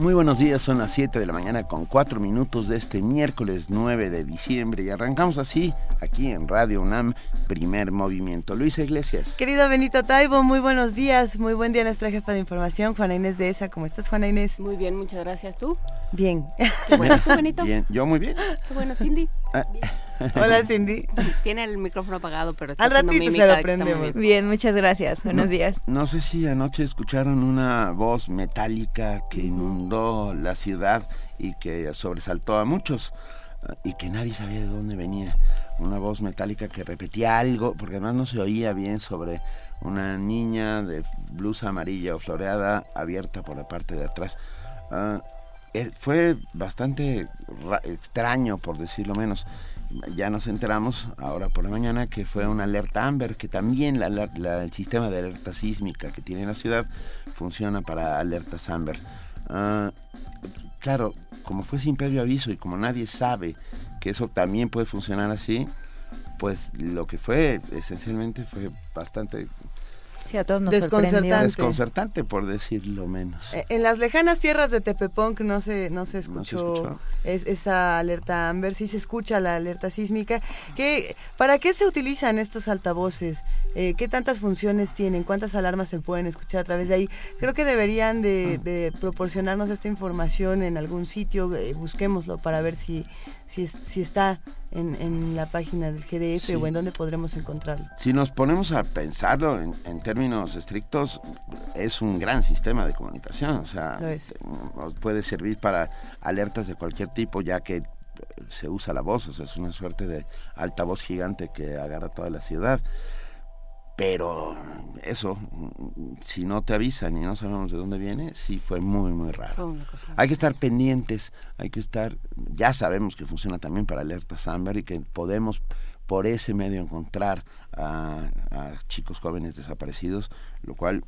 Muy buenos días, son las 7 de la mañana con 4 minutos de este miércoles 9 de diciembre y arrancamos así aquí en Radio UNAM, primer movimiento. Luisa Iglesias. Querido Benito Taibo, muy buenos días, muy buen día nuestra jefa de información, Juana Inés de ESA. ¿Cómo estás, Juana Inés? Muy bien, muchas gracias. ¿Tú? Bien. Qué bueno, ¿tú, Benito? Bien, yo muy bien. Qué bueno, Cindy. Ah, Hola, Cindy. Tiene el micrófono apagado, pero está Al haciendo ratito se lo prendemos. bien. Bien, muchas gracias. Buenos días. No sé si anoche escucharon una voz metálica que inundó la ciudad y que sobresaltó a muchos eh, y que nadie sabía de dónde venía. Una voz metálica que repetía algo, porque además no se oía bien sobre una niña de blusa amarilla o floreada abierta por la parte de atrás. Eh, fue bastante ra- extraño, por decirlo menos. Ya nos enteramos ahora por la mañana que fue una alerta Amber, que también la el sistema de alerta sísmica que tiene la ciudad funciona para alertas Amber. Ah, claro, como fue sin previo aviso y como nadie sabe que eso también puede funcionar así, pues lo que fue esencialmente fue bastante Sí, a todos nos Desconcertante. desconcertante, por decirlo menos. Eh, En las lejanas tierras de Tepeponc no se, no se No se escuchó, escuchó. es- esa alerta Amber, sí se escucha la alerta sísmica. ¿Qué, ¿Para qué se utilizan estos altavoces? Eh, ¿Qué tantas funciones tienen? ¿Cuántas alarmas se pueden escuchar a través de ahí? Creo que deberían de, de proporcionarnos esta información en algún sitio, eh, busquémoslo para ver si, si, es- si está en, en la página del GDF Sí. o en dónde podremos encontrarlo. Si nos ponemos a pensarlo en, en términos estrictos, es un gran sistema de comunicación. O sea, nos puede servir para alertas de cualquier tipo, ya que eh, se usa la voz. O sea, es una suerte de altavoz gigante que agarra toda la ciudad. Pero eso, si no te avisan y no sabemos de dónde viene, sí fue muy, muy raro. Hay que estar pendientes, hay que estar, ya sabemos que funciona también para alertas Amber y que podemos por ese medio encontrar a, a chicos jóvenes desaparecidos, lo cual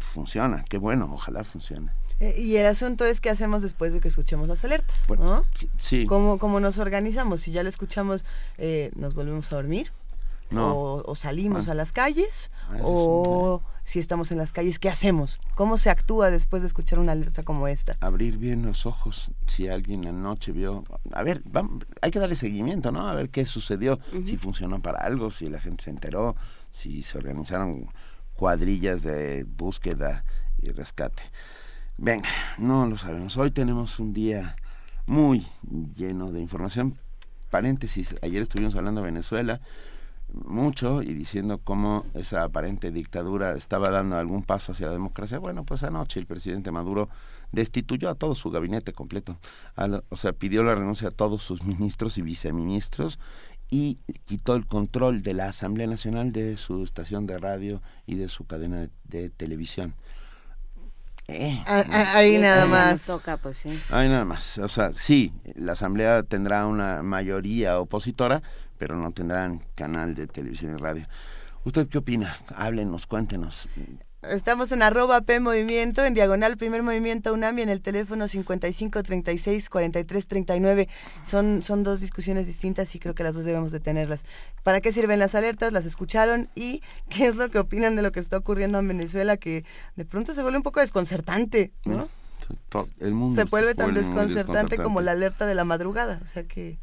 funciona, qué bueno, ojalá funcione. Eh, y el asunto es qué hacemos después de que escuchemos las alertas, Bueno, ¿no? Sí, ¿Cómo, cómo nos organizamos? Si ya lo escuchamos, eh, ¿nos volvemos a dormir? No, O, o salimos Ah. a las calles? Ah, ¿O si estamos en las calles, qué hacemos? ¿Cómo se actúa después de escuchar una alerta como esta? abrir bien los ojos, si alguien anoche vio, a ver, hay que darle seguimiento, ¿no? A ver qué sucedió, si funcionó para algo, si la gente se enteró, si se organizaron cuadrillas de búsqueda y rescate. Venga, no lo sabemos. Hoy tenemos un día muy lleno de información. Paréntesis, ayer estuvimos hablando de Venezuela mucho y diciendo cómo esa aparente dictadura estaba dando algún paso hacia la democracia. Bueno, pues anoche el presidente Maduro destituyó a todo su gabinete completo. O sea, pidió la renuncia a todos sus ministros y viceministros y quitó el control de la Asamblea Nacional de su estación de radio y de su cadena de, de televisión. Eh, Ah, ah, ahí nada más. Toca, pues sí. Ay, nada más. O sea, sí, la Asamblea tendrá una mayoría opositora, pero no tendrán canal de televisión y radio. ¿Usted qué opina? Háblenos, cuéntenos. Estamos en arroba P Movimiento, en diagonal Primer Movimiento UNAM y en el teléfono 55 36 43 39. Son, son dos discusiones distintas y creo que las dos debemos de tenerlas. ¿Para qué sirven las alertas? ¿Las escucharon? ¿Y qué es lo que opinan de lo que está ocurriendo en Venezuela? Que de pronto se vuelve un poco desconcertante, ¿no? El mundo Se vuelve tan muy desconcertante como la alerta de la madrugada. O sea que...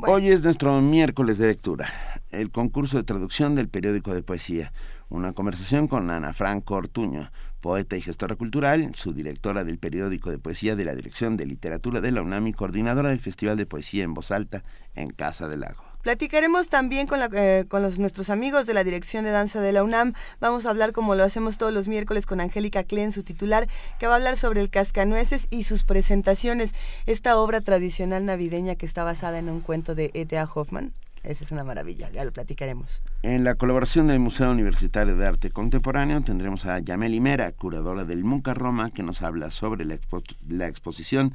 Hoy es nuestro miércoles de lectura, el concurso de traducción del periódico de poesía. Una conversación con Ana Franco Ortuño, poeta y gestora cultural, su directora del periódico de poesía de la Dirección de Literatura de la UNAM y coordinadora del Festival de Poesía en Voz Alta en Casa del Lago. Platicaremos también eh, con los, nuestros amigos de la Dirección de Danza de la UNAM. Vamos a hablar, como lo hacemos todos los miércoles, con Angélica Klen, su titular, que va a hablar sobre el Cascanueces y sus presentaciones. Esta obra tradicional navideña que está basada en un cuento de E.T.A. Hoffman. Esa es una maravilla, ya lo platicaremos. En la colaboración del Museo Universitario de Arte Contemporáneo tendremos a Yameli Mera, curadora del MUCA Roma, que nos habla sobre la exposición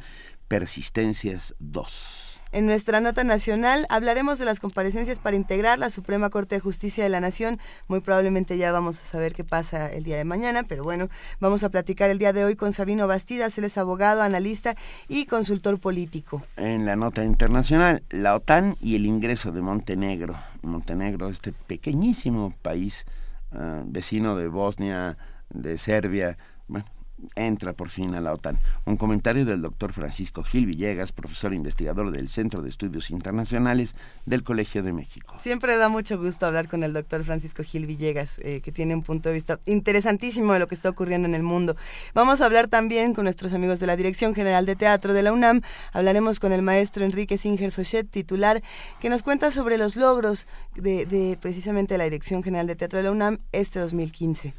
Persistencias 2. En nuestra nota nacional hablaremos de las comparecencias para integrar la Suprema Corte de Justicia de la Nación. Muy probablemente ya vamos a saber qué pasa el día de mañana, pero bueno, vamos a platicar el día de hoy con Sabino Bastidas, él es abogado, analista y consultor político. En la nota internacional, la OTAN y el ingreso de Montenegro. Montenegro, este pequeñísimo país uh, vecino de Bosnia, de Serbia, bueno, entra por fin a la OTAN. Un comentario del doctor Francisco Gil Villegas, profesor investigador del Centro de Estudios Internacionales del Colegio de México. Siempre da mucho gusto hablar con el doctor Francisco Gil Villegas, eh, que tiene un punto de vista interesantísimo de lo que está ocurriendo en el mundo. Vamos a hablar también con nuestros amigos de la Dirección General de Teatro de la UNAM. Hablaremos con el maestro Enrique Singer Sochet, titular, que nos cuenta sobre los logros de, de precisamente la Dirección General de Teatro de la UNAM este 2015.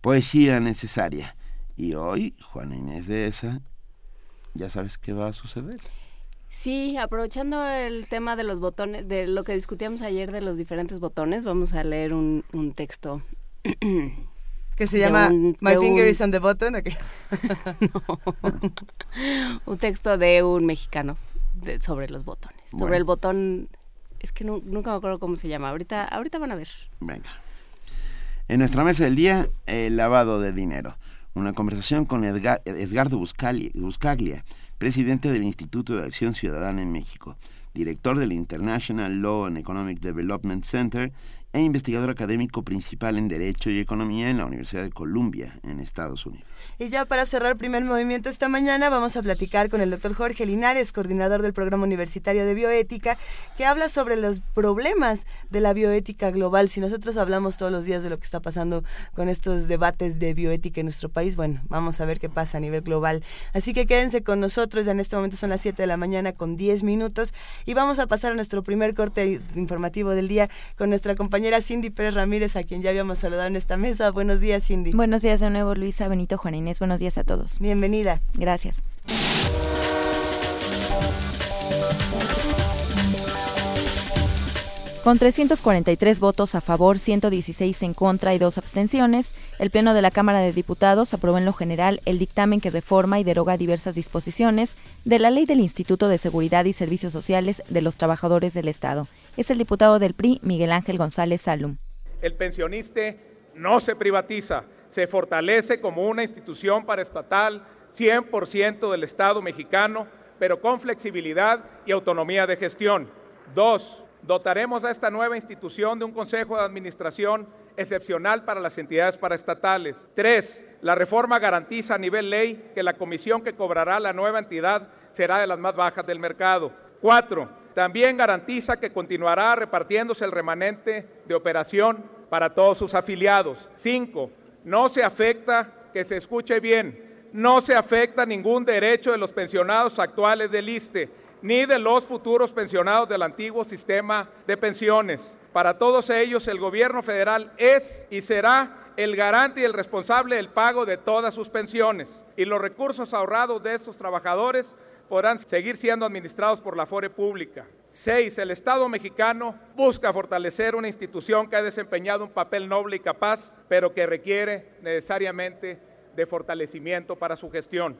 Poesía necesaria y hoy, Juana Inés de esa, ya sabes qué va a suceder. Sí, aprovechando el tema de los botones, de lo que discutíamos ayer de los diferentes botones, vamos a leer un, un texto. que se llama un, My Finger un... is on the Button. Okay. no. un texto de un mexicano de, sobre los botones. Bueno. Sobre el botón. Es que nunca me acuerdo cómo se llama. Ahorita, ahorita van a ver. Venga. En nuestra mesa del día, el lavado de dinero una conversación con Edgar, Edgardo Buscaglia, presidente del Instituto de Acción Ciudadana en México, director del International Law and Economic Development Center e investigador académico principal en Derecho y Economía en la Universidad de Columbia, en Estados Unidos. Y ya para cerrar primer movimiento esta mañana vamos a platicar con el doctor Jorge Linares, coordinador del Programa Universitario de Bioética, que habla sobre los problemas de la bioética global. Si nosotros hablamos todos los días de lo que está pasando con estos debates de bioética en nuestro país, bueno, vamos a ver qué pasa a nivel global. Así que quédense con nosotros, ya en este momento son las 7 de la mañana con 10 minutos y vamos a pasar a nuestro primer corte informativo del día con nuestra compañera Cindy Pérez Ramírez, a quien ya habíamos saludado en esta mesa. Buenos días, Cindy. Buenos días de nuevo, Luisa, Benito, Juan Inés. Buenos días a todos. Bienvenida. Gracias. Con 343 votos a favor, 116 en contra y dos abstenciones, el Pleno de la Cámara de Diputados aprobó en lo general el dictamen que reforma y deroga diversas disposiciones de la Ley del Instituto de Seguridad y Servicios Sociales de los Trabajadores del Estado. Es el diputado del PRI, Miguel Ángel González Salum. El pensionista no se privatiza, se fortalece como una institución paraestatal 100% del Estado mexicano, pero con flexibilidad y autonomía de gestión. Dos, dotaremos a esta nueva institución de un Consejo de Administración excepcional para las entidades paraestatales. Tres, la reforma garantiza a nivel ley que la comisión que cobrará la nueva entidad será de las más bajas del mercado. Cuatro, también garantiza que continuará repartiéndose el remanente de operación para todos sus afiliados. Cinco, no se afecta, que se escuche bien, no se afecta ningún derecho de los pensionados actuales del ISTE ni de los futuros pensionados del antiguo sistema de pensiones. Para todos ellos, el gobierno federal es y será el garante y el responsable del pago de todas sus pensiones. Y los recursos ahorrados de estos trabajadores podrán seguir siendo administrados por la FORE pública. Seis, el Estado mexicano busca fortalecer una institución que ha desempeñado un papel noble y capaz, pero que requiere necesariamente de fortalecimiento para su gestión.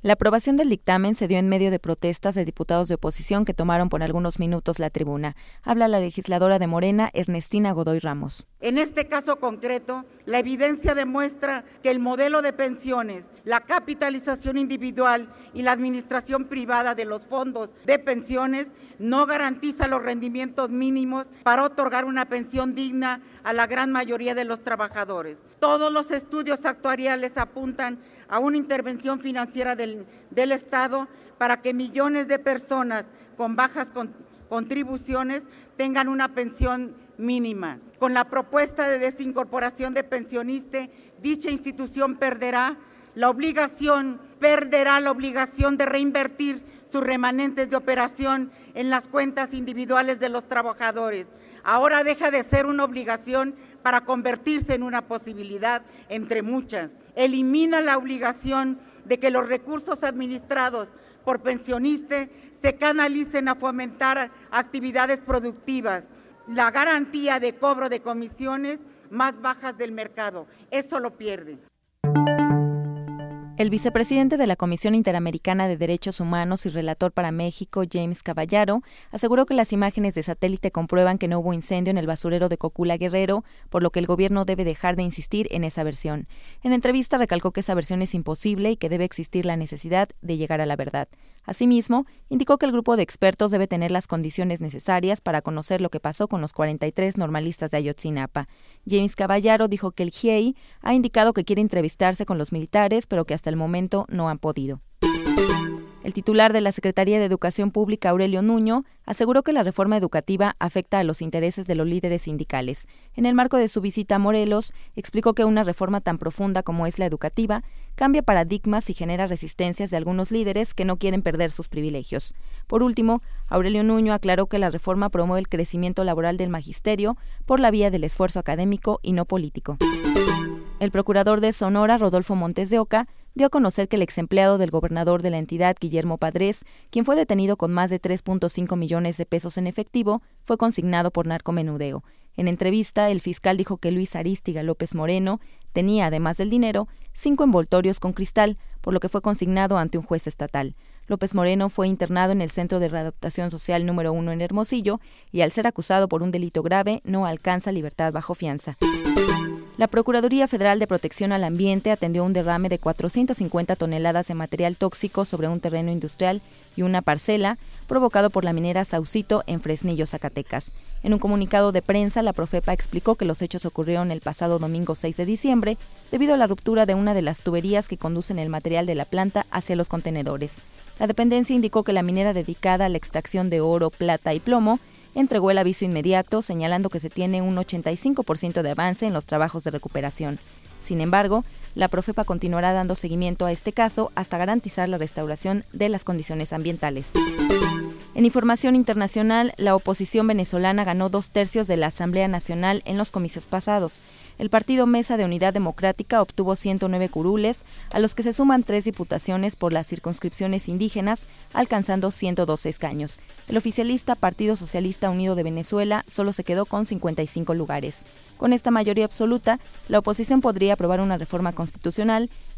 La aprobación del dictamen se dio en medio de protestas de diputados de oposición que tomaron por algunos minutos la tribuna. Habla la legisladora de Morena, Ernestina Godoy Ramos. En este caso concreto, la evidencia demuestra que el modelo de pensiones, la capitalización individual y la administración privada de los fondos de pensiones no garantiza los rendimientos mínimos para otorgar una pensión digna a la gran mayoría de los trabajadores. Todos los estudios actuariales apuntan a una intervención financiera del, Estado para que millones de personas con bajas con, contribuciones tengan una pensión mínima. Con la propuesta de desincorporación de pensionistas, dicha institución perderá la obligación, perderá la obligación de reinvertir sus remanentes de operación en las cuentas individuales de los trabajadores. Ahora deja de ser una obligación para convertirse en una posibilidad entre muchas elimina la obligación de que los recursos administrados por pensionistas se canalicen a fomentar actividades productivas, la garantía de cobro de comisiones más bajas del mercado. Eso lo pierde. El vicepresidente de la Comisión Interamericana de Derechos Humanos y relator para México, James Caballaro, aseguró que las imágenes de satélite comprueban que no hubo incendio en el basurero de Cocula Guerrero, por lo que el gobierno debe dejar de insistir en esa versión. En entrevista recalcó que esa versión es imposible y que debe existir la necesidad de llegar a la verdad. Asimismo, indicó que el grupo de expertos debe tener las condiciones necesarias para conocer lo que pasó con los 43 normalistas de Ayotzinapa. James Caballaro dijo que el GIEI ha indicado que quiere entrevistarse con los militares, pero que hasta el momento no han podido. El titular de la Secretaría de Educación Pública, Aurelio Nuño, aseguró que la reforma educativa afecta a los intereses de los líderes sindicales. En el marco de su visita a Morelos, explicó que una reforma tan profunda como es la educativa cambia paradigmas y genera resistencias de algunos líderes que no quieren perder sus privilegios. Por último, Aurelio Nuño aclaró que la reforma promueve el crecimiento laboral del magisterio por la vía del esfuerzo académico y no político. El procurador de Sonora, Rodolfo Montes de Oca, dio a conocer que el ex empleado del gobernador de la entidad, Guillermo Padres, quien fue detenido con más de 3.5 millones de pesos en efectivo, fue consignado por narcomenudeo. En entrevista, el fiscal dijo que Luis Arístiga López Moreno tenía, además del dinero, cinco envoltorios con cristal, por lo que fue consignado ante un juez estatal. López Moreno fue internado en el Centro de Readaptación Social número uno en Hermosillo y al ser acusado por un delito grave no alcanza libertad bajo fianza. La Procuraduría Federal de Protección al Ambiente atendió un derrame de 450 toneladas de material tóxico sobre un terreno industrial y una parcela provocado por la minera Saucito en Fresnillo, Zacatecas. En un comunicado de prensa, la Profepa explicó que los hechos ocurrieron el pasado domingo 6 de diciembre debido a la ruptura de una de las tuberías que conducen el material de la planta hacia los contenedores. La dependencia indicó que la minera dedicada a la extracción de oro, plata y plomo entregó el aviso inmediato señalando que se tiene un 85% de avance en los trabajos de recuperación. Sin embargo, la Profepa continuará dando seguimiento a este caso hasta garantizar la restauración de las condiciones ambientales. En información internacional, la oposición venezolana ganó dos tercios de la Asamblea Nacional en los comicios pasados. El partido Mesa de Unidad Democrática obtuvo 109 curules, a los que se suman tres diputaciones por las circunscripciones indígenas, alcanzando 102 escaños. El oficialista Partido Socialista Unido de Venezuela solo se quedó con 55 lugares. Con esta mayoría absoluta, la oposición podría aprobar una reforma constitucional,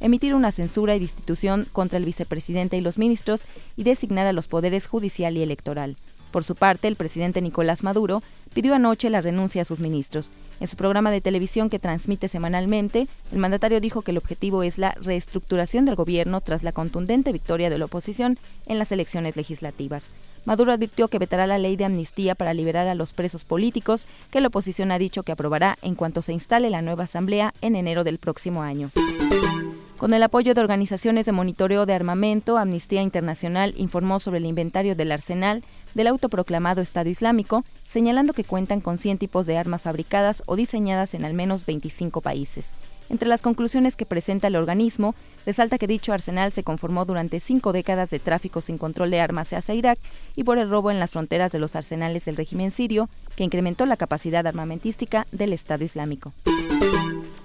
emitir una censura y destitución contra el vicepresidente y los ministros y designar a los poderes judicial y electoral. Por su parte, el presidente Nicolás Maduro pidió anoche la renuncia a sus ministros. En su programa de televisión que transmite semanalmente, el mandatario dijo que el objetivo es la reestructuración del gobierno tras la contundente victoria de la oposición en las elecciones legislativas. Maduro advirtió que vetará la ley de amnistía para liberar a los presos políticos, que la oposición ha dicho que aprobará en cuanto se instale la nueva asamblea en enero del próximo año. Con el apoyo de organizaciones de monitoreo de armamento, Amnistía Internacional informó sobre el inventario del arsenal del autoproclamado Estado Islámico, señalando que cuentan con 100 tipos de armas fabricadas o diseñadas en al menos 25 países. Entre las conclusiones que presenta el organismo, resalta que dicho arsenal se conformó durante cinco décadas de tráfico sin control de armas hacia Irak y por el robo en las fronteras de los arsenales del régimen sirio, que incrementó la capacidad armamentística del Estado Islámico.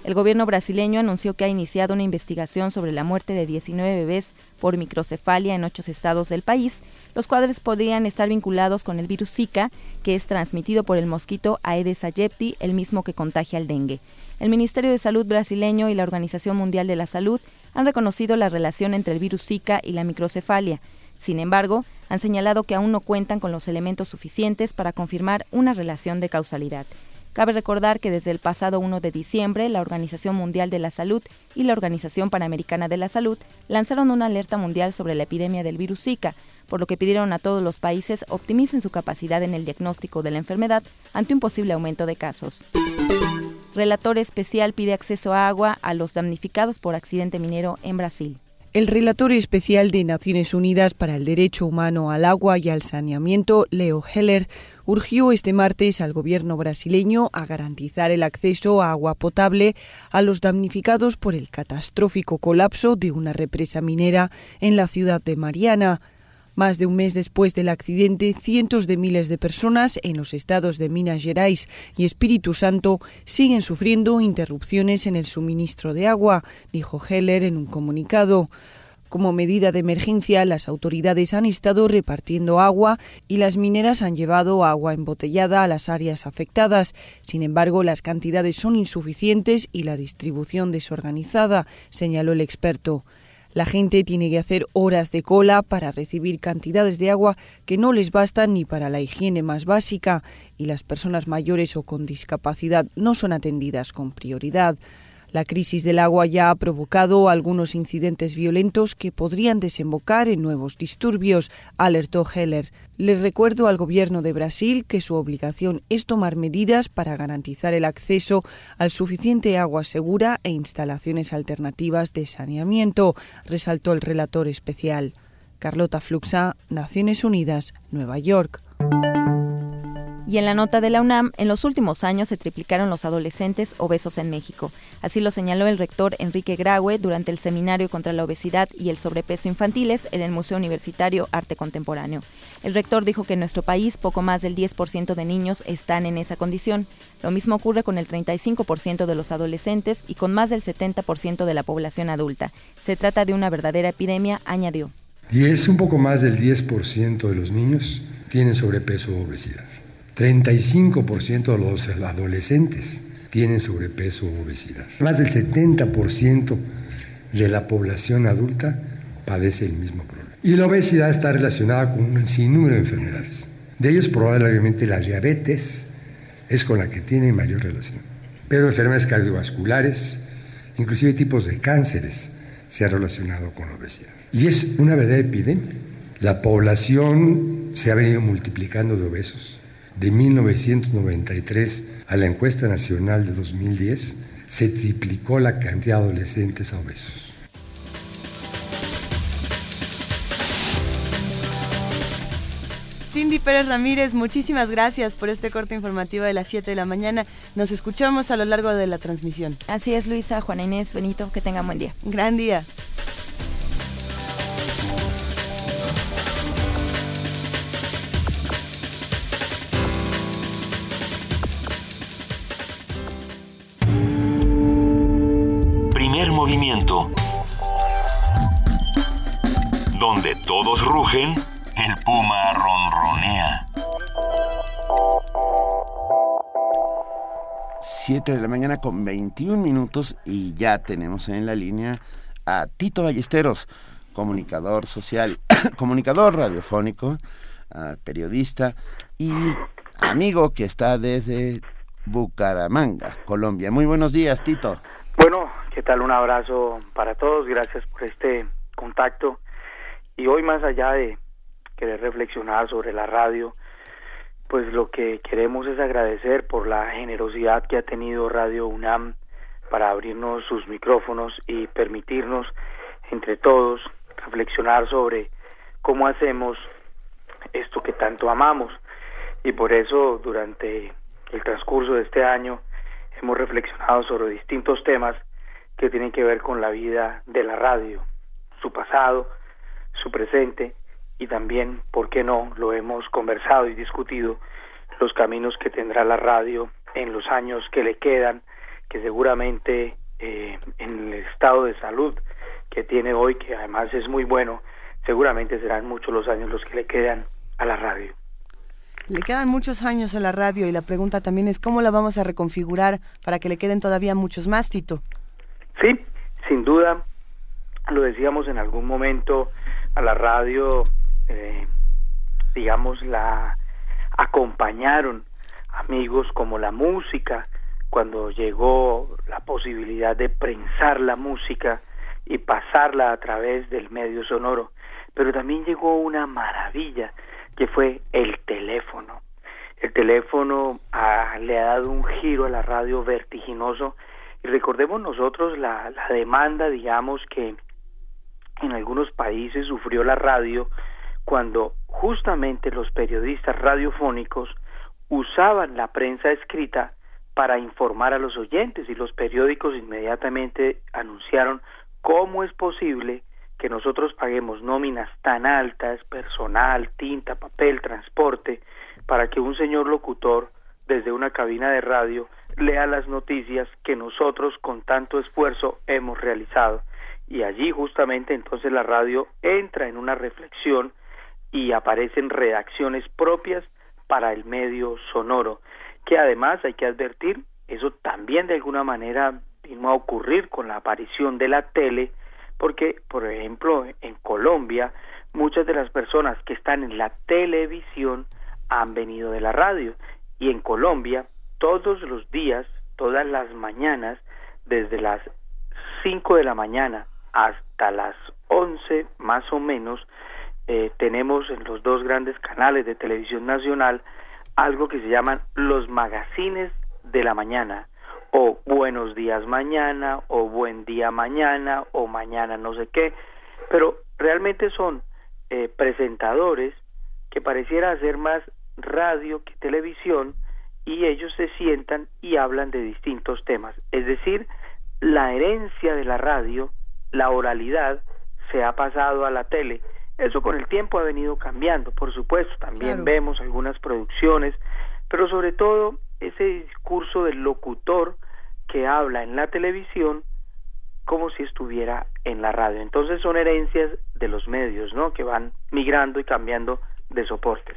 El gobierno brasileño anunció que ha iniciado una investigación sobre la muerte de 19 bebés por microcefalia en ocho estados del país. Los cuadros podrían estar vinculados con el virus Zika, que es transmitido por el mosquito Aedes aegypti, el mismo que contagia el dengue. El Ministerio de Salud brasileño y la Organización Mundial de la Salud han reconocido la relación entre el virus Zika y la microcefalia. Sin embargo, han señalado que aún no cuentan con los elementos suficientes para confirmar una relación de causalidad. Cabe recordar que desde el pasado 1 de diciembre, la Organización Mundial de la Salud y la Organización Panamericana de la Salud lanzaron una alerta mundial sobre la epidemia del virus Zika, por lo que pidieron a todos los países optimicen su capacidad en el diagnóstico de la enfermedad ante un posible aumento de casos. Relator especial pide acceso a agua a los damnificados por accidente minero en Brasil. El relator especial de Naciones Unidas para el Derecho Humano al Agua y al Saneamiento, Leo Heller, urgió este martes al gobierno brasileño a garantizar el acceso a agua potable a los damnificados por el catastrófico colapso de una represa minera en la ciudad de Mariana. Más de un mes después del accidente, cientos de miles de personas en los estados de Minas Gerais y Espíritu Santo siguen sufriendo interrupciones en el suministro de agua, dijo Heller en un comunicado. Como medida de emergencia, las autoridades han estado repartiendo agua y las mineras han llevado agua embotellada a las áreas afectadas. Sin embargo, las cantidades son insuficientes y la distribución desorganizada, señaló el experto. La gente tiene que hacer horas de cola para recibir cantidades de agua que no les bastan ni para la higiene más básica y las personas mayores o con discapacidad no son atendidas con prioridad. La crisis del agua ya ha provocado algunos incidentes violentos que podrían desembocar en nuevos disturbios, alertó Heller. Les recuerdo al gobierno de Brasil que su obligación es tomar medidas para garantizar el acceso al suficiente agua segura e instalaciones alternativas de saneamiento, resaltó el relator especial. Carlota Fluxa, Naciones Unidas, Nueva York. Y en la nota de la UNAM, en los últimos años se triplicaron los adolescentes obesos en México. Así lo señaló el rector Enrique Graue durante el seminario contra la obesidad y el sobrepeso infantiles en el Museo Universitario Arte Contemporáneo. El rector dijo que en nuestro país poco más del 10% de niños están en esa condición. Lo mismo ocurre con el 35% de los adolescentes y con más del 70% de la población adulta. Se trata de una verdadera epidemia, añadió. Un poco más del 10% de los niños tienen sobrepeso o obesidad. 35% de los adolescentes tienen sobrepeso o obesidad. Más del 70% de la población adulta padece el mismo problema. Y la obesidad está relacionada con un sinnúmero de enfermedades. De ellos probablemente la diabetes es con la que tiene mayor relación. Pero enfermedades cardiovasculares, inclusive tipos de cánceres, se han relacionado con la obesidad. Y es una verdadera epidemia. La población se ha venido multiplicando de obesos de 1993 a la encuesta nacional de 2010, se triplicó la cantidad de adolescentes obesos. Cindy Pérez Ramírez, muchísimas gracias por este corte informativo de las 7 de la mañana. Nos escuchamos a lo largo de la transmisión. Así es, Luisa, Juana Inés, Benito, que tengan buen día. Gran día. El puma ronronea. 7 de la mañana con 21 minutos y ya tenemos en la línea a Tito Ballesteros, comunicador social, comunicador radiofónico, ah, periodista y amigo que está desde Bucaramanga, Colombia. Muy buenos días, Tito. Bueno, ¿qué tal? Un abrazo para todos, gracias por este contacto. Y hoy más allá de querer reflexionar sobre la radio, pues lo que queremos es agradecer por la generosidad que ha tenido Radio UNAM para abrirnos sus micrófonos y permitirnos entre todos reflexionar sobre cómo hacemos esto que tanto amamos. Y por eso durante el transcurso de este año hemos reflexionado sobre distintos temas que tienen que ver con la vida de la radio, su pasado, su presente y también, ¿por qué no?, lo hemos conversado y discutido, los caminos que tendrá la radio en los años que le quedan, que seguramente eh, en el estado de salud que tiene hoy, que además es muy bueno, seguramente serán muchos los años los que le quedan a la radio. Le quedan muchos años a la radio y la pregunta también es cómo la vamos a reconfigurar para que le queden todavía muchos más, Tito. Sí, sin duda, lo decíamos en algún momento, a la radio, eh, digamos, la acompañaron amigos como la música, cuando llegó la posibilidad de prensar la música y pasarla a través del medio sonoro, pero también llegó una maravilla que fue el teléfono. El teléfono ah, le ha dado un giro a la radio vertiginoso y recordemos nosotros la, la demanda, digamos, que en algunos países sufrió la radio cuando justamente los periodistas radiofónicos usaban la prensa escrita para informar a los oyentes y los periódicos inmediatamente anunciaron cómo es posible que nosotros paguemos nóminas tan altas, personal, tinta, papel, transporte, para que un señor locutor desde una cabina de radio lea las noticias que nosotros con tanto esfuerzo hemos realizado. Y allí justamente entonces la radio entra en una reflexión y aparecen redacciones propias para el medio sonoro, que además hay que advertir, eso también de alguna manera vino a ocurrir con la aparición de la tele, porque, por ejemplo, en Colombia, muchas de las personas que están en la televisión han venido de la radio y en Colombia todos los días, todas las mañanas, desde las 5 de la mañana hasta las 11 más o menos, eh, tenemos en los dos grandes canales de televisión nacional algo que se llaman los magazines de la mañana o buenos días mañana o buen día mañana o mañana no sé qué, pero realmente son eh, presentadores que pareciera hacer más radio que televisión y ellos se sientan y hablan de distintos temas. Es decir, la herencia de la radio, la oralidad, se ha pasado a la tele. Eso con el tiempo ha venido cambiando, por supuesto, también vemos algunas producciones, pero sobre todo ese discurso del locutor que habla en la televisión como si estuviera en la radio. Entonces son herencias de los medios, ¿no? Que van migrando y cambiando de soportes.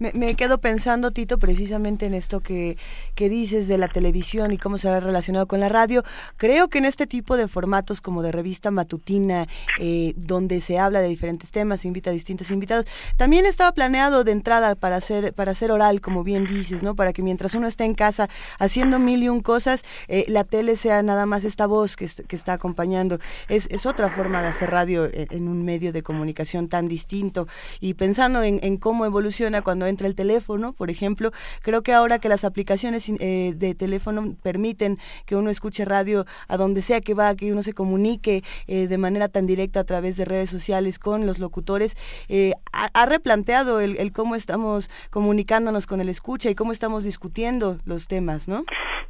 Me, quedo pensando, Tito, precisamente en esto que, que dices de la televisión y cómo se ha relacionado con la radio. Creo que en este tipo de formatos como de revista matutina, eh, donde se habla de diferentes temas, se invita a distintos invitados, también estaba planeado de entrada para hacer, para hacer oral, como bien dices, ¿no? Para que mientras uno esté en casa haciendo mil y un cosas, eh, la tele sea nada más esta voz que, que está acompañando. Es, es otra forma de hacer radio en, en, un medio de comunicación tan distinto. Y pensando en, en cómo evoluciona cuando entra el teléfono, por ejemplo. Creo que ahora que las aplicaciones eh, de teléfono permiten que uno escuche radio a donde sea que va, que uno se comunique eh, de manera tan directa a través de redes sociales con los locutores, eh, ha, replanteado el, el, cómo estamos comunicándonos con el escucha y cómo estamos discutiendo los temas, ¿no?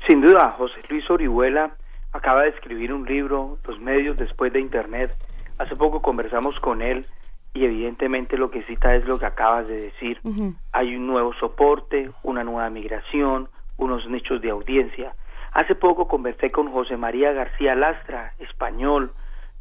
Sin duda, José Luis Orihuela acaba de escribir un libro, Los medios después de Internet. Hace poco conversamos con él y evidentemente lo que cita es lo que acabas de decir. Hay un nuevo soporte, una nueva migración, unos nichos de audiencia. Hace poco conversé con José María García Lastra, español,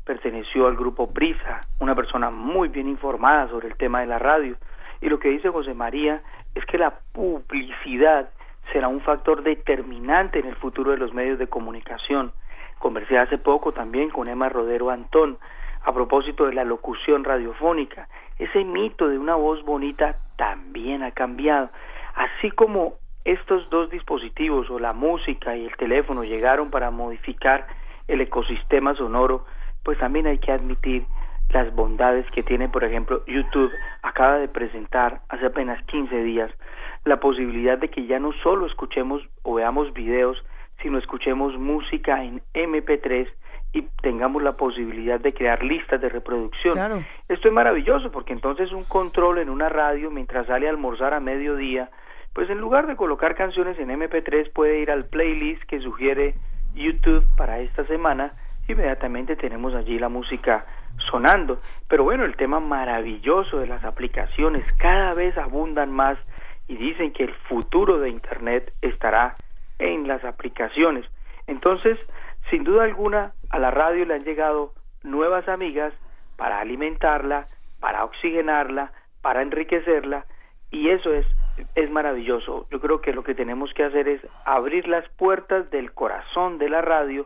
perteneció al grupo Prisa, una persona muy bien informada sobre el tema de la radio. Y lo que dice José María es que la publicidad será un factor determinante en el futuro de los medios de comunicación. Conversé hace poco también con Emma Rodero Antón, a propósito de la locución radiofónica. Ese mito de una voz bonita también ha cambiado. Así como estos dos dispositivos, o la música y el teléfono, llegaron para modificar el ecosistema sonoro, pues también hay que admitir las bondades que tiene, por ejemplo, YouTube acaba de presentar hace apenas 15 días la posibilidad de que ya no solo escuchemos o veamos videos, sino escuchemos música en MP3 y tengamos la posibilidad de crear listas de reproducción. Esto es maravilloso porque entonces un control en una radio mientras sale a almorzar a mediodía, pues en lugar de colocar canciones en MP3 puede ir al playlist que sugiere YouTube para esta semana, inmediatamente tenemos allí la música sonando. Pero bueno, el tema maravilloso de las aplicaciones cada vez abundan más y dicen que el futuro de Internet estará en las aplicaciones. Entonces, sin duda alguna, a la radio le han llegado nuevas amigas para alimentarla, para oxigenarla, para enriquecerla, y eso es, es maravilloso. Yo creo que lo que tenemos que hacer es abrir las puertas del corazón de la radio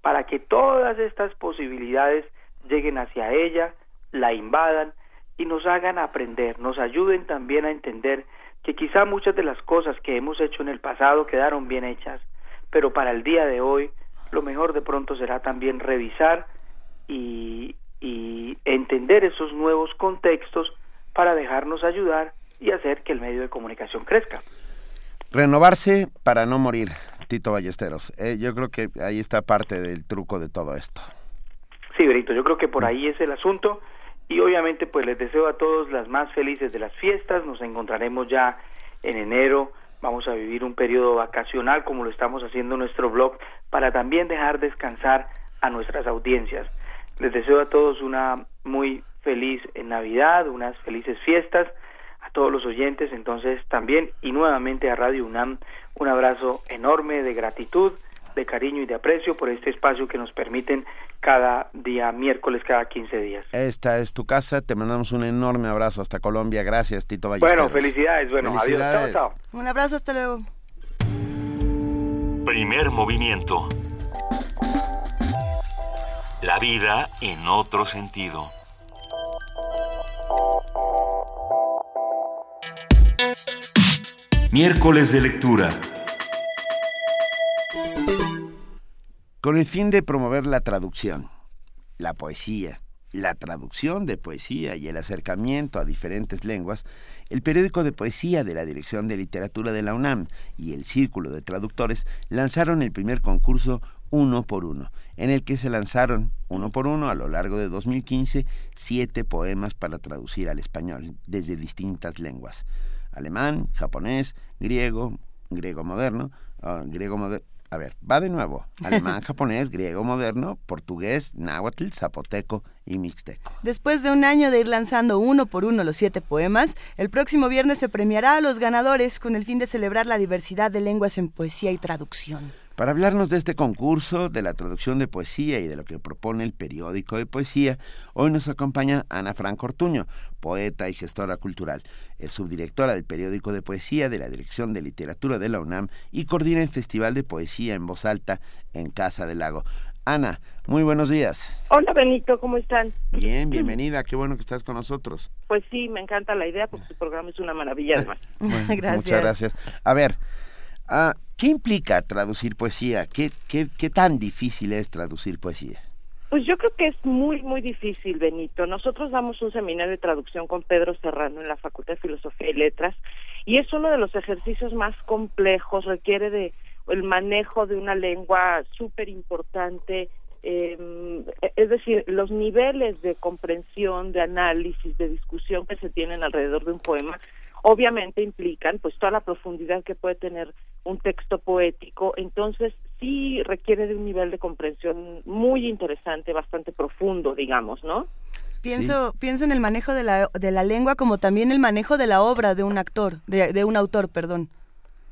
para que todas estas posibilidades lleguen hacia ella, la invadan y nos hagan aprender, nos ayuden también a entender que quizá muchas de las cosas que hemos hecho en el pasado quedaron bien hechas, pero para el día de hoy lo mejor de pronto será también revisar y, entender esos nuevos contextos para dejarnos ayudar y hacer que el medio de comunicación crezca. Renovarse para no morir, Tito Ballesteros. Eh, yo creo que ahí está parte del truco de todo esto. Sí, Brito, yo creo que por ahí es el asunto y obviamente pues les deseo a todos las más felices de las fiestas. Nos encontraremos ya en enero vamos a vivir un periodo vacacional como lo estamos haciendo en nuestro blog para también dejar descansar a nuestras audiencias. Les deseo a todos una muy feliz Navidad, unas felices fiestas, a todos los oyentes entonces también y nuevamente a Radio UNAM un abrazo enorme de gratitud de cariño y de aprecio por este espacio que nos permiten cada día miércoles, cada 15 días. Esta es tu casa, te mandamos un enorme abrazo hasta Colombia, gracias Tito Ballesteros. Bueno, felicidades, bueno, adiós, chao, chao. Un abrazo, hasta luego. Primer movimiento. La vida en otro sentido. Miércoles de lectura. Con el fin de promover la traducción, la poesía, la traducción de poesía y el acercamiento a diferentes lenguas, el periódico de poesía de la Dirección de Literatura de la UNAM y el Círculo de Traductores lanzaron el primer concurso Uno por Uno, en el que se lanzaron uno por uno a lo largo de 2015 siete poemas para traducir al español desde distintas lenguas, alemán, japonés, griego, griego moderno, ah, griego moderno, a ver, va de nuevo. Alemán, japonés, griego moderno, portugués, náhuatl, zapoteco y mixteco. Después de un año de ir lanzando uno por uno los siete poemas, el próximo viernes se premiará a los ganadores con el fin de celebrar la diversidad de lenguas en poesía y traducción. Para hablarnos de este concurso, de la traducción de poesía y de lo que propone el periódico de poesía, hoy nos acompaña Ana Franco Ortuño, poeta y gestora cultural. Es subdirectora del periódico de poesía de la Dirección de Literatura de la UNAM y coordina el Festival de Poesía en Voz Alta en Casa del Lago. Ana, muy buenos días. Hola Benito, ¿cómo están? Bien, bienvenida, qué bueno que estás con nosotros. Pues sí, me encanta la idea porque tu programa es una maravilla además. gracias. Muchas gracias. A ver, Ah, ¿Qué implica traducir poesía? ¿Qué, ¿Qué, qué, tan difícil es traducir poesía? Pues yo creo que es muy, muy difícil, Benito. Nosotros damos un seminario de traducción con Pedro Serrano en la Facultad de Filosofía y Letras y es uno de los ejercicios más complejos, requiere de el manejo de una lengua súper importante, eh, es decir, los niveles de comprensión, de análisis, de discusión que se tienen alrededor de un poema obviamente implican pues toda la profundidad que puede tener un texto poético, entonces sí requiere de un nivel de comprensión muy interesante, bastante profundo, digamos, ¿no? Pienso, pienso en el manejo de la, de la lengua como también el manejo de la obra de un actor, de, de un autor, perdón.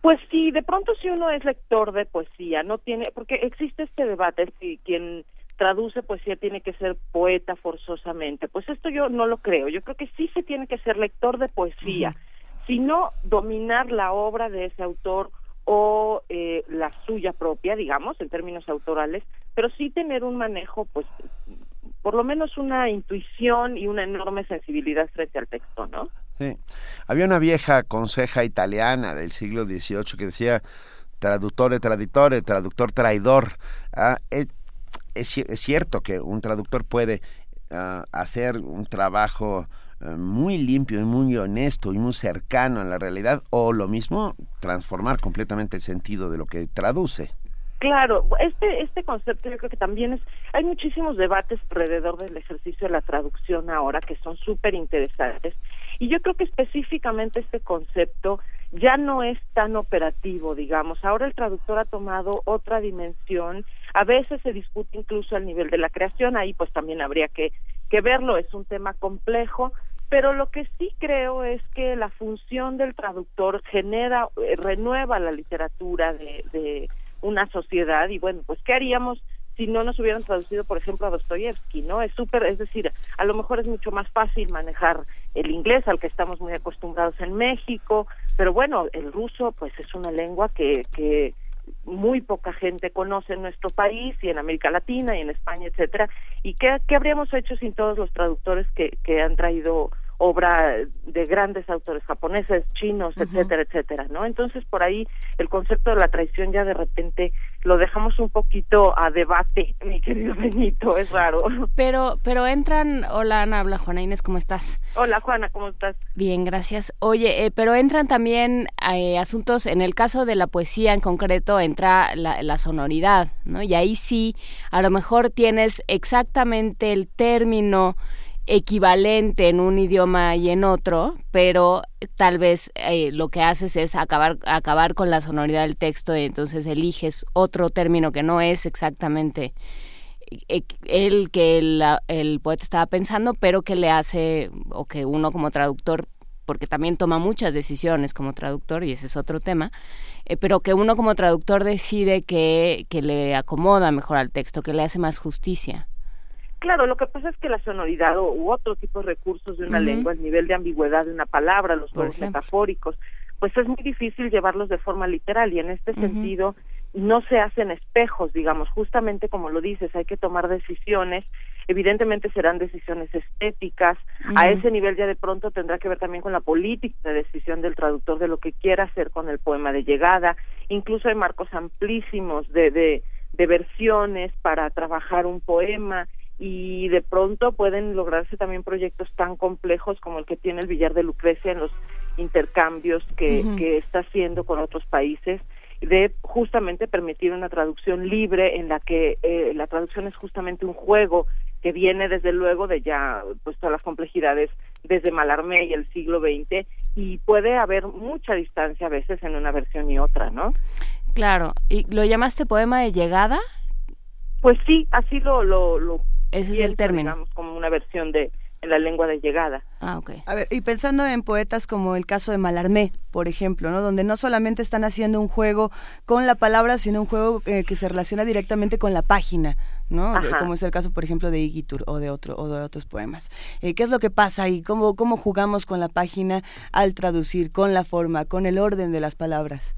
Pues sí, de pronto si uno es lector de poesía, no tiene, porque existe este debate si quien traduce poesía tiene que ser poeta forzosamente. Pues esto yo no lo creo. Yo creo que sí se tiene que ser lector de poesía sino dominar la obra de ese autor o eh, la suya propia, digamos, en términos autorales, pero sí tener un manejo, pues, por lo menos una intuición y una enorme sensibilidad frente al texto, ¿no? Sí. Había una vieja conseja italiana del siglo XVIII que decía traductore traditore, traductor traidor. Ah, es, es, cierto que un traductor puede ah, hacer un trabajo muy limpio y muy honesto y muy cercano a la realidad o lo mismo transformar completamente el sentido de lo que traduce. Claro, este este concepto yo creo que también es hay muchísimos debates alrededor del ejercicio de la traducción ahora que son súper interesantes y yo creo que específicamente este concepto ya no es tan operativo, digamos. Ahora el traductor ha tomado otra dimensión. A veces se discute incluso al nivel de la creación. Ahí pues también habría que, que verlo. Es un tema complejo pero lo que sí creo es que la función del traductor genera, eh, renueva la literatura de, de, una sociedad y bueno, pues ¿qué haríamos si no nos hubieran traducido, por ejemplo, a Dostoyevsky, ¿no? Es súper, es decir, a lo mejor es mucho más fácil manejar el inglés al que estamos muy acostumbrados en México, pero bueno, el ruso pues es una lengua que, que muy poca gente conoce en nuestro país y en América Latina y en España, etcétera. ¿Y qué, qué habríamos hecho sin todos los traductores que, que han traído obra de grandes autores japoneses, chinos, etcétera, etcétera, ¿no? Entonces por ahí el concepto de la traición ya de repente lo dejamos un poquito a debate, mi querido Benito, es raro. Pero pero entran, hola Ana, habla Juana Inés, ¿cómo estás? Hola Juana, ¿cómo estás? Bien, gracias. Oye, eh, pero entran también eh, asuntos, en el caso de la poesía en concreto entra la, la sonoridad, ¿no? Y ahí sí, a lo mejor tienes exactamente el término equivalente en un idioma y en otro, pero tal vez eh, lo que haces es acabar, acabar con la sonoridad del texto y entonces eliges otro término que no es exactamente eh, el que el, poeta estaba pensando, pero que le hace, o que uno como traductor, porque también toma muchas decisiones como traductor, y ese es otro tema, eh, pero que uno como traductor decide que, que le acomoda mejor al texto, que le hace más justicia. Claro, lo que pasa es que la sonoridad o, u otro tipo de recursos de una lengua, el nivel de ambigüedad de una palabra, los juegos metafóricos, pues es muy difícil llevarlos de forma literal y en este sentido no se hacen espejos, digamos, justamente como lo dices, hay que tomar decisiones, evidentemente serán decisiones estéticas, a ese nivel ya de pronto tendrá que ver también con la política de decisión del traductor de lo que quiera hacer con el poema de llegada, incluso hay marcos amplísimos de, de, de versiones para trabajar un poema, y de pronto pueden lograrse también proyectos tan complejos como el que tiene el Villar de Lucrecia en los intercambios que, que está haciendo con otros países de justamente permitir una traducción libre en la que eh, la traducción es justamente un juego que viene desde luego de ya pues todas las complejidades desde Malarmé y el siglo XX y puede haber mucha distancia a veces en una versión y otra, ¿no? Claro, ¿y lo llamaste poema de llegada? Pues sí, así lo lo, lo ese es el término, digamos, como una versión de en la lengua de llegada. Ah, ok. A ver, y pensando en poetas como el caso de Malarmé, por ejemplo, ¿no? Donde no solamente están haciendo un juego con la palabra, sino un juego eh, que se relaciona directamente con la página, ¿no? Ajá. Como es el caso, por ejemplo, de Igitur o de otro o de otros poemas. Eh, ¿Qué es lo que pasa y cómo cómo jugamos con la página al traducir, con la forma, con el orden de las palabras?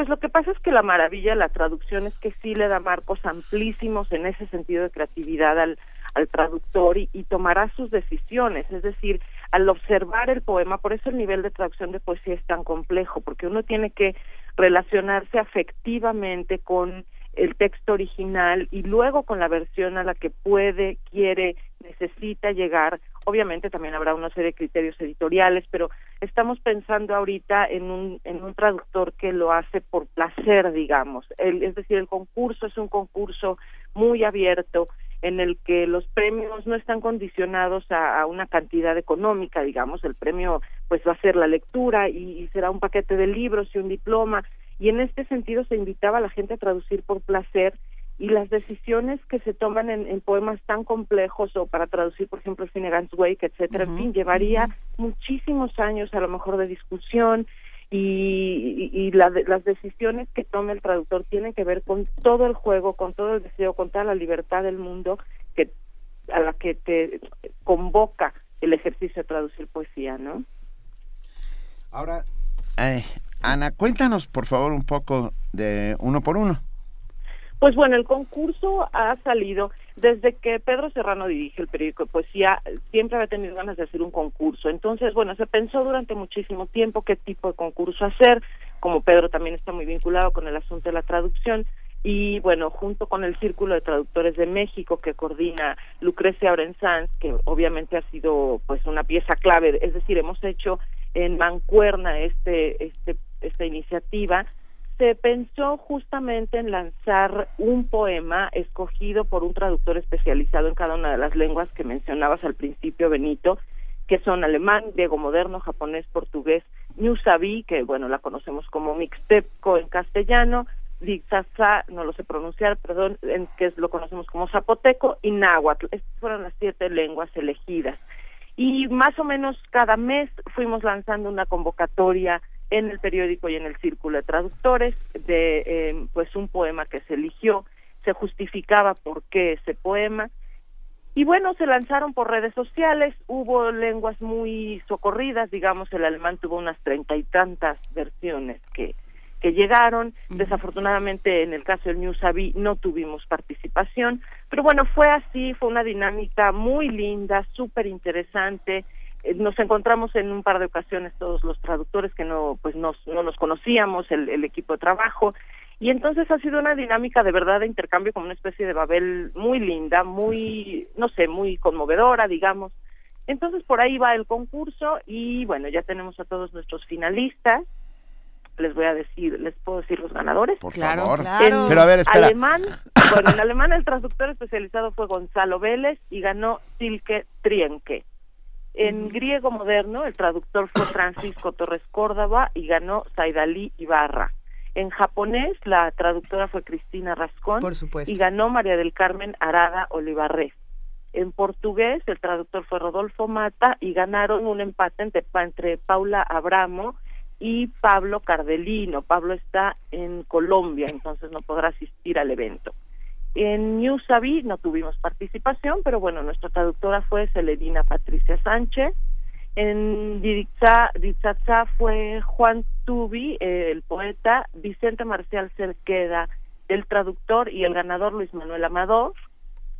Pues lo que pasa es que la maravilla de la traducción es que sí le da marcos amplísimos en ese sentido de creatividad al, al traductor y, y, tomará sus decisiones, es decir, al observar el poema, por eso el nivel de traducción de poesía es tan complejo, porque uno tiene que relacionarse afectivamente con el texto original y luego con la versión a la que puede, quiere, necesita llegar. Obviamente también habrá una serie de criterios editoriales, pero estamos pensando ahorita en un, en un traductor que lo hace por placer, digamos. El, es decir, el concurso es un concurso muy abierto en el que los premios no están condicionados a, una cantidad económica, digamos, el premio pues va a ser la lectura y, y será un paquete de libros y un diploma, y en este sentido se invitaba a la gente a traducir por placer y las decisiones que se toman en, en poemas tan complejos o para traducir por ejemplo Finnegan's Wake etcétera, uh -huh, en fin, llevaría uh -huh. muchísimos años a lo mejor de discusión y, y, y la, las decisiones que tome el traductor tienen que ver con todo el juego, con todo el deseo, con toda la libertad del mundo que a la que te convoca el ejercicio de traducir poesía, ¿no? Ahora, eh, Ana, cuéntanos por favor un poco de uno por uno. Pues bueno, el concurso ha salido desde que Pedro Serrano dirige el periódico de poesía, siempre había tenido ganas de hacer un concurso. Entonces, bueno, se pensó durante muchísimo tiempo qué tipo de concurso hacer, como Pedro también está muy vinculado con el asunto de la traducción, y bueno, junto con el Círculo de Traductores de México que coordina Lucrecia Orensanz, que obviamente ha sido pues una pieza clave, es decir, hemos hecho en mancuerna este este esta iniciativa se pensó justamente en lanzar un poema escogido por un traductor especializado en cada una de las lenguas que mencionabas al principio, Benito, que son alemán, griego moderno, japonés, portugués, Sabi, que bueno, la conocemos como Mixteco en castellano, Dixaza, no lo sé pronunciar, perdón, en, que lo conocemos como zapoteco, y náhuatl. Estas fueron las siete lenguas elegidas. Y más o menos cada mes fuimos lanzando una convocatoria en el periódico y en el círculo de traductores de eh, pues un poema que se eligió se justificaba por qué ese poema y bueno se lanzaron por redes sociales hubo lenguas muy socorridas digamos el alemán tuvo unas treinta y tantas versiones que que llegaron desafortunadamente en el caso del Newsabi no tuvimos participación pero bueno fue así fue una dinámica muy linda súper interesante nos encontramos en un par de ocasiones todos los traductores que no pues nos, no nos conocíamos el, el, equipo de trabajo y entonces ha sido una dinámica de verdad de intercambio como una especie de Babel muy linda muy no sé muy conmovedora digamos entonces por ahí va el concurso y bueno ya tenemos a todos nuestros finalistas les voy a decir, les puedo decir los ganadores. Por claro, favor. Claro. Pero a ver, espera. Alemán, bueno, en alemán el traductor especializado fue Gonzalo Vélez y ganó Silke Trienke. En griego moderno, el traductor fue Francisco Torres Córdoba y ganó Saidalí Ibarra. En japonés, la traductora fue Cristina Rascón Por y ganó María del Carmen Arada Olivarrés. En portugués, el traductor fue Rodolfo Mata y ganaron un empate entre, entre Paula Abramo y Pablo Cardelino. Pablo está en Colombia, entonces no podrá asistir al evento. En Newsabi no tuvimos participación, pero bueno, nuestra traductora fue Celedina Patricia Sánchez. En Diritza fue Juan Tubi, eh, el poeta, Vicente Marcial Cerqueda, el traductor y el ganador Luis Manuel Amador,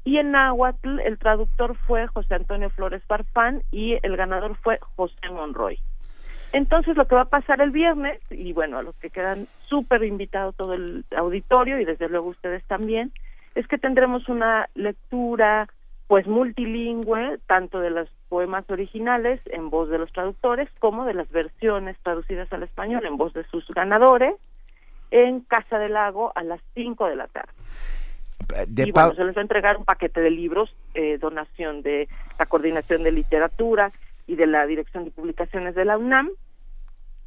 y en náhuatl el traductor fue José Antonio Flores Farfán y el ganador fue José Monroy. Entonces lo que va a pasar el viernes, y bueno, a los que quedan súper invitados todo el auditorio y desde luego ustedes también, es que tendremos una lectura pues multilingüe, tanto de los poemas originales en voz de los traductores como de las versiones traducidas al español en voz de sus ganadores en Casa del Lago a las 5 de la tarde. y bueno, se les va a entregar un paquete de libros, eh, donación de la Coordinación de Literatura y de la Dirección de Publicaciones de la UNAM.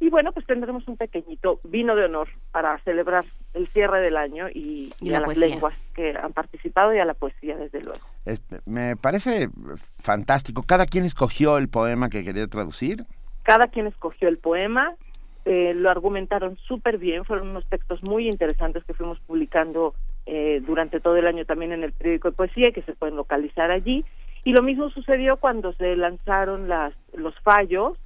Y bueno, pues tendremos un pequeñito vino de honor para celebrar el cierre del año y, a las lenguas que han participado y a la poesía, desde luego. me parece fantástico. ¿Cada quien escogió el poema que quería traducir? Cada quien escogió el poema eh, lo argumentaron súper bien, fueron unos textos muy interesantes que fuimos publicando eh, durante todo el año también en el periódico de poesía que se pueden localizar allí. Y lo mismo sucedió cuando se lanzaron las, los fallos.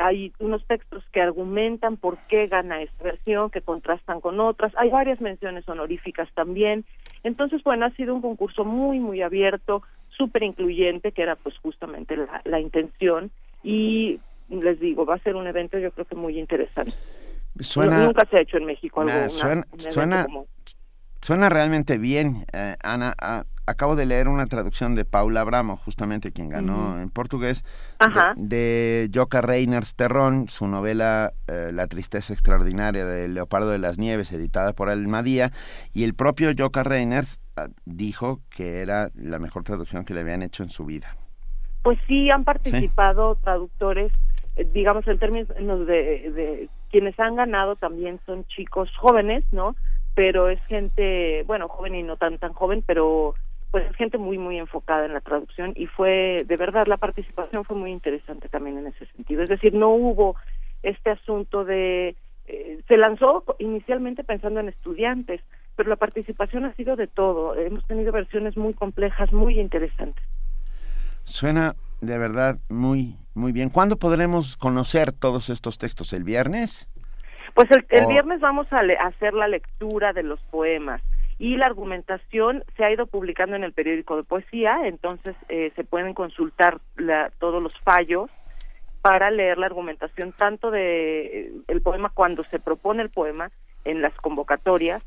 Hay unos textos que argumentan por qué gana esta versión, que contrastan con otras. Hay varias menciones honoríficas también. Entonces, bueno, ha sido un concurso muy, muy abierto, súper incluyente, que era pues justamente la, la intención. Y les digo, va a ser un evento yo creo que muy interesante. Suena, Nunca se ha hecho en México algo suena, suena, realmente bien, eh, Ana. Acabo de leer una traducción de Paula Abramo, justamente quien ganó en portugués, de, Joca Reiners Terrón, su novela eh, La tristeza extraordinaria de Leopardo de las Nieves, editada por Almadía, y el propio Joca Reiners ah, dijo que era la mejor traducción que le habían hecho en su vida. Pues sí, han participado traductores digamos en términos de, de quienes han ganado también son chicos jóvenes, ¿no? Pero es gente, bueno, joven y no tan tan joven, pero pues es gente muy muy enfocada en la traducción y fue de verdad la participación fue muy interesante también en ese sentido. Es decir, no hubo este asunto de eh, se lanzó inicialmente pensando en estudiantes, pero la participación ha sido de todo. Hemos tenido versiones muy complejas, muy interesantes. Suena de verdad muy muy bien. ¿Cuándo podremos conocer todos estos textos? ¿El viernes? Pues el, viernes vamos a, hacer la lectura de los poemas y la argumentación se ha ido publicando en el periódico de poesía, entonces eh, se pueden consultar todos los fallos para leer la argumentación tanto de eh, el poema cuando se propone el poema en las convocatorias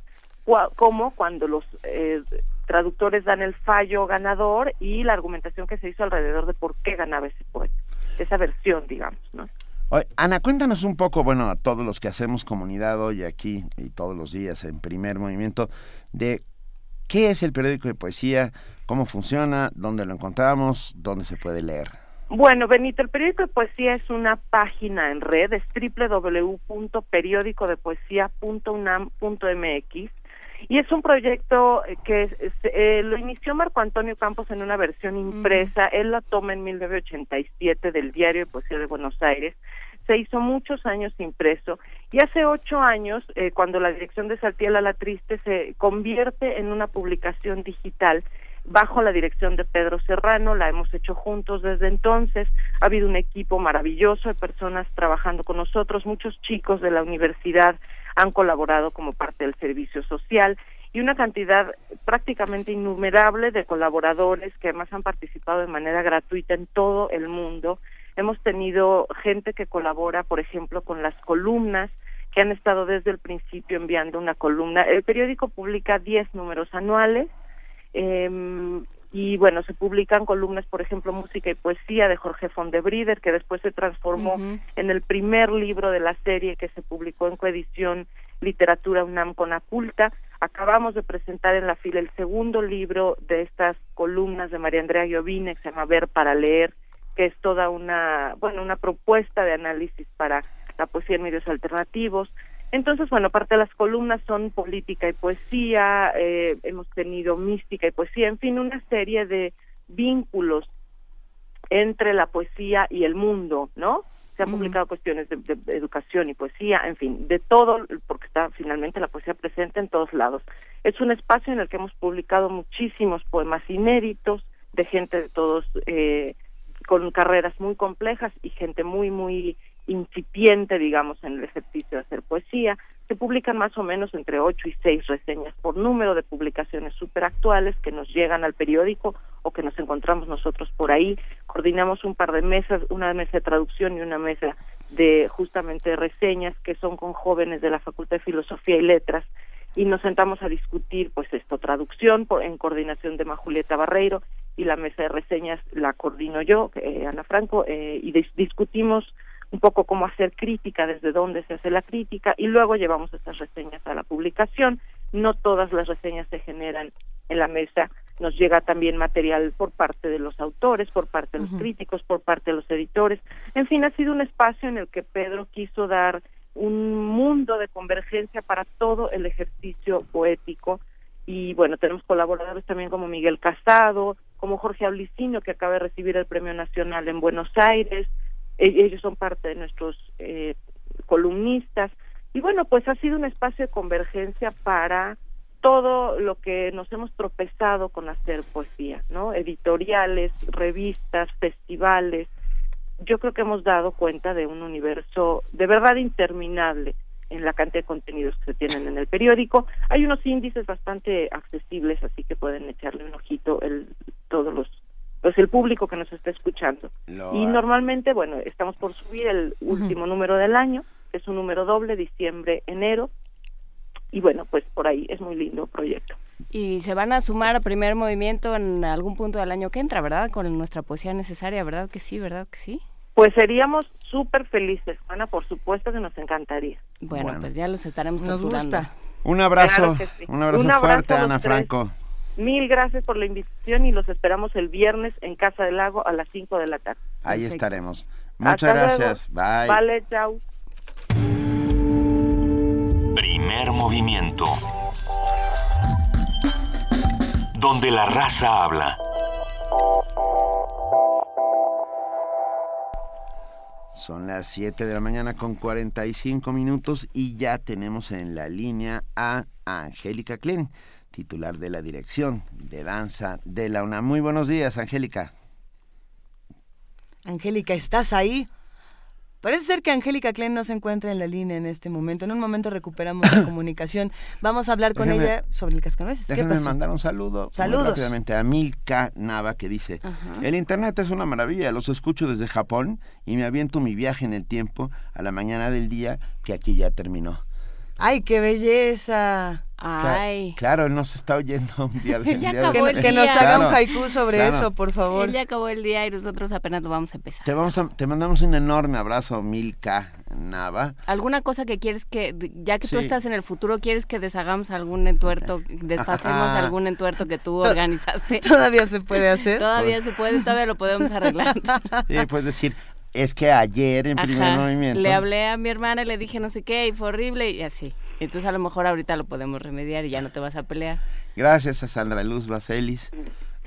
como cuando los eh, traductores dan el fallo ganador y la argumentación que se hizo alrededor de por qué ganaba ese poema esa versión, digamos, ¿no? Ana, cuéntanos un poco, bueno, a todos los que hacemos comunidad hoy aquí y todos los días en primer movimiento, de qué es el periódico de poesía, cómo funciona, dónde lo encontramos, dónde se puede leer. Bueno, Benito, el periódico de poesía es una página en red, es www.periódicodepoesia.unam.mx y es un proyecto eh, que eh, lo inició Marco Antonio Campos en una versión impresa, él la toma en 1987 del Diario de Poesía de Buenos Aires, se hizo muchos años impreso y hace ocho años, eh, cuando la dirección de Saltiel la Triste se convierte en una publicación digital bajo la dirección de Pedro Serrano, la hemos hecho juntos desde entonces, ha habido un equipo maravilloso de personas trabajando con nosotros, muchos chicos de la universidad han colaborado como parte del servicio social y una cantidad prácticamente innumerable de colaboradores que además han participado de manera gratuita en todo el mundo. Hemos tenido gente que colabora, por ejemplo, con las columnas, que han estado desde el principio enviando una columna. El periódico publica 10 números anuales. Eh, y bueno, se publican columnas, por ejemplo, Música y Poesía de Jorge von de Brieder, que después se transformó en el primer libro de la serie que se publicó en coedición Literatura UNAM con Aculta. Acabamos de presentar en la fila el segundo libro de estas columnas de María Andrea Giovine, que se llama Ver para Leer, que es toda una, bueno, una propuesta de análisis para la poesía en medios alternativos. Entonces, bueno, parte de las columnas son política y poesía, eh, hemos tenido mística y poesía, en fin, una serie de vínculos entre la poesía y el mundo, ¿no? Se han publicado cuestiones de, educación y poesía, en fin, de todo, porque está finalmente la poesía presente en todos lados. Es un espacio en el que hemos publicado muchísimos poemas inéditos de gente de todos, eh, con carreras muy complejas y gente muy, muy incipiente, digamos, en el ejercicio de hacer poesía. se publican más o menos entre ocho y seis reseñas por número de publicaciones súper actuales que nos llegan al periódico o que nos encontramos nosotros por ahí. Coordinamos un par de mesas, una mesa de traducción y una mesa de justamente reseñas que son con jóvenes de la Facultad de Filosofía y Letras y nos sentamos a discutir pues esto traducción en coordinación de Majulieta Barreiro y la mesa de reseñas la coordino yo eh, Ana Franco eh, y discutimos un poco cómo hacer crítica, desde dónde se hace la crítica y luego llevamos estas reseñas a la publicación. No todas las reseñas se generan en la mesa, nos llega también material por parte de los autores, por parte de los críticos, por parte de los editores. En fin, ha sido un espacio en el que Pedro quiso dar un mundo de convergencia para todo el ejercicio poético y bueno, tenemos colaboradores también como Miguel Casado, como Jorge Ablicino que acaba de recibir el Premio Nacional en Buenos Aires, ellos son parte de nuestros eh, columnistas. Y bueno pues ha sido un espacio de convergencia para todo lo que nos hemos tropezado con hacer poesía no editoriales revistas festivales. Yo creo que hemos dado cuenta de un universo de verdad interminable en la cantidad de contenidos que se tienen en el periódico. Hay unos índices bastante accesibles, así que pueden echarle un ojito el, todos los pues el público que nos está escuchando. y normalmente, bueno, estamos por subir el último número del año, que es un número doble, diciembre, enero, y bueno, pues por ahí es muy lindo el proyecto. Y se van a sumar a primer movimiento en algún punto del año que entra, ¿verdad? Con nuestra poesía necesaria, ¿verdad que sí? ¿Verdad que sí? Pues seríamos súper felices, Ana, por supuesto que nos encantaría. Bueno, pues ya los estaremos nos gusta. Un abrazo, un abrazo, fuerte, Ana Franco. Mil gracias por la invitación y los esperamos el viernes en Casa del Lago a las 5 de la tarde. Ahí estaremos. Muchas gracias. Bye. Vale, chao. Primer movimiento. Donde la raza habla. Son las 7 de la mañana con 45 minutos y ya tenemos en la línea a Angélica Klein titular de la Dirección de Danza de la UNAM. Muy buenos días, Angélica. Angélica, ¿estás ahí? Parece ser que Angélica Klein no se encuentra en la línea en este momento. En un momento recuperamos la comunicación. Vamos a hablar con ella sobre el cascanueces. ¿Qué Déjame mandar un saludo Saludos. rápidamente a Milka Nava que dice, el internet es una maravilla, los escucho desde Japón y me aviento mi viaje en el tiempo a la mañana del día que aquí ya terminó. ¡Ay, qué belleza! Ay. Claro, él nos está oyendo un día de, que, que, nos haga un haiku sobre eso, por favor. Él ya acabó el día y nosotros apenas lo vamos a empezar. Te, vamos te mandamos un enorme abrazo, Milka Nava. ¿Alguna cosa que quieres que, ya que tú estás en el futuro, quieres que deshagamos algún entuerto, desfacemos algún entuerto que tú organizaste? ¿Todavía se puede hacer? Todavía se puede, todavía lo podemos arreglar. Sí, puedes decir, es que ayer en primer movimiento. Le hablé a mi hermana y le dije no sé qué y fue horrible y así. Entonces a lo mejor ahorita lo podemos remediar y ya no te vas a pelear. Gracias a Sandra Luz Baselis.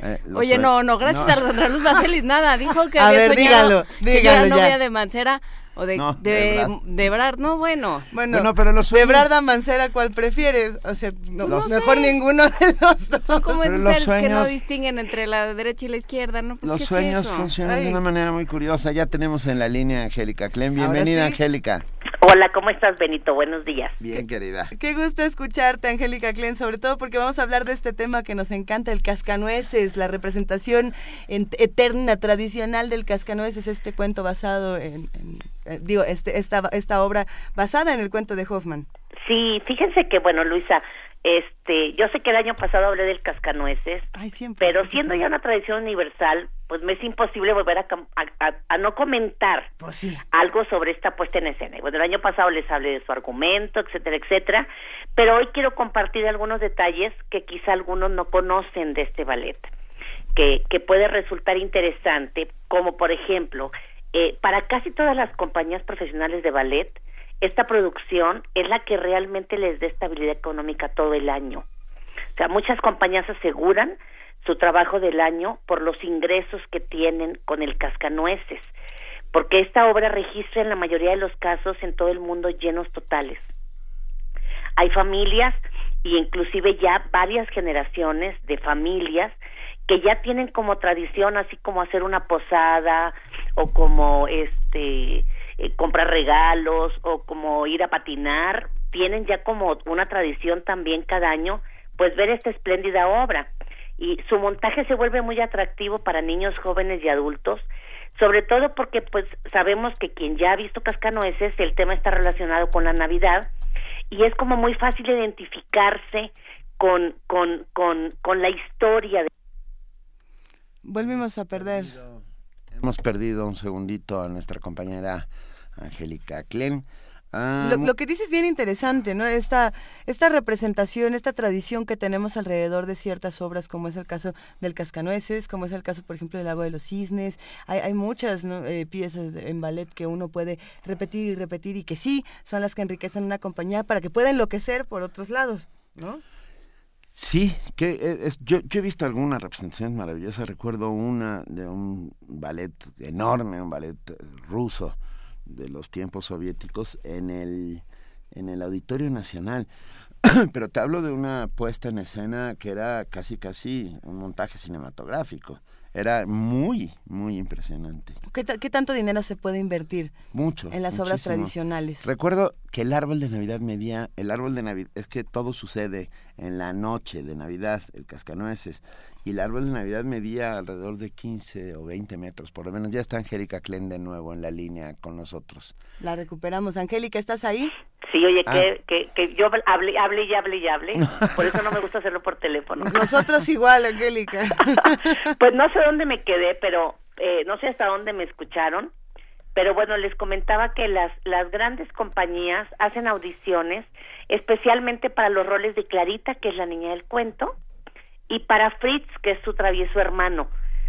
Eh, Oye, no, no, gracias a Sandra Luz Baselis, nada. Dijo que había soñado dígalo, que dígalo era novia de Mancera o de, no, de, de, Brad. no, bueno. Bueno, pero los sueños... de Brad a Mancera, ¿cuál prefieres? O sea, no, mejor ninguno de los dos. Son como esos seres que no distinguen entre la derecha y la izquierda, ¿no? Pues, los sueños funcionan de una manera muy curiosa. Ya tenemos en la línea Angélica Clem. Bienvenida, Angélica. Hola, ¿cómo estás, Benito? Buenos días. Bien, querida. Qué gusto escucharte, Angélica Klen, sobre todo porque vamos a hablar de este tema que nos encanta, el cascanueces, la representación eterna, tradicional del cascanueces, este cuento basado en, eh, digo, este, esta, esta obra basada en el cuento de Hoffman. Sí, fíjense que, bueno, Luisa, este, yo sé que el año pasado hablé del cascanueces, pero siendo ya una tradición universal, pues me es imposible volver a, a, no comentar pues algo sobre esta puesta en escena. Bueno, el año pasado les hablé de su argumento, etcétera, etcétera, pero hoy quiero compartir algunos detalles que quizá algunos no conocen de este ballet, que, que puede resultar interesante, como por ejemplo, eh, para casi todas las compañías profesionales de ballet, esta producción es la que realmente les da estabilidad económica todo el año. O sea, muchas compañías aseguran su trabajo del año por los ingresos que tienen con el cascanueces, porque esta obra registra en la mayoría de los casos en todo el mundo llenos totales. Hay familias y inclusive ya varias generaciones de familias que ya tienen como tradición así como hacer una posada o como este eh, comprar regalos o como ir a patinar tienen ya como una tradición también cada año, pues ver esta espléndida obra. Y su montaje se vuelve muy atractivo para niños, jóvenes y adultos, sobre todo porque pues sabemos que quien ya ha visto Cascanueces, el tema está relacionado con la Navidad y es como muy fácil identificarse con, con, con, con la historia. De... Volvimos a perder. Hemos perdido un segundito a nuestra compañera Angélica Klen. Ah, lo, que dices es bien interesante, ¿no? Esta, esta representación, esta tradición que tenemos alrededor de ciertas obras, como es el caso del Cascanueces, como es el caso, por ejemplo, del Lago de los Cisnes. Hay, hay muchas eh, piezas en ballet que uno puede repetir y repetir y que sí son las que enriquecen una compañía para que pueda enloquecer por otros lados, ¿no? Sí, que eh, yo, yo, he visto alguna representación maravillosa. Recuerdo una de un ballet enorme, un ballet ruso de los tiempos soviéticos en el, en el Auditorio Nacional. Pero te hablo de una puesta en escena que era casi, casi un montaje cinematográfico. Era muy, muy impresionante. ¿Qué, ¿Qué, tanto dinero se puede invertir? Mucho. En las obras tradicionales. Recuerdo que el árbol de Navidad medía, el árbol de Navidad, es que todo sucede en la noche de Navidad, el cascanueces, y el árbol de Navidad medía alrededor de 15 o 20 metros, por lo menos. Ya está Angélica Klen de nuevo en la línea con nosotros. La recuperamos. Angélica, ¿estás ahí? Sí, oye, ah. que, que, yo hable, hable y hable y hable. Por eso no me gusta hacerlo por teléfono. Nosotros igual, Angélica. pues no sé dónde me quedé, pero eh, no sé hasta dónde me escucharon. Pero bueno, les comentaba que las, las grandes compañías hacen audiciones especialmente para los roles de Clarita, que es la niña del cuento, y para Fritz, que es su travieso hermano.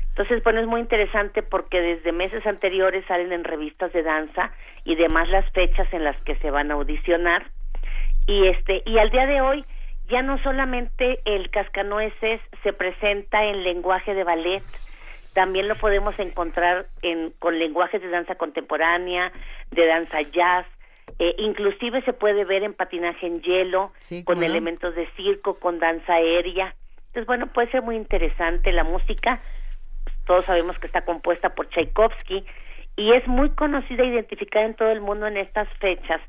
Entonces, bueno, es muy interesante porque desde meses anteriores salen en revistas de danza y demás las fechas en las que se van a audicionar. Y este y al día de hoy ya no solamente el cascanueces se presenta en lenguaje de ballet, también lo podemos encontrar en con lenguajes de danza contemporánea, de danza jazz, eh, inclusive se puede ver en patinaje en hielo, con elementos de circo, con danza aérea. Entonces, bueno, puede ser muy interesante la música. Todos sabemos que está compuesta por Tchaikovsky y es muy conocida e identificada en todo el mundo en estas fechas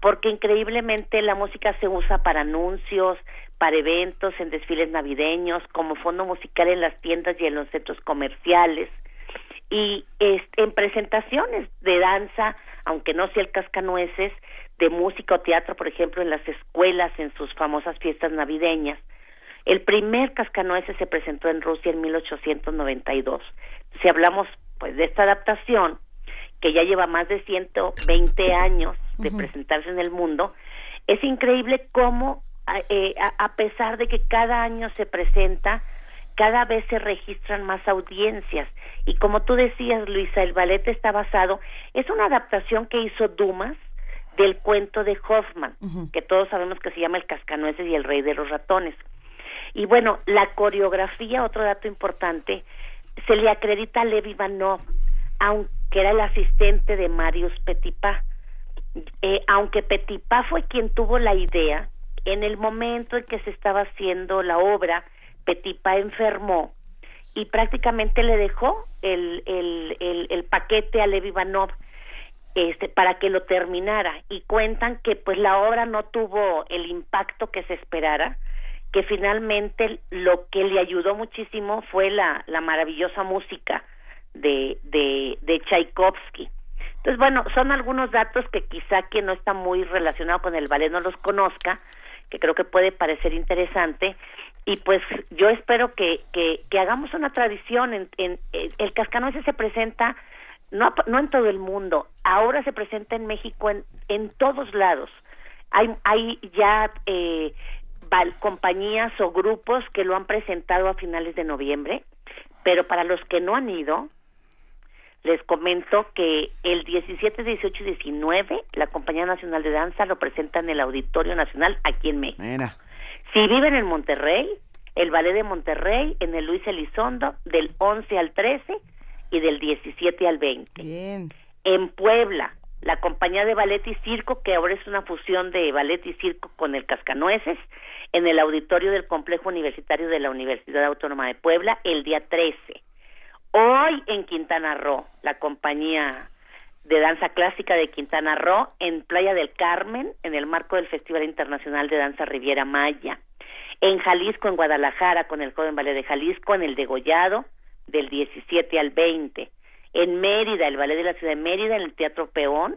porque increíblemente la música se usa para anuncios, para eventos, en desfiles navideños, como fondo musical en las tiendas y en los centros comerciales y en presentaciones de danza, aunque no sea el cascanueces, de música o teatro, por ejemplo, en las escuelas, en sus famosas fiestas navideñas. El primer cascanueces se presentó en Rusia en 1892. Si hablamos pues de esta adaptación que ya lleva más de 120 años de presentarse en el mundo, es increíble cómo eh, a pesar de que cada año se presenta, cada vez se registran más audiencias. Y como tú decías, Luisa, el ballet está basado, es una adaptación que hizo Dumas del cuento de Hoffman, que todos sabemos que se llama El Cascanueces y el Rey de los Ratones. Y bueno, la coreografía, otro dato importante, se le acredita a Levi Ivanov, aunque era el asistente de Marius Petipa. Eh, aunque Petipa fue quien tuvo la idea, en el momento en que se estaba haciendo la obra, Petipa enfermó y prácticamente le dejó el, el, el, paquete a Levi Ivanov este, para que lo terminara y cuentan que pues la obra no tuvo el impacto que se esperara que finalmente lo que le ayudó muchísimo fue la, la maravillosa música de, de, de Tchaikovsky. Entonces, bueno, son algunos datos que quizá quien no está muy relacionado con el ballet no los conozca, que creo que puede parecer interesante. Y pues yo espero que, que, hagamos una tradición. En, en, el cascanueces se presenta no, no en todo el mundo, ahora se presenta en México en, en todos lados. Hay, hay ya eh, compañías o grupos que lo han presentado a finales de noviembre, pero para los que no han ido, les comento que el 17, 18 y 19 la Compañía Nacional de Danza lo presenta en el Auditorio Nacional aquí en México. Si viven en Monterrey, el Ballet de Monterrey en el Luis Elizondo del 11 al 13 y del 17 al 20. Bien. En Puebla, la compañía de ballet y circo, que ahora es una fusión de ballet y circo con el Cascanueces, en el auditorio del Complejo Universitario de la Universidad Autónoma de Puebla el día 13. Hoy en Quintana Roo, la compañía de Danza Clásica de Quintana Roo en Playa del Carmen, en el marco del Festival Internacional de Danza Riviera Maya. En Jalisco, en Guadalajara, con el Joven Ballet de Jalisco, en el Degollado, del 17 al 20. En Mérida, el Ballet de la Ciudad de Mérida, en el Teatro Peón,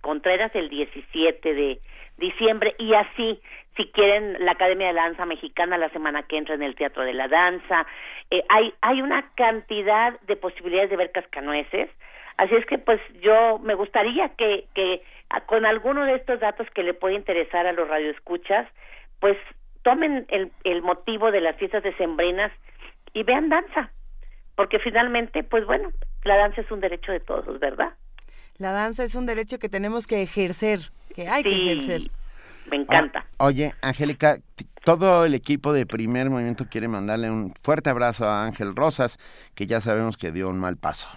Contreras, el 17 de diciembre. Y así, si quieren, la Academia de Danza Mexicana la semana que entra en el Teatro de la Danza. Eh, hay, hay una cantidad de posibilidades de ver cascanueces. Así es que, pues, yo me gustaría que, que con alguno de estos datos que le puede interesar a los radioescuchas, pues tomen el, el motivo de las fiestas decembrinas y vean danza, porque finalmente, pues bueno, la danza es un derecho de todos, ¿verdad? La danza es un derecho que tenemos que ejercer, que hay que ejercer. Me encanta. Ah, oye, Angélica, todo el equipo de Primer Movimiento quiere mandarle un fuerte abrazo a Ángel Rosas, que ya sabemos que dio un mal paso.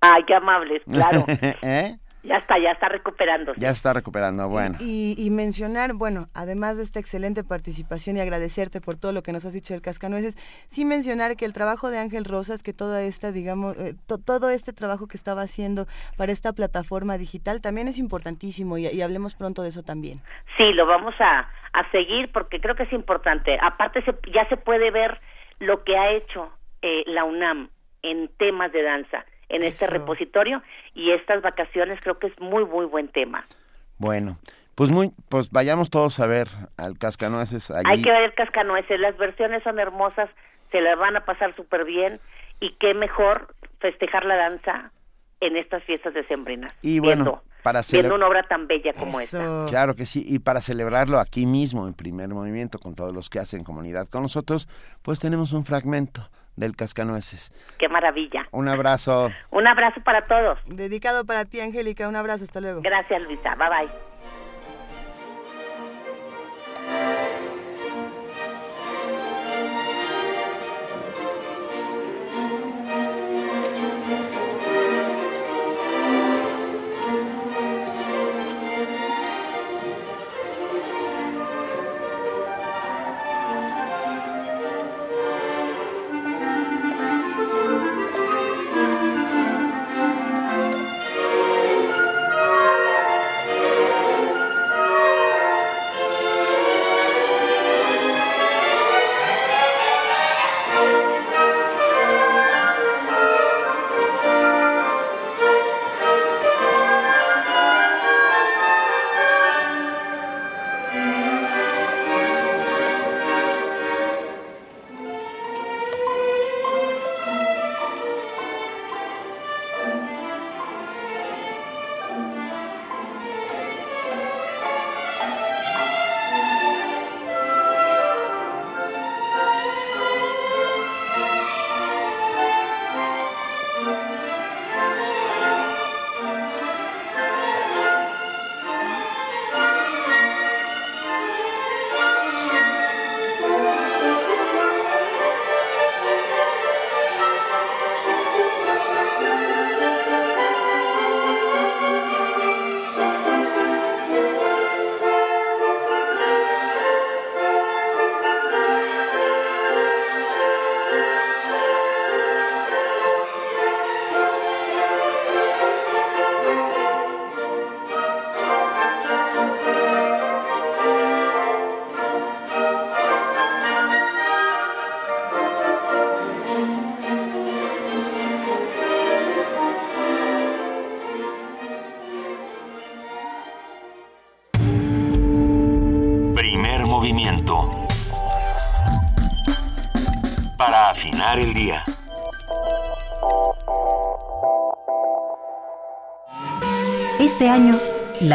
Ay, qué amables, claro. ¿Eh? Ya está, ya está recuperando. Ya está recuperando, bueno. Y, y, mencionar, bueno, además de esta excelente participación y agradecerte por todo lo que nos has dicho del Cascanueces, sí mencionar que el trabajo de Ángel Rosas, que toda esta, digamos, eh, todo este trabajo que estaba haciendo para esta plataforma digital también es importantísimo y, y hablemos pronto de eso también. Sí, lo vamos a, a seguir porque creo que es importante. Aparte, se, ya se puede ver lo que ha hecho eh, la UNAM en temas de danza en este repositorio y estas vacaciones creo que es muy muy buen tema. Bueno, pues muy pues vayamos todos a ver al Cascanueces allí. Hay que ver el Cascanueces, las versiones son hermosas, se las van a pasar súper bien y qué mejor festejar la danza en estas fiestas decembrinas. Y bueno, viendo, para viendo una obra tan bella como esta. Claro que sí, y para celebrarlo aquí mismo en primer movimiento con todos los que hacen comunidad con nosotros, pues tenemos un fragmento del Cascanueces. Qué maravilla. Un abrazo. Un abrazo para todos. Dedicado para ti, Angélica. Un abrazo. Hasta luego. Gracias, Luisa. Bye bye.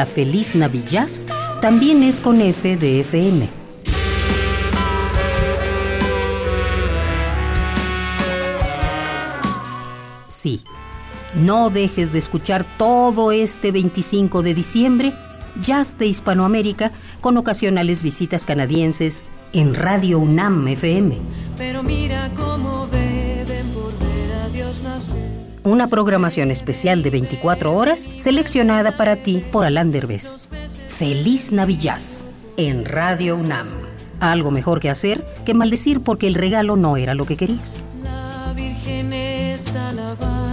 La Feliz Navidad también es con F de FM. Sí, no dejes de escuchar todo este 25 de diciembre Jazz de Hispanoamérica con ocasionales visitas canadienses en Radio UNAM FM. Una programación especial de 24 horas seleccionada para ti por Alain Derbez. Feliz Navillaz en Radio UNAM. Algo mejor que hacer que maldecir porque el regalo no era lo que querías. La Virgen está lavando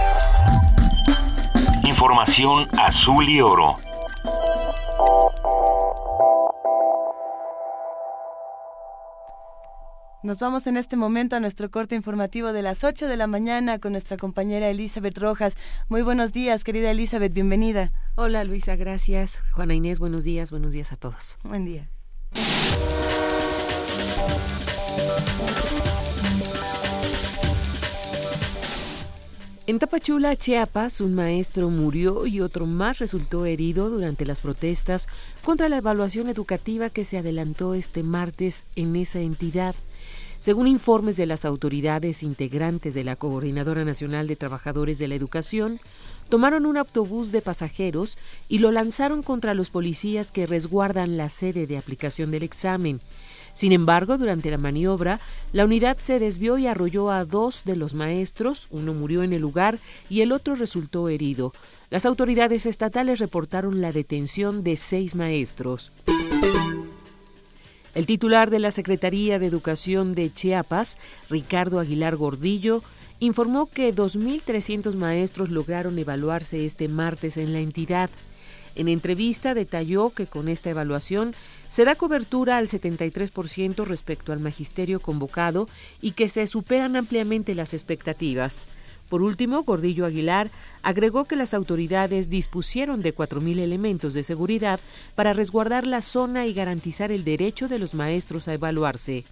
Información azul y oro. Nos vamos en este momento a nuestro corte informativo de las 8 de la mañana con nuestra compañera Elizabeth Rojas. Muy buenos días, querida Elizabeth, bienvenida. Hola Luisa, gracias. Juana Inés, buenos días, buenos días a todos. Buen día. En Tapachula, Chiapas, un maestro murió y otro más resultó herido durante las protestas contra la evaluación educativa que se adelantó este martes en esa entidad. Según informes de las autoridades integrantes de la Coordinadora Nacional de Trabajadores de la Educación, tomaron un autobús de pasajeros y lo lanzaron contra los policías que resguardan la sede de aplicación del examen. Sin embargo, durante la maniobra, la unidad se desvió y arrolló a dos de los maestros, uno murió en el lugar y el otro resultó herido. Las autoridades estatales reportaron la detención de seis maestros. El titular de la Secretaría de Educación de Chiapas, Ricardo Aguilar Gordillo, informó que 2.300 maestros lograron evaluarse este martes en la entidad. En entrevista detalló que con esta evaluación se da cobertura al 73% respecto al magisterio convocado y que se superan ampliamente las expectativas. Por último, Gordillo Aguilar agregó que las autoridades dispusieron de 4.000 elementos de seguridad para resguardar la zona y garantizar el derecho de los maestros a evaluarse.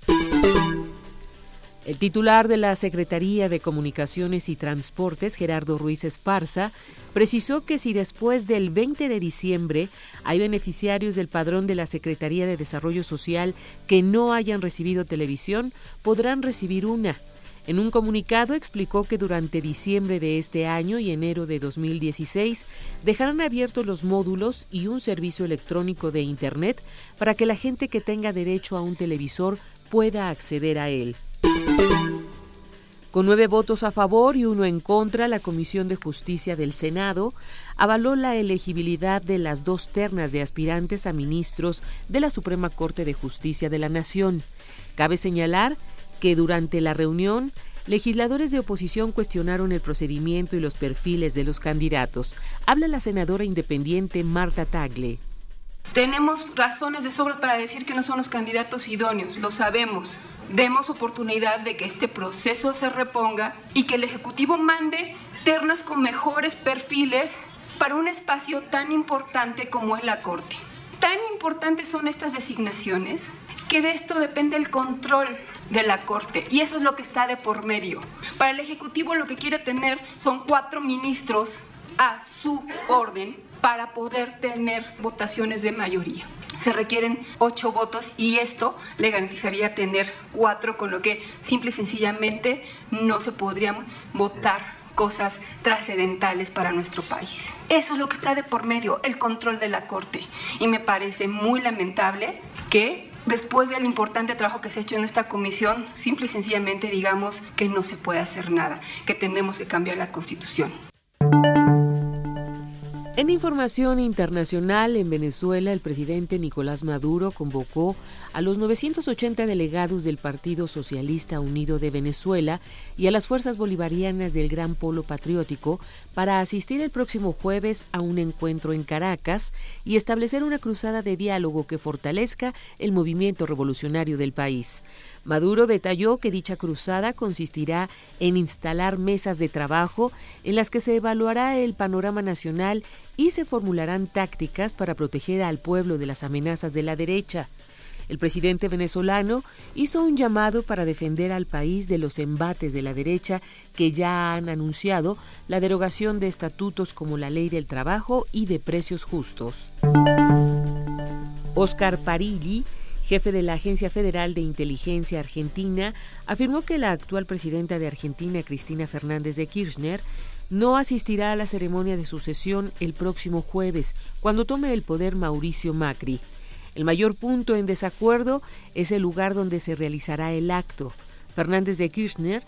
El titular de la Secretaría de Comunicaciones y Transportes, Gerardo Ruiz Esparza, precisó que si después del 20 de diciembre hay beneficiarios del padrón de la Secretaría de Desarrollo Social que no hayan recibido televisión, podrán recibir una. En un comunicado explicó que durante diciembre de este año y enero de 2016 dejarán abiertos los módulos y un servicio electrónico de Internet para que la gente que tenga derecho a un televisor pueda acceder a él. Con nueve votos a favor y uno en contra, la Comisión de Justicia del Senado avaló la elegibilidad de las dos ternas de aspirantes a ministros de la Suprema Corte de Justicia de la Nación. Cabe señalar que durante la reunión, legisladores de oposición cuestionaron el procedimiento y los perfiles de los candidatos. Habla la senadora independiente Marta Tagle. Tenemos razones de sobra para decir que no son los candidatos idóneos, lo sabemos. Demos oportunidad de que este proceso se reponga y que el Ejecutivo mande ternas con mejores perfiles para un espacio tan importante como es la Corte. Tan importantes son estas designaciones que de esto depende el control de la Corte y eso es lo que está de por medio. Para el Ejecutivo lo que quiere tener son cuatro ministros a su orden para poder tener votaciones de mayoría. Se requieren ocho votos y esto le garantizaría tener cuatro, con lo que simple y sencillamente no se podrían votar cosas trascendentales para nuestro país. Eso es lo que está de por medio, el control de la Corte. Y me parece muy lamentable que después del importante trabajo que se ha hecho en esta comisión, simple y sencillamente digamos que no se puede hacer nada, que tenemos que cambiar la Constitución. En información internacional, en Venezuela, el presidente Nicolás Maduro convocó a los 980 delegados del Partido Socialista Unido de Venezuela y a las fuerzas bolivarianas del Gran Polo Patriótico para asistir el próximo jueves a un encuentro en Caracas y establecer una cruzada de diálogo que fortalezca el movimiento revolucionario del país. Maduro detalló que dicha cruzada consistirá en instalar mesas de trabajo en las que se evaluará el panorama nacional y se formularán tácticas para proteger al pueblo de las amenazas de la derecha. El presidente venezolano hizo un llamado para defender al país de los embates de la derecha que ya han anunciado la derogación de estatutos como la ley del trabajo y de precios justos. Oscar Parilli jefe de la Agencia Federal de Inteligencia Argentina, afirmó que la actual presidenta de Argentina, Cristina Fernández de Kirchner, no asistirá a la ceremonia de sucesión el próximo jueves, cuando tome el poder Mauricio Macri. El mayor punto en desacuerdo es el lugar donde se realizará el acto. Fernández de Kirchner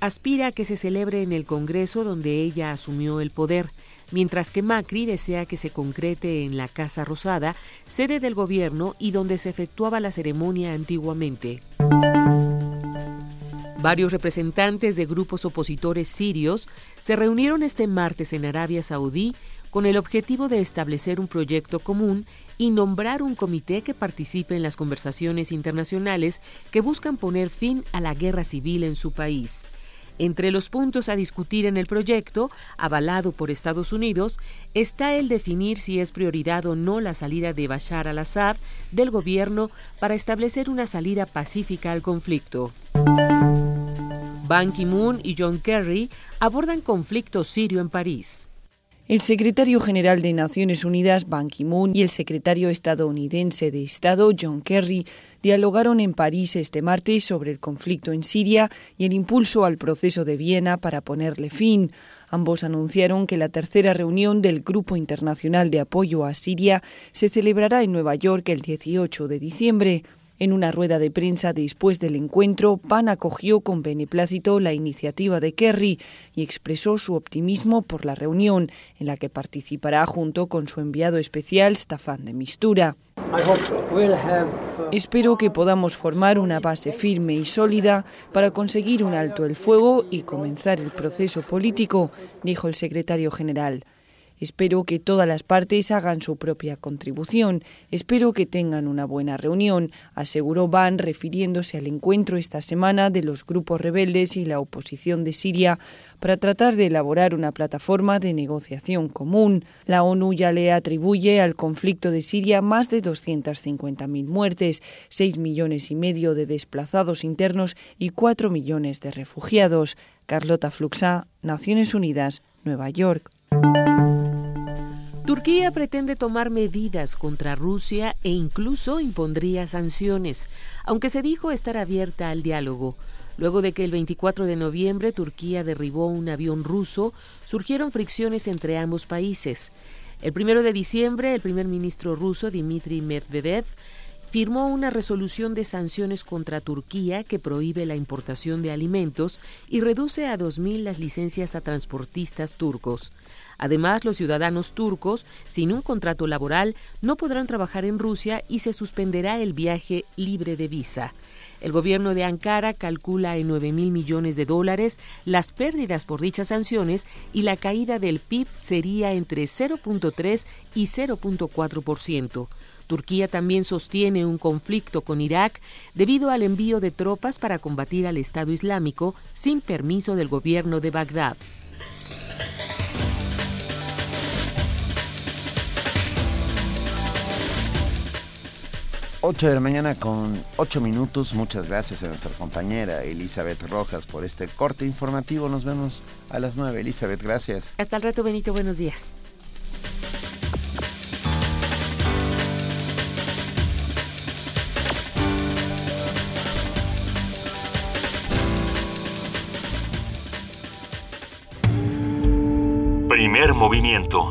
aspira a que se celebre en el Congreso donde ella asumió el poder mientras que Macri desea que se concrete en la Casa Rosada, sede del gobierno y donde se efectuaba la ceremonia antiguamente. Varios representantes de grupos opositores sirios se reunieron este martes en Arabia Saudí con el objetivo de establecer un proyecto común y nombrar un comité que participe en las conversaciones internacionales que buscan poner fin a la guerra civil en su país. Entre los puntos a discutir en el proyecto, avalado por Estados Unidos, está el definir si es prioridad o no la salida de Bashar al-Assad del gobierno para establecer una salida pacífica al conflicto. Ban Ki-moon y John Kerry abordan conflicto sirio en París. El secretario general de Naciones Unidas, Ban Ki-moon, y el secretario estadounidense de Estado, John Kerry, dialogaron en París este martes sobre el conflicto en Siria y el impulso al proceso de Viena para ponerle fin. Ambos anunciaron que la tercera reunión del Grupo Internacional de Apoyo a Siria se celebrará en Nueva York el 18 de diciembre. En una rueda de prensa después del encuentro, Pan acogió con beneplácito la iniciativa de Kerry y expresó su optimismo por la reunión, en la que participará junto con su enviado especial Staffan de Mistura. Espero que podamos formar una base firme y sólida para conseguir un alto el fuego y comenzar el proceso político, dijo el secretario general. Espero que todas las partes hagan su propia contribución. Espero que tengan una buena reunión, aseguró Ban refiriéndose al encuentro esta semana de los grupos rebeldes y la oposición de Siria para tratar de elaborar una plataforma de negociación común. La ONU ya le atribuye al conflicto de Siria más de 250.000 muertes, 6 millones y medio de desplazados internos y 4 millones de refugiados. Carlota Fluxá, Naciones Unidas, Nueva York. Turquía pretende tomar medidas contra Rusia e incluso impondría sanciones, aunque se dijo estar abierta al diálogo. Luego de que el 24 de noviembre Turquía derribó un avión ruso, surgieron fricciones entre ambos países. El 1 de diciembre, el primer ministro ruso Dmitry Medvedev firmó una resolución de sanciones contra Turquía que prohíbe la importación de alimentos y reduce a 2.000 las licencias a transportistas turcos. Además, los ciudadanos turcos, sin un contrato laboral, no podrán trabajar en Rusia y se suspenderá el viaje libre de visa. El gobierno de Ankara calcula en 9 mil millones de dólares las pérdidas por dichas sanciones y la caída del PIB sería entre 0.3 y 0.4%. Turquía también sostiene un conflicto con Irak debido al envío de tropas para combatir al Estado Islámico sin permiso del gobierno de Bagdad. 8 de la mañana con 8 minutos. Muchas gracias a nuestra compañera Elizabeth Rojas por este corte informativo. Nos vemos a las 9. Elizabeth, gracias. Hasta el rato, Benito. Buenos días. Primer movimiento.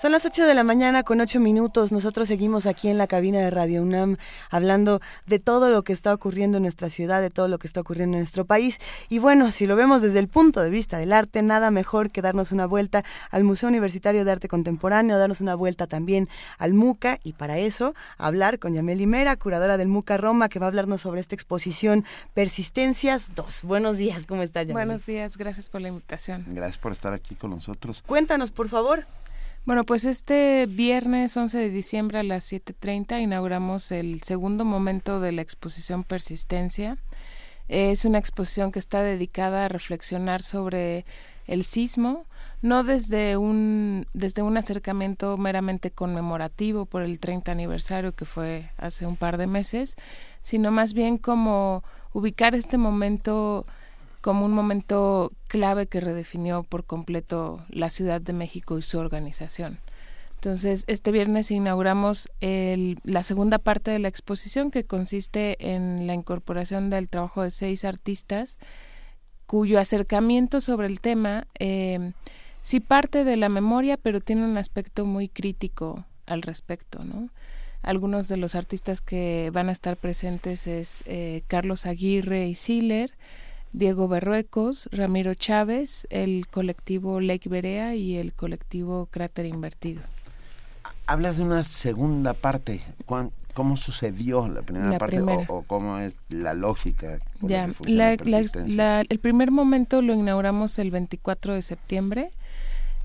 Son las 8 de la mañana con 8 minutos. Nosotros seguimos aquí en la cabina de Radio UNAM hablando de todo lo que está ocurriendo en nuestra ciudad, de todo lo que está ocurriendo en nuestro país. Y bueno, si lo vemos desde el punto de vista del arte, nada mejor que darnos una vuelta al Museo Universitario de Arte Contemporáneo, darnos una vuelta también al MUCA y para eso hablar con Yameli Mera, curadora del MUCA Roma, que va a hablarnos sobre esta exposición Persistencias 2. Buenos días, ¿cómo está Yameli? Buenos días, gracias por la invitación. Gracias por estar aquí con nosotros. Cuéntanos, por favor. Bueno, pues este viernes 11 de diciembre a las 7.30 inauguramos el segundo momento de la exposición Persistencia. Es una exposición que está dedicada a reflexionar sobre el sismo, no desde un, desde un acercamiento meramente conmemorativo por el 30 aniversario que fue hace un par de meses, sino más bien como ubicar este momento como un momento clave que redefinió por completo la Ciudad de México y su organización. Entonces, este viernes inauguramos la segunda parte de la exposición que consiste en la incorporación del trabajo de seis artistas cuyo acercamiento sobre el tema eh, sí parte de la memoria, pero tiene un aspecto muy crítico al respecto, ¿no? Algunos de los artistas que van a estar presentes es eh, Carlos Aguirre y Siller, Diego Berruecos, Ramiro Chávez, el colectivo Lake Berea y el colectivo Cráter Invertido. Hablas de una segunda parte. ¿Cómo sucedió la primera parte O, cómo es la lógica? Ya, el primer momento lo inauguramos el 24 de septiembre.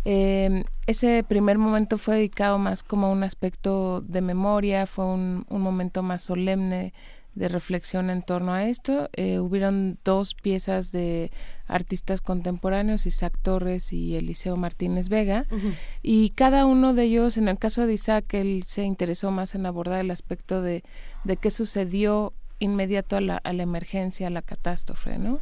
Eh, ese primer momento fue dedicado más como a un aspecto de memoria, fue un, un momento más solemne de reflexión en torno a esto. Eh, hubieron dos piezas de artistas contemporáneos, Isaac Torres y Eliseo Martínez Vega, y cada uno de ellos, en el caso de Isaac, él se interesó más en abordar el aspecto de, de qué sucedió inmediato a la, a la emergencia, a la catástrofe, ¿no?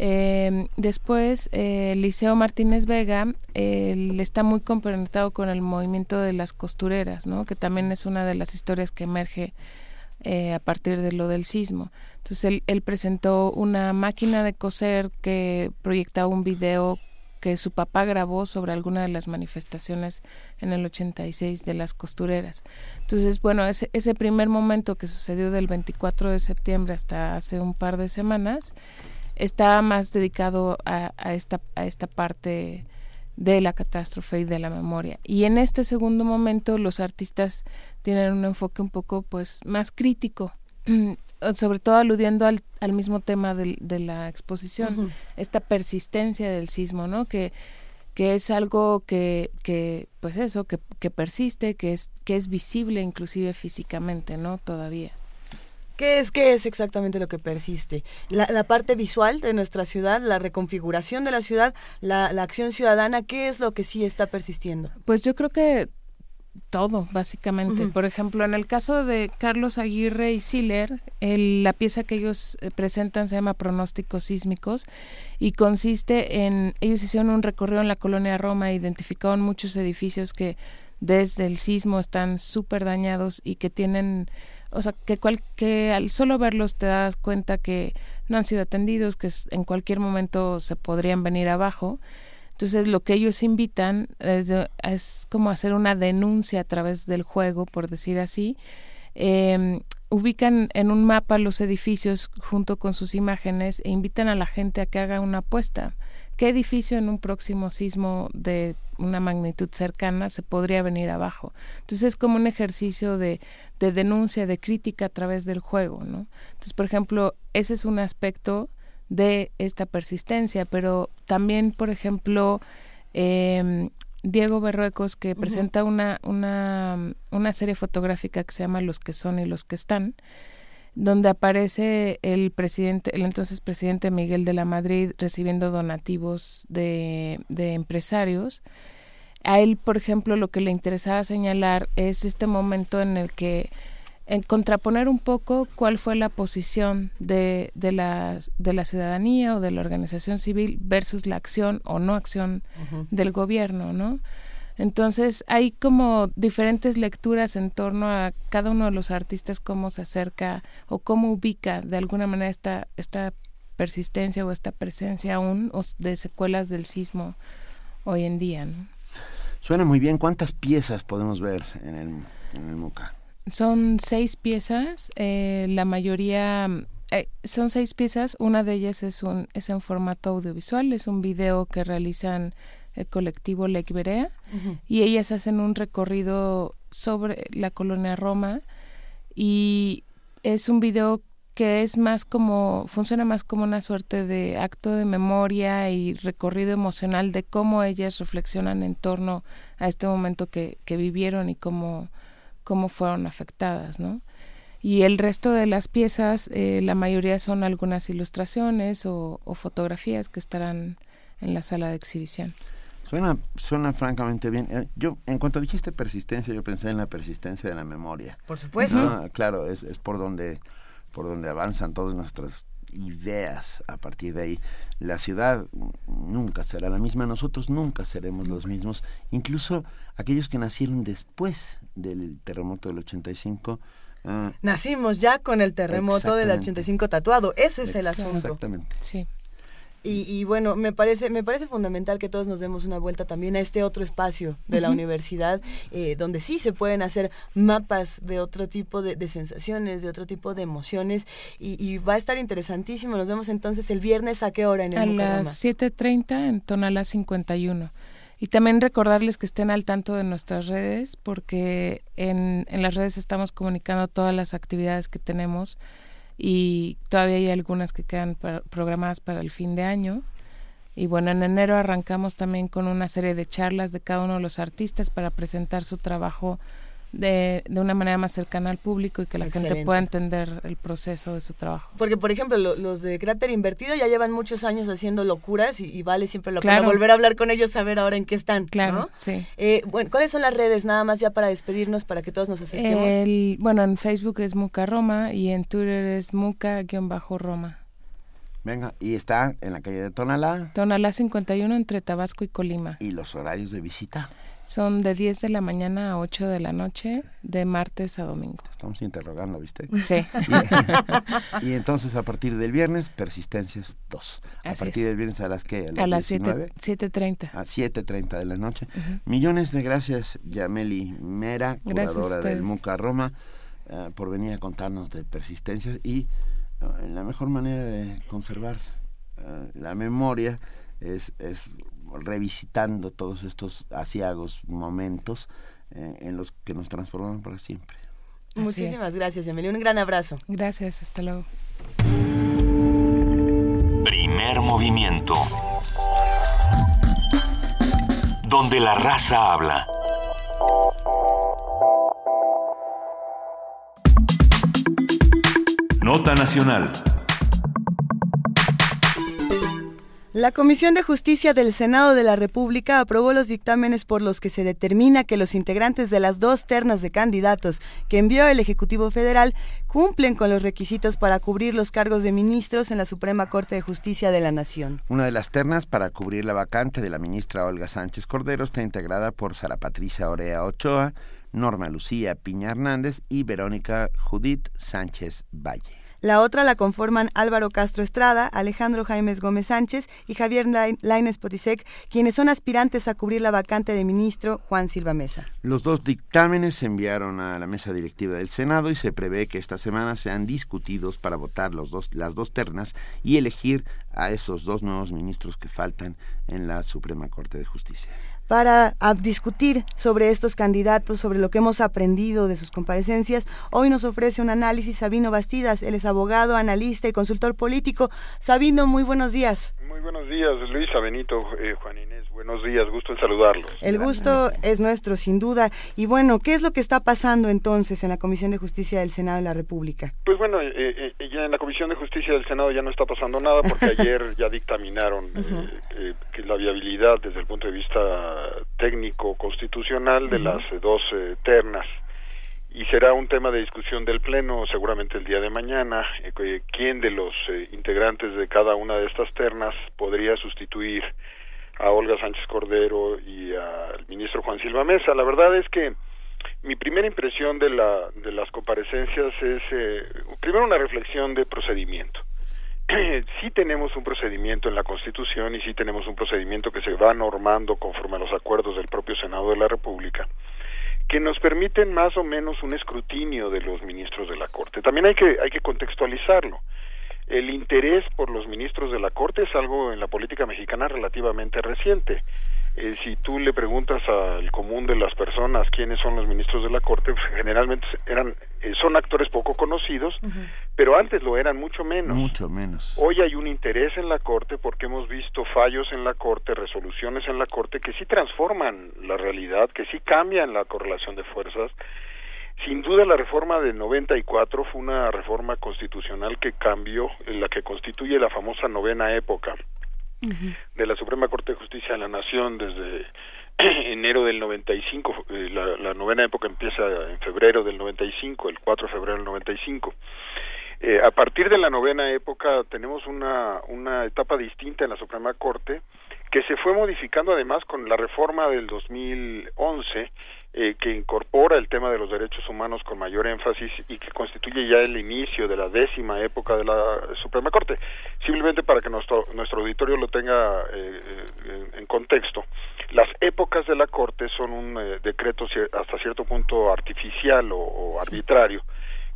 Eh, después, eh, Eliseo Martínez Vega él está muy compenetrado con el movimiento de las costureras, ¿no? que también es una de las historias que emerge eh, a partir de lo del sismo. Entonces él, presentó una máquina de coser que proyectaba un video que su papá grabó sobre alguna de las manifestaciones en el 86 de las costureras. Entonces, bueno, ese, primer momento que sucedió del 24 de septiembre hasta hace un par de semanas está más dedicado a esta parte de la catástrofe y de la memoria. Y en este segundo momento los artistas tienen un enfoque un poco pues más crítico, sobre todo aludiendo al, al mismo tema de, de la exposición, esta persistencia del sismo, ¿no? Que, que es algo que, que pues eso, que, que persiste, que es, que es visible inclusive físicamente, ¿no? Todavía. ¿Qué es, ¿Qué es exactamente lo que persiste? La, la, parte visual de nuestra ciudad, la reconfiguración de la ciudad, la, la, acción ciudadana, ¿qué es lo que sí está persistiendo? Pues yo creo que todo, básicamente. Por ejemplo, en el caso de Carlos Aguirre y Siller, la pieza que ellos eh, presentan se llama Pronósticos Sísmicos y consiste en, ellos hicieron un recorrido en la colonia Roma, identificaron muchos edificios que desde el sismo están súper dañados y que tienen o sea, que, cual, que al solo verlos te das cuenta que no han sido atendidos, que en cualquier momento se podrían venir abajo. Entonces lo que ellos invitan es, es como hacer una denuncia a través del juego, por decir así. Eh, ubican en un mapa los edificios junto con sus imágenes e invitan a la gente a que haga una apuesta. ¿Qué edificio en un próximo sismo de una magnitud cercana se podría venir abajo? Entonces es como un ejercicio de, de denuncia, de crítica a través del juego, ¿no? Entonces, por ejemplo, ese es un aspecto de esta persistencia, pero también, por ejemplo, eh, Diego Berruecos, que presenta una, una, una serie fotográfica que se llama Los que son y los que están, donde aparece el presidente, el entonces presidente Miguel de la Madrid recibiendo donativos de, de empresarios. A él, por ejemplo, lo que le interesaba señalar es este momento en el que en contraponer un poco cuál fue la posición de, de, la, de la ciudadanía o de la organización civil versus la acción o no acción del gobierno, ¿no? Entonces hay como diferentes lecturas en torno a cada uno de los artistas, cómo se acerca o cómo ubica de alguna manera esta, esta persistencia o esta presencia aún de secuelas del sismo hoy en día. ¿no? Suena muy bien. ¿Cuántas piezas podemos ver en el, en el MUCA? Son seis piezas, eh, la mayoría eh, son seis piezas, una de ellas es un es en formato audiovisual, es un video que realizan el colectivo Lake Berea y ellas hacen un recorrido sobre la colonia Roma y es un video que es más como, funciona más como una suerte de acto de memoria y recorrido emocional de cómo ellas reflexionan en torno a este momento que, que vivieron y cómo, cómo fueron afectadas, ¿no? Y el resto de las piezas, eh, la mayoría son algunas ilustraciones o, o fotografías que estarán en la sala de exhibición. Suena, suena francamente bien. Eh, Yo, en cuanto dijiste persistencia, yo pensé en la persistencia de la memoria. Por supuesto. Ah, claro, es, es por donde, por donde avanzan todas nuestras ideas a partir de ahí. La ciudad nunca será la misma, nosotros nunca seremos los mismos. Incluso aquellos que nacieron después del terremoto del 85. ah, Nacimos ya con el terremoto del Exactamente. 85 tatuado, ese es el asunto. Exactamente. Sí. Y, y bueno, me parece, me parece fundamental que todos nos demos una vuelta también a este otro espacio de la universidad, eh, donde sí se pueden hacer mapas de otro tipo de, de sensaciones, de otro tipo de emociones, y, y va a estar interesantísimo. Nos vemos entonces el viernes a qué hora en el A Mucarama? las 7.30 en Tonalá 51. Y también recordarles que estén al tanto de nuestras redes, porque en, en las redes estamos comunicando todas las actividades que tenemos y todavía hay algunas que quedan programadas para el fin de año. Y bueno, en enero arrancamos también con una serie de charlas de cada uno de los artistas para presentar su trabajo de, de una manera más cercana al público y que la gente pueda entender el proceso de su trabajo. Porque, por ejemplo, lo- los de Cráter Invertido ya llevan muchos años haciendo locuras y, y vale siempre pena Claro. volver a hablar con ellos, saber ahora en qué están. Claro, ¿no? sí. Eh, bueno, ¿cuáles son las redes nada más ya para despedirnos, para que todos nos acerquemos? El, bueno, en Facebook es Muca Roma y en Twitter es Muca-Roma. venga, y está en la calle de Tonalá. Tonalá 51 entre Tabasco y Colima. ¿Y los horarios de visita? Son de 10 de la mañana a 8 de la noche, de martes a domingo. Estamos interrogando, ¿viste? Sí. Y, y entonces a partir del viernes, Persistencias 2. A Así partir es. del viernes a las que A las 7 19? 7.30. a 7.30 de la noche. Millones de gracias, Yameli Mera, curadora del. MUCA Roma, eh, por venir a contarnos de persistencias y eh, la mejor manera de conservar eh, la memoria es, es revisitando todos estos asiagos momentos eh, en los que nos transformaron para siempre. Muchísimas gracias, Emily. Un gran abrazo. Gracias, hasta luego. Primer movimiento. Donde la raza habla. Nota Nacional. La Comisión de Justicia del Senado de la República aprobó los dictámenes por los que se determina que los integrantes de las dos ternas de candidatos que envió el Ejecutivo Federal cumplen con los requisitos para cubrir los cargos de ministros en la Suprema Corte de Justicia de la Nación. Una de las ternas para cubrir la vacante de la ministra Olga Sánchez Cordero está integrada por Sara Patricia Orea Ochoa, Norma Lucía Piña Hernández y Verónica Judith Sánchez Valle. La otra la conforman Álvaro Castro Estrada, Alejandro Jaimes Gómez Sánchez y Javier Lain- Lainez Potisek, quienes son aspirantes a cubrir la vacante de ministro Juan Silva Mesa. Los dos dictámenes se enviaron a la mesa directiva del Senado y se prevé que esta semana sean discutidos para votar los dos, las dos ternas y elegir a esos dos nuevos ministros que faltan en la Suprema Corte de Justicia. Para discutir sobre estos candidatos, sobre lo que hemos aprendido de sus comparecencias, hoy nos ofrece un análisis Sabino Bastidas. Él es abogado, analista y consultor político. Sabino, muy buenos días. Muy buenos días, Luisa, Benito, eh, Juan Inés. Buenos días, gusto en saludarlos. El gusto es nuestro, sin duda. Y bueno, ¿qué es lo que está pasando entonces en la Comisión de Justicia del Senado de la República? Pues bueno, eh, eh, ya en la Comisión de Justicia del Senado ya no está pasando nada porque ayer ya dictaminaron eh, eh, que la viabilidad desde el punto de vista técnico constitucional de las eh, dos eh, ternas y será un tema de discusión del Pleno seguramente el día de mañana eh, quién de los eh, integrantes de cada una de estas ternas podría sustituir a Olga Sánchez Cordero y al ministro Juan Silva Mesa. La verdad es que mi primera impresión de, la, de las comparecencias es, eh, primero, una reflexión de procedimiento. sí tenemos un procedimiento en la Constitución y sí tenemos un procedimiento que se va normando conforme a los acuerdos del propio Senado de la República que nos permiten más o menos un escrutinio de los ministros de la Corte. También hay que hay que contextualizarlo. El interés por los ministros de la Corte es algo en la política mexicana relativamente reciente. Eh, si tú le preguntas al común de las personas quiénes son los ministros de la Corte, pues, generalmente eran eh, son actores poco conocidos, pero antes lo eran mucho menos. Mucho menos. Hoy hay un interés en la Corte porque hemos visto fallos en la Corte, resoluciones en la Corte que sí transforman la realidad, que sí cambian la correlación de fuerzas. Sin duda la reforma del 94 fue una reforma constitucional que cambió, en la que constituye la famosa novena época de la Suprema Corte de Justicia de la Nación desde enero del 95, eh, la, la novena época empieza en febrero del 95, el 4 de febrero del 95. Eh, a partir de la novena época tenemos una, una etapa distinta en la Suprema Corte que se fue modificando además con la reforma del 2011 eh, que incorpora el tema de los derechos humanos con mayor énfasis y que constituye ya el inicio de la décima época de la Suprema Corte. Simplemente para que nuestro, nuestro auditorio lo tenga eh, eh, en contexto, las épocas de la Corte son un eh, decreto hasta cierto punto artificial o, o arbitrario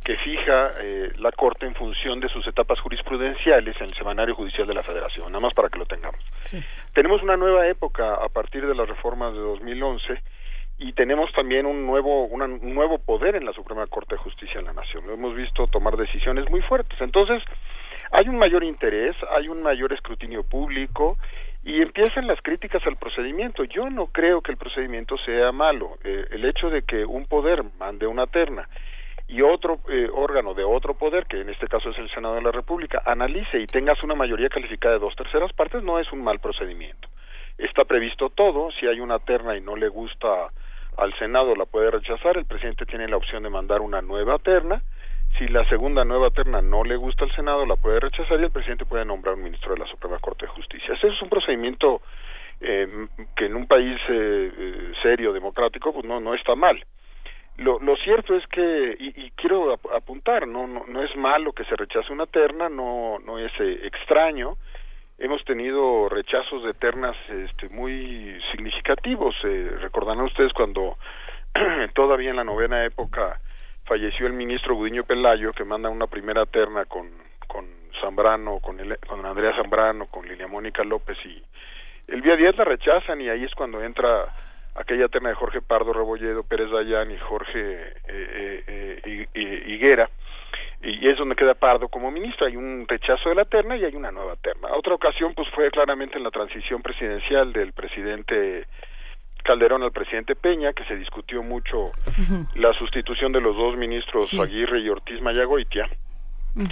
que fija eh, la Corte en función de sus etapas jurisprudenciales en el Semanario Judicial de la Federación, nada más para que lo tengamos. Tenemos una nueva época a partir de las reformas de 2011 y tenemos también un nuevo una- un nuevo poder en la Suprema Corte de Justicia de la Nación. Lo hemos visto tomar decisiones muy fuertes. Entonces, hay un mayor interés, hay un mayor escrutinio público y empiezan las críticas al procedimiento. Yo no creo que el procedimiento sea malo. Eh, el hecho de que un poder mande una terna y otro eh, órgano de otro poder, que en este caso es el Senado de la República, analice y tengas una mayoría calificada de dos terceras partes, no es un mal procedimiento. Está previsto todo, si hay una terna y no le gusta al Senado la puede rechazar, el presidente tiene la opción de mandar una nueva terna, si la segunda nueva terna no le gusta al Senado la puede rechazar y el presidente puede nombrar un ministro de la Suprema Corte de Justicia. Ese es un procedimiento eh, que en un país eh, eh, serio, democrático, pues no, no está mal. Lo, lo cierto es que, y, y quiero ap- apuntar, no, no, no es malo que se rechace una terna, no, no es eh, extraño. Hemos tenido rechazos de ternas este, muy significativos. Eh, recordarán ustedes cuando todavía en la novena época falleció el ministro Gudiño Pelayo, que manda una primera terna con, con Zambrano, con, el, con Andrea Zambrano, con Lilia Mónica López y el día 10 la rechazan y ahí es cuando entra aquella terna de Jorge Pardo Rebolledo, Pérez Dayán y Jorge eh, eh, eh, Hi- Hi- Higuera y es donde queda Pardo como ministro. Hay un rechazo de la terna y hay una nueva terna. Otra ocasión pues fue claramente en la transición presidencial del presidente Calderón al presidente Peña, que se discutió mucho la sustitución de los dos ministros Sí. Aguirre y Ortiz Mayagoitia,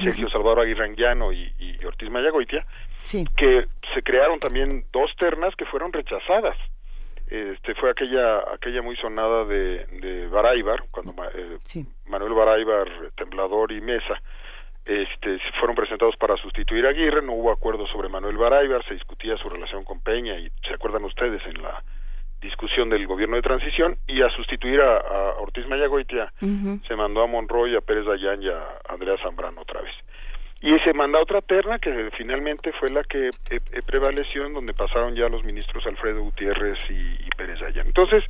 Sergio Salvador Aguirre Anguiano y, y Ortiz Mayagoitia, que se crearon también dos ternas que fueron rechazadas. Este fue aquella aquella muy sonada de, de Baráibar, cuando eh, Manuel Baráibar, Temblador y Mesa este, fueron presentados para sustituir a Aguirre, no hubo acuerdo sobre Manuel Baráibar, se discutía su relación con Peña y se acuerdan ustedes en la discusión del gobierno de transición y a sustituir a, a Ortiz Mayagoitia se mandó a Monroy, a Pérez Dayán y a Andrea Zambrano otra vez. Y se manda otra terna que finalmente fue la que eh, eh, prevaleció en donde pasaron ya los ministros Alfredo Gutiérrez y, y Pérez Dayán. Entonces,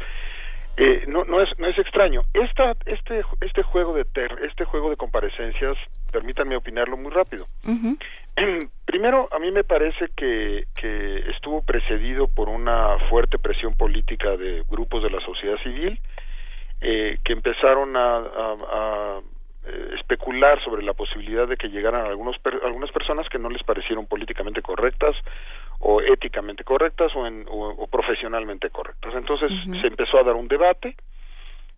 eh, no, no es no es extraño. Esta este este juego de ter, este juego de comparecencias, permítanme opinarlo muy rápido. Primero, a mí me parece que, que estuvo precedido por una fuerte presión política de grupos de la sociedad civil eh, que empezaron a, a- a, eh, especular sobre la posibilidad de que llegaran algunos per- algunas personas que no les parecieron políticamente correctas o éticamente correctas o, en- o- o profesionalmente correctas. Entonces se empezó a dar un debate.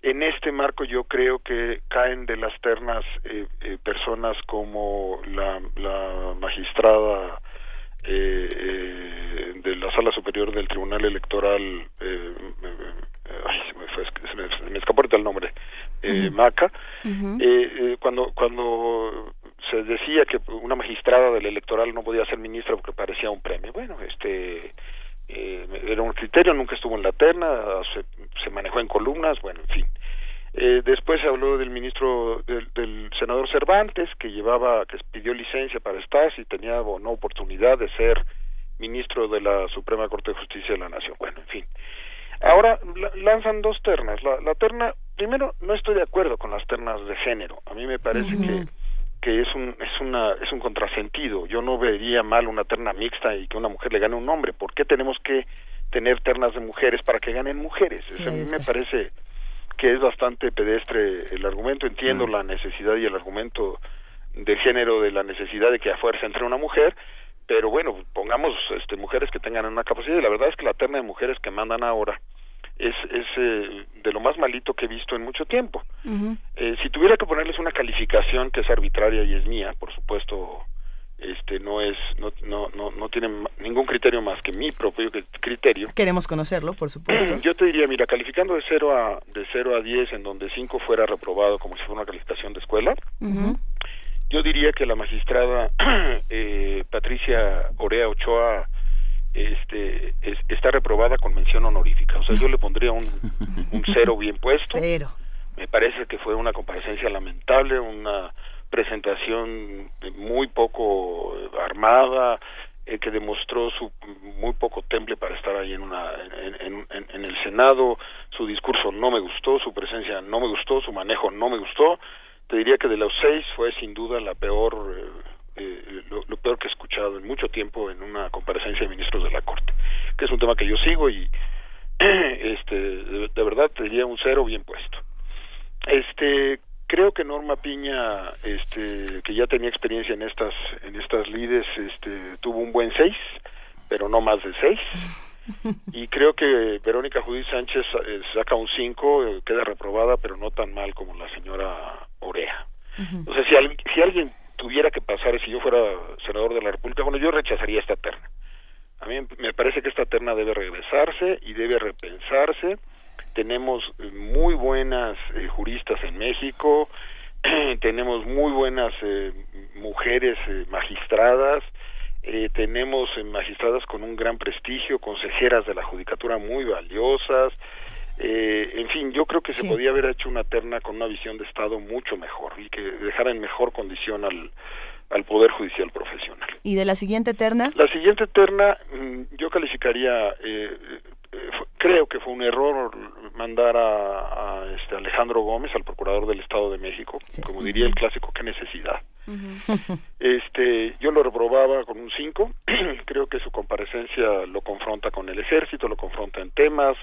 En este marco yo creo que caen de las ternas eh, eh, personas como la, la magistrada eh, eh, de la Sala Superior del Tribunal Electoral, eh, ay, se me, fue- se me- se me escapó ahorita el nombre, eh, Maca, eh, eh, cuando cuando se decía que una magistrada del electoral no podía ser ministra porque parecía un premio. Bueno, este eh, era un criterio, nunca estuvo en la terna, se, se manejó en columnas, bueno, en fin. Eh, después se habló del ministro, del, del senador Cervantes, que llevaba, que pidió licencia para estar, si tenía o no oportunidad de ser ministro de la Suprema Corte de Justicia de la Nación. Bueno, en fin. Ahora la- lanzan dos ternas. La, la terna, primero, no estoy de acuerdo con las ternas de género. A mí me parece que que es un es una es un contrasentido. Yo no vería mal una terna mixta y que una mujer le gane a un hombre. ¿Por qué tenemos que tener ternas de mujeres para que ganen mujeres? Sí, Eso a mí me parece que es bastante pedestre el argumento. Entiendo la necesidad y el argumento de género de la necesidad de que a fuerza entre una mujer, pero bueno, pongamos este, mujeres que tengan una capacidad. Y la verdad es que la terna de mujeres que mandan ahora es, es eh, de lo más malito que he visto en mucho tiempo. Eh, si tuviera que ponerles una calificación que es arbitraria y es mía, por supuesto, este no es no no no, no tiene ningún criterio más que mi propio cri- criterio. Queremos conocerlo, por supuesto. Yo te diría, mira, calificando de 0 a de 0 a 10 en donde 5 fuera reprobado como si fuera una calificación de escuela, yo diría que la magistrada eh, Patricia Orea Ochoa este es- está reprobada con mención honorífica. O sea, yo le pondría un, un cero bien puesto. Cero. Me parece que fue una comparecencia lamentable, una presentación muy poco armada, eh, que demostró su muy poco temple para estar ahí en, una, en, en- en- en el Senado. Su discurso no me gustó, su presencia no me gustó, su manejo no me gustó. Te diría que de los seis fue sin duda la peor, eh, eh, lo, lo peor que he escuchado en mucho tiempo en una comparecencia de ministros de la Corte, que es un tema que yo sigo y este de, de verdad te diría un cero bien puesto. Este creo que Norma Piña, este que ya tenía experiencia en estas en estas lides, este tuvo un buen seis, pero no más de seis. Y creo que Verónica Judith Sánchez eh, saca un 5, queda reprobada, pero no tan mal como la señora Orea. O sea, si, al- si alguien tuviera que pasar, si yo fuera senador de la República, bueno, yo rechazaría esta terna. A mí me parece que esta terna debe regresarse y debe repensarse. Tenemos eh, muy buenas eh, juristas en México, tenemos muy buenas eh, mujeres magistradas, tenemos magistradas con un gran prestigio, consejeras de la judicatura muy valiosas. Eh, en fin, yo creo que se podía haber hecho una terna con una visión de Estado mucho mejor y que dejara en mejor condición al, al Poder Judicial Profesional. ¿Y de la siguiente terna? La siguiente terna, mm, yo calificaría, eh, eh, creo que fue un error mandar a, a, este Alejandro Gómez, al Procurador del Estado de México, como diría el clásico, qué necesidad. Este, yo lo reprobaba con un 5. Creo que su comparecencia lo confronta con el ejército, lo confronta en temas,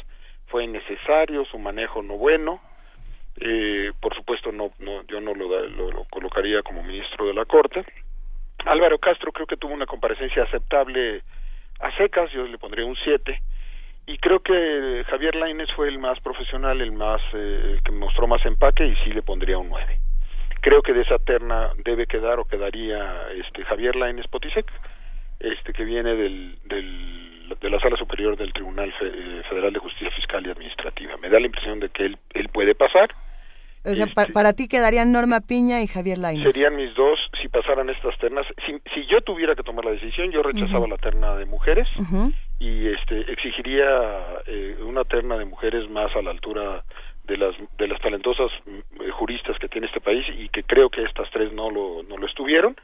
fue innecesario, su manejo no bueno. Eh, por supuesto, no, no, yo no lo, lo, lo colocaría como ministro de la Corte. Álvaro Castro creo que tuvo una comparecencia aceptable a secas, yo le pondría un 7. Y creo que Javier Lainez fue el más profesional, el más eh, el que mostró más empaque y sí le pondría un 9 creo que de esa terna debe quedar o quedaría este Javier Lainez Potisek, este que viene del, del de la sala superior del Tribunal eh, Federal de Justicia Fiscal y Administrativa. Me da la impresión de que él él puede pasar. O sea, pa- para ti quedarían Norma Piña y Javier Lainez. Serían mis dos si pasaran estas ternas. Si, si yo tuviera que tomar la decisión, yo rechazaba la terna de mujeres y este exigiría eh, una terna de mujeres más a la altura de las de las talentosas mm, eh, juristas que tiene este país y que creo que estas tres no lo no lo estuvieron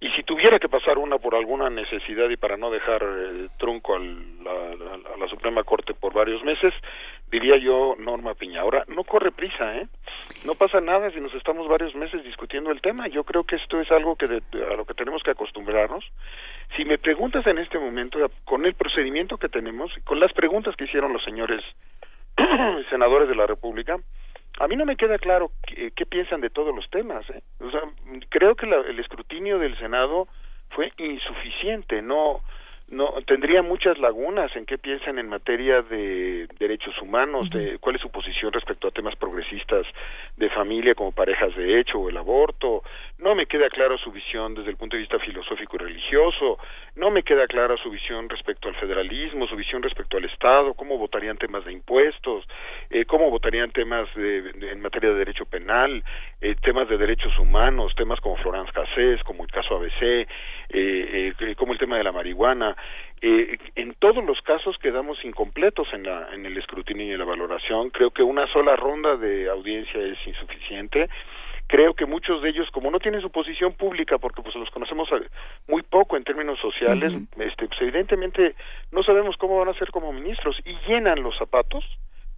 y si tuviera que pasar una por alguna necesidad y para no dejar eh, trunco al- la- a la Suprema Corte por varios meses diría yo Norma Piña. Ahora no corre prisa eh no pasa nada si nos estamos varios meses discutiendo el tema. Yo creo que esto es algo que de- a lo que tenemos que acostumbrarnos. Si me preguntas en este momento con el procedimiento que tenemos con las preguntas que hicieron los señores senadores de la República, a mí no me queda claro qué, qué piensan de todos los temas. ¿eh? O sea, creo que la- el escrutinio del Senado fue insuficiente, no no tendría muchas lagunas en qué piensan en materia de derechos humanos, de cuál es su posición respecto a temas progresistas de familia como parejas de hecho o el aborto. No me queda claro su visión desde el punto de vista filosófico y religioso. No me queda clara su visión respecto al federalismo, su visión respecto al Estado, cómo votarían temas de impuestos, eh, cómo votarían temas de- en materia de derecho penal, eh, temas de derechos humanos, temas como Florence Cassés, como el caso ABC. eh, eh, como el tema de la marihuana. Eh, en todos los casos quedamos incompletos en, la, en el escrutinio y en la valoración. Creo que una sola ronda de audiencia es insuficiente creo que muchos de ellos como no tienen su posición pública porque pues los conocemos eh, muy poco en términos sociales este pues evidentemente no sabemos cómo van a ser como ministros y llenan los zapatos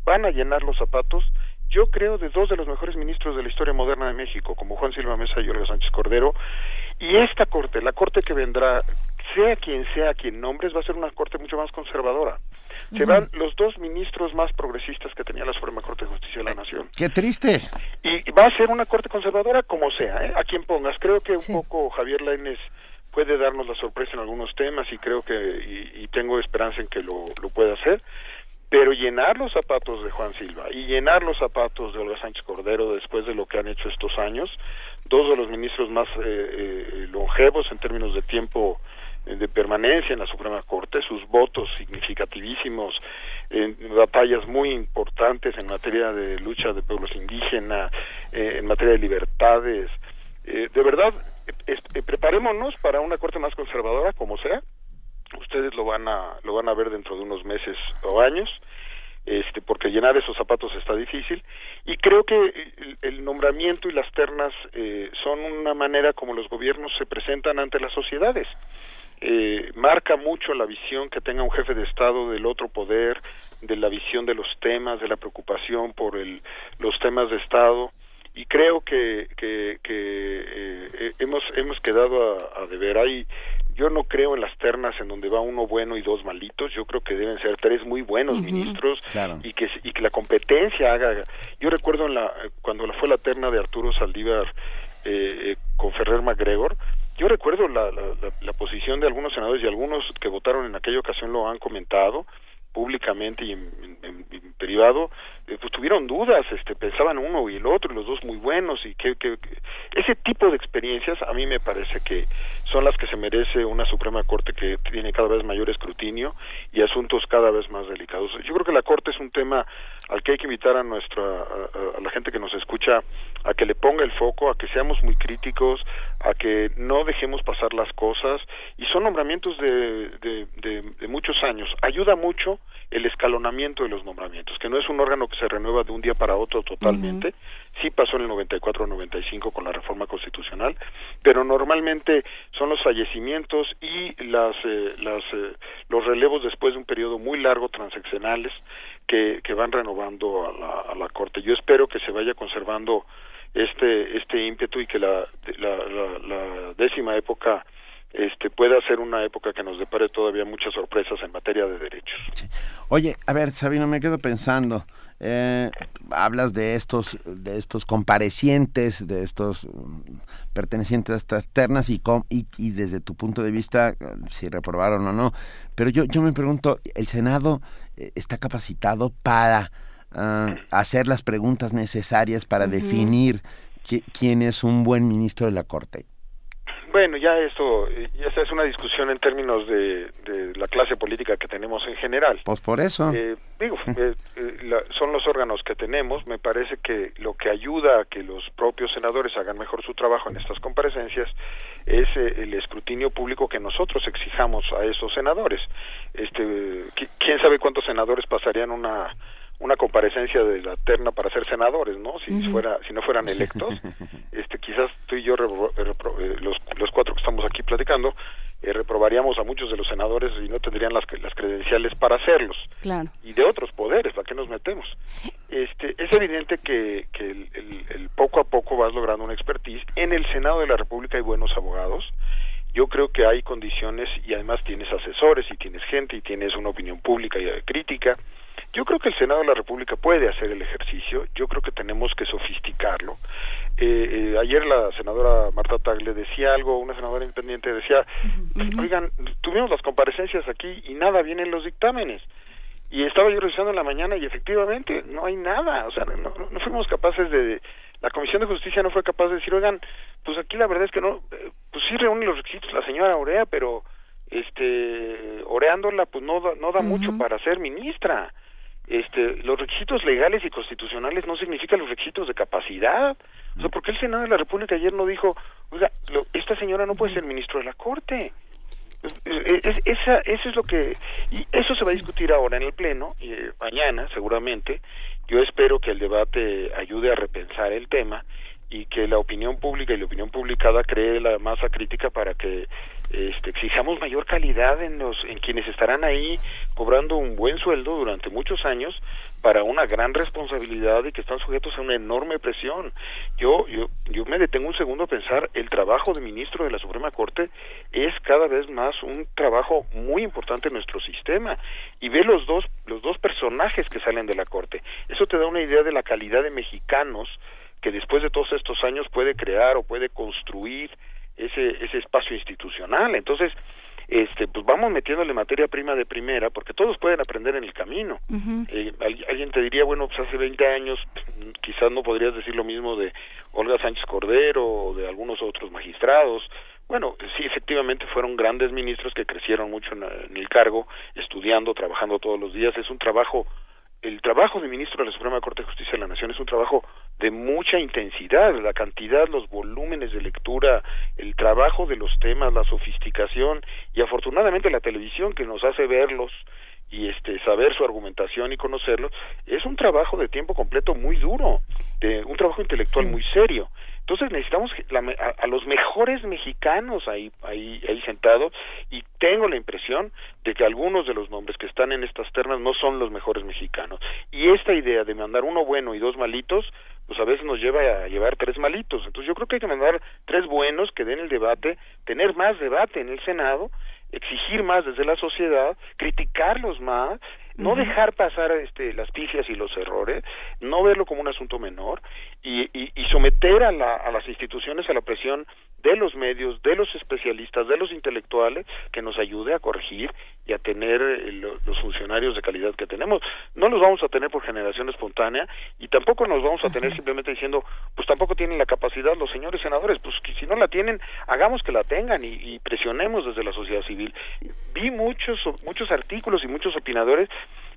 van a llenar los zapatos. Yo creo de dos de los mejores ministros de la historia moderna de México como Juan Silva Mesa y Olga Sánchez Cordero y esta corte la corte que vendrá sea quien sea quien nombres va a ser una corte mucho más conservadora se van los dos ministros más progresistas que tenía la Suprema Corte de Justicia de la Nación. Qué triste. Y va a ser una corte conservadora como sea, ¿eh? a quien pongas. Creo que un poco Javier Lainez puede darnos la sorpresa en algunos temas y creo que, y, y tengo esperanza en que lo, lo pueda hacer. Pero llenar los zapatos de Juan Silva y llenar los zapatos de Olga Sánchez Cordero después de lo que han hecho estos años, dos de los ministros más eh, eh, longevos en términos de tiempo de permanencia en la Suprema Corte, sus votos significativísimos en batallas muy importantes en materia de lucha de pueblos indígenas, eh, en materia de libertades. Eh, de verdad, eh, preparémonos para una Corte más conservadora, como sea. Ustedes lo van a lo van a ver dentro de unos meses o años. Este, porque llenar esos zapatos está difícil y creo que el, el nombramiento y las ternas son una manera como los gobiernos se presentan ante las sociedades eh, marca mucho la visión que tenga un jefe de Estado del otro poder, de la visión de los temas, de la preocupación por el, los temas de Estado. Y creo que, que, que eh, hemos hemos quedado a, a, deber. Ahí yo no creo en las ternas en donde va uno bueno y dos malitos. Yo creo que deben ser tres muy buenos ministros y que y que la competencia haga. Yo recuerdo en la cuando fue la terna de Arturo Saldívar eh, con Ferrer MacGregor yo recuerdo la, la, la, posición de algunos senadores y algunos que votaron en aquella ocasión lo han comentado públicamente y en, en, privado, pues tuvieron dudas, este, pensaban uno y el otro, y los dos muy buenos, y que, que, ese tipo de experiencias a mí me parece que son las que se merece una Suprema Corte que tiene cada vez mayor escrutinio y asuntos cada vez más delicados. Yo creo que la Corte es un tema al que hay que invitar a nuestra, a, la gente que nos escucha a que le ponga el foco, a que seamos muy críticos, a que no dejemos pasar las cosas, y son nombramientos de, de, muchos años. Ayuda mucho el escalonamiento de los nombramientos, que no es un órgano que se renueva de un día para otro totalmente, uh -huh. sí pasó en el 94-95 con la reforma constitucional, pero normalmente son los fallecimientos y las, eh, las eh, los relevos después de un periodo muy largo transaccionales que, que van renovando a la, a la Corte. Yo espero que se vaya conservando este este ímpetu y que la, la, la, la décima época este pueda ser una época que nos depare todavía muchas sorpresas en materia de derechos. Sí. Oye, a ver, Sabino, me quedo pensando. Eh, hablas de estos de estos comparecientes, de estos um, pertenecientes a estas ternas y, com, y, y, desde tu punto de vista si reprobaron o no. Pero yo yo me pregunto, el Senado eh, está capacitado para uh, hacer las preguntas necesarias para uh -huh. definir quién es un buen ministro de la Corte. Bueno, ya esto, ya esta es una discusión en términos de, de, la clase política que tenemos en general. Pues por eso. Eh, digo, eh, eh, la, son los órganos que tenemos. Me parece que lo que ayuda a que los propios senadores hagan mejor su trabajo en estas comparecencias es el escrutinio público que nosotros exijamos a esos senadores. Este, quién sabe cuántos senadores pasarían una una comparecencia de la terna para ser senadores, ¿no? Si uh -huh. fuera, si no fueran electos, este, quizás tú y yo repro, repro, eh, los, los cuatro que estamos aquí platicando eh, reprobaríamos a muchos de los senadores y no tendrían las, las credenciales para hacerlos. Claro. Y de otros poderes, ¿para qué nos metemos? Este, es evidente que, que el, el, el poco a poco vas logrando una expertise. En el Senado de la República hay buenos abogados. Yo creo que hay condiciones y además tienes asesores y tienes gente y tienes una opinión pública y crítica. Yo creo que el Senado de la República puede hacer el ejercicio, yo creo que tenemos que sofisticarlo. Eh, eh, ayer la senadora Marta Tagle decía algo, una senadora independiente decía, uh -huh. oigan, tuvimos las comparecencias aquí y nada viene en los dictámenes. Y estaba yo revisando en la mañana y efectivamente no hay nada, o sea, no, no fuimos capaces de, la Comisión de Justicia no fue capaz de decir, oigan, pues aquí la verdad es que no, eh, pues sí reúne los requisitos la señora Orea, pero este oreándola pues no da, no da uh -huh. mucho para ser ministra este, los requisitos legales y constitucionales no significan los requisitos de capacidad. O sea, ¿por qué el Senado de la República ayer no dijo, oiga, lo- esta señora no puede ser ministro de la Corte? Es- es- esa, eso es lo que y eso se va a discutir ahora en el pleno y eh, mañana seguramente yo espero que el debate ayude a repensar el tema y que la opinión pública y la opinión publicada cree la masa crítica para que este, exijamos mayor calidad en los en quienes estarán ahí cobrando un buen sueldo durante muchos años para una gran responsabilidad y que están sujetos a una enorme presión. Yo yo yo me detengo un segundo a pensar el trabajo de ministro de la Suprema Corte es cada vez más un trabajo muy importante en nuestro sistema y ve los dos los dos personajes que salen de la Corte. Eso te da una idea de la calidad de mexicanos que después de todos estos años puede crear o puede construir ese ese espacio institucional. Entonces, este pues vamos metiéndole materia prima de primera porque todos pueden aprender en el camino. Eh, al- alguien te diría, bueno, pues hace 20 años quizás no podrías decir lo mismo de Olga Sánchez Cordero o de algunos otros magistrados. Bueno, sí, efectivamente fueron grandes ministros que crecieron mucho en, en el cargo, estudiando, trabajando todos los días. Es un trabajo, el trabajo de ministro de la Suprema Corte de Justicia de la Nación es un trabajo de mucha intensidad, la cantidad, los volúmenes de lectura, el trabajo de los temas, la sofisticación y afortunadamente la televisión que nos hace verlos y este saber su argumentación y conocerlos es un trabajo de tiempo completo muy duro, de un trabajo intelectual muy serio. Entonces necesitamos la a, a los mejores mexicanos ahí, ahí, ahí sentados y tengo la impresión de que algunos de los nombres que están en estas ternas no son los mejores mexicanos. Y esta idea de mandar uno bueno y dos malitos, pues a veces nos lleva a llevar tres malitos. Entonces yo creo que hay que mandar tres buenos que den el debate, tener más debate en el Senado, exigir más desde la sociedad, criticarlos más, no dejar pasar este, las pifias y los errores, no verlo como un asunto menor y, y, y someter a, la, a las instituciones a la presión de los medios, de los especialistas, de los intelectuales, que nos ayude a corregir y a tener eh, lo- los funcionarios de calidad que tenemos. No los vamos a tener por generación espontánea y tampoco nos vamos a tener simplemente diciendo, pues tampoco tienen la capacidad los señores senadores, pues que si no la tienen, hagamos que la tengan y, y presionemos desde la sociedad civil. Vi muchos muchos artículos y muchos opinadores,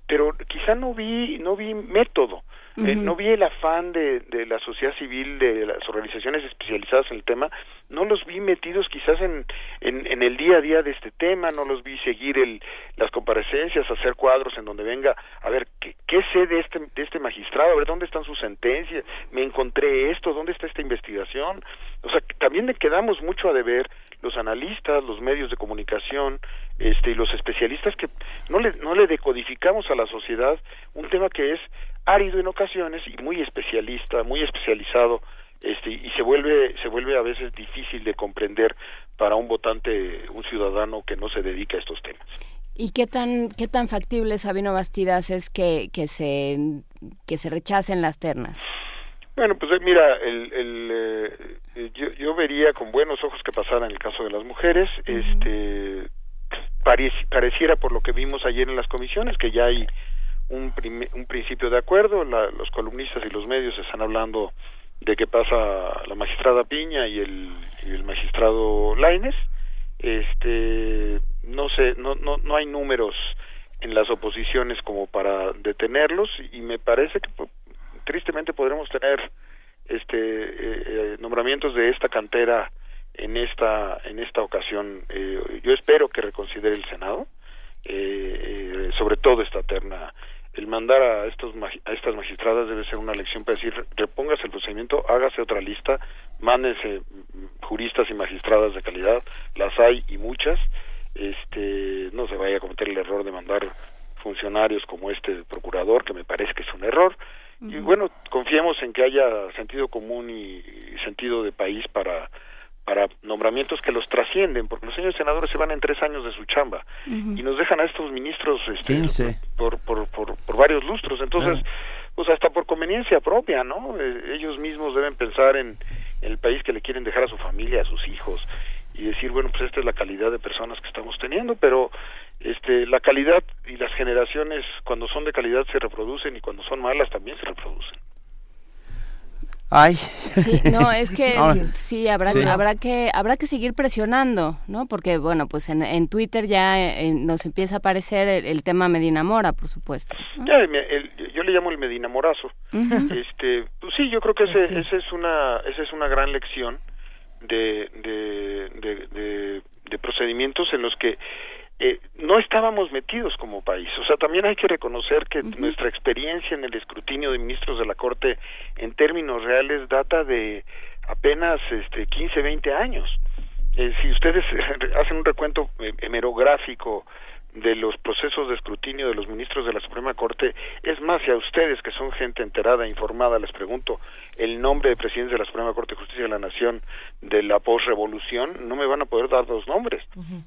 pero quizá no vi no vi método. Eh, no vi el afán de, de la sociedad civil, de las organizaciones especializadas en el tema, no los vi metidos quizás en, en, en el día a día de este tema, no los vi seguir el, las comparecencias, hacer cuadros en donde venga, a ver, ¿qué, qué sé de este, de este magistrado? A ver, ¿dónde están sus sentencias? ¿Me encontré esto? ¿Dónde está esta investigación? O sea, también le quedamos mucho a deber los analistas, los medios de comunicación, este, y los especialistas que no le, no le decodificamos a la sociedad un tema que es árido en ocasiones y muy especialista, muy especializado, este, y se vuelve, se vuelve a veces difícil de comprender para un votante, un ciudadano que no se dedica a estos temas. ¿Y qué tan qué tan factible Sabino Bastidas es que, que se que se rechacen las ternas? Bueno, pues eh, mira, el, el, eh, yo, yo vería con buenos ojos que pasara en el caso de las mujeres. Este pareci- pareciera por lo que vimos ayer en las comisiones que ya hay un, un principio de acuerdo. La- los columnistas y los medios están hablando de que pasa la magistrada Piña y el, y el magistrado Laines. Este, no sé, no, no, no hay números en las oposiciones como para detenerlos y me parece que po- tristemente podremos tener este eh, eh, nombramientos de esta cantera en esta en esta ocasión. Eh, yo espero que reconsidere el senado eh, eh, sobre todo esta terna. El mandar a estos a estas magistradas debe ser una lección para decir repóngase el procedimiento hágase otra lista mándense mm, juristas y magistradas de calidad las hay y muchas este no se vaya a cometer el error de mandar funcionarios como este procurador que me parece que es un error y bueno confiemos en que haya sentido común y, sentido de país para para nombramientos que los trascienden porque los señores senadores se van en tres años de su chamba y nos dejan a estos ministros este, 15. por, por, por, por varios lustros. Entonces pues hasta por conveniencia propia no Eh, ellos mismos deben pensar en, en el país que le quieren dejar a su familia a sus hijos y decir bueno pues esta es la calidad de personas que estamos teniendo pero este la calidad y las generaciones cuando son de calidad se reproducen y cuando son malas también se reproducen Ay. Sí, no, es que Ahora- sí, habrá, Sí. habrá que habrá que seguir presionando, ¿no? Porque bueno, pues en, en Twitter ya eh, nos empieza a aparecer el, el tema Medina Mora, por supuesto. Ya, el- yo le llamo el Medina Morazo. Este, pues sí, yo creo que ese, ese es una, esa es una gran lección de, de, de, de- de procedimientos en los que eh, no estábamos metidos como país. O sea, también hay que reconocer que nuestra experiencia en el escrutinio de ministros de la Corte en términos reales data de apenas este 15, 20 años. Eh, si ustedes hacen un recuento eh, hemerográfico de los procesos de escrutinio de los ministros de la Suprema Corte, es más, si a ustedes que son gente enterada, informada, les pregunto el nombre de presidentes de la Suprema Corte de Justicia de la Nación de la posrevolución, no me van a poder dar dos nombres,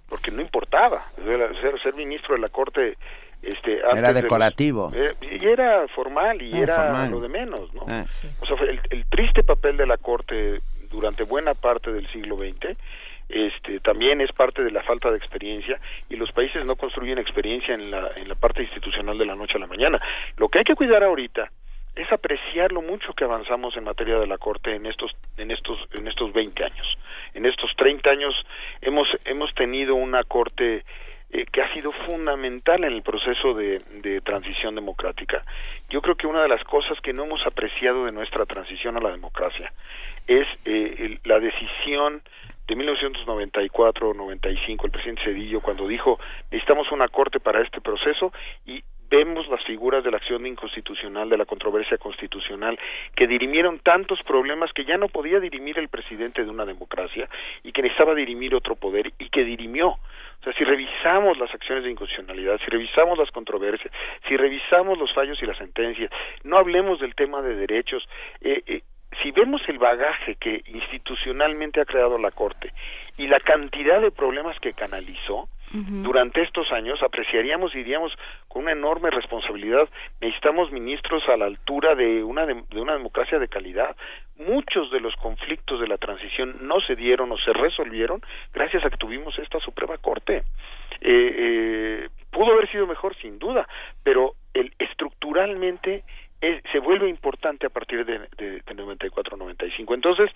porque no importaba. Era- Ser, ser ministro de la Corte este, antes Era de los- decorativo. eh, y era formal y Ah, era formal. lo de menos, ¿no? Ah. O sea, fue el, el triste papel de la Corte durante buena parte del siglo XX este, también es parte de la falta de experiencia y los países no construyen experiencia en la, en la parte institucional de la noche a la mañana. Lo que hay que cuidar ahorita es apreciar lo mucho que avanzamos en materia de la Corte en estos en estos en estos 20 años. En estos 30 años hemos hemos tenido una Corte eh, que ha sido fundamental en el proceso de, de transición democrática. Yo creo que una de las cosas que no hemos apreciado de nuestra transición a la democracia es eh, el- la decisión de 1994-95, el presidente Cedillo, cuando dijo necesitamos una corte para este proceso y vemos las figuras de la acción inconstitucional, de la controversia constitucional, que dirimieron tantos problemas que ya no podía dirimir el presidente de una democracia y que necesitaba dirimir otro poder y que dirimió. O sea, si revisamos las acciones de inconstitucionalidad, si revisamos las controversias, si revisamos los fallos y las sentencias, no hablemos del tema de derechos, eh, eh, si vemos el bagaje que institucionalmente ha creado la Corte y la cantidad de problemas que canalizó, durante estos años apreciaríamos y diríamos con una enorme responsabilidad necesitamos ministros a la altura de una dem- de una democracia de calidad. Muchos de los conflictos de la transición no se dieron o se resolvieron gracias a que tuvimos esta Suprema Corte. Eh, eh, pudo haber sido mejor sin duda pero el estructuralmente es- se vuelve importante a partir de, de, de 94-95. Entonces,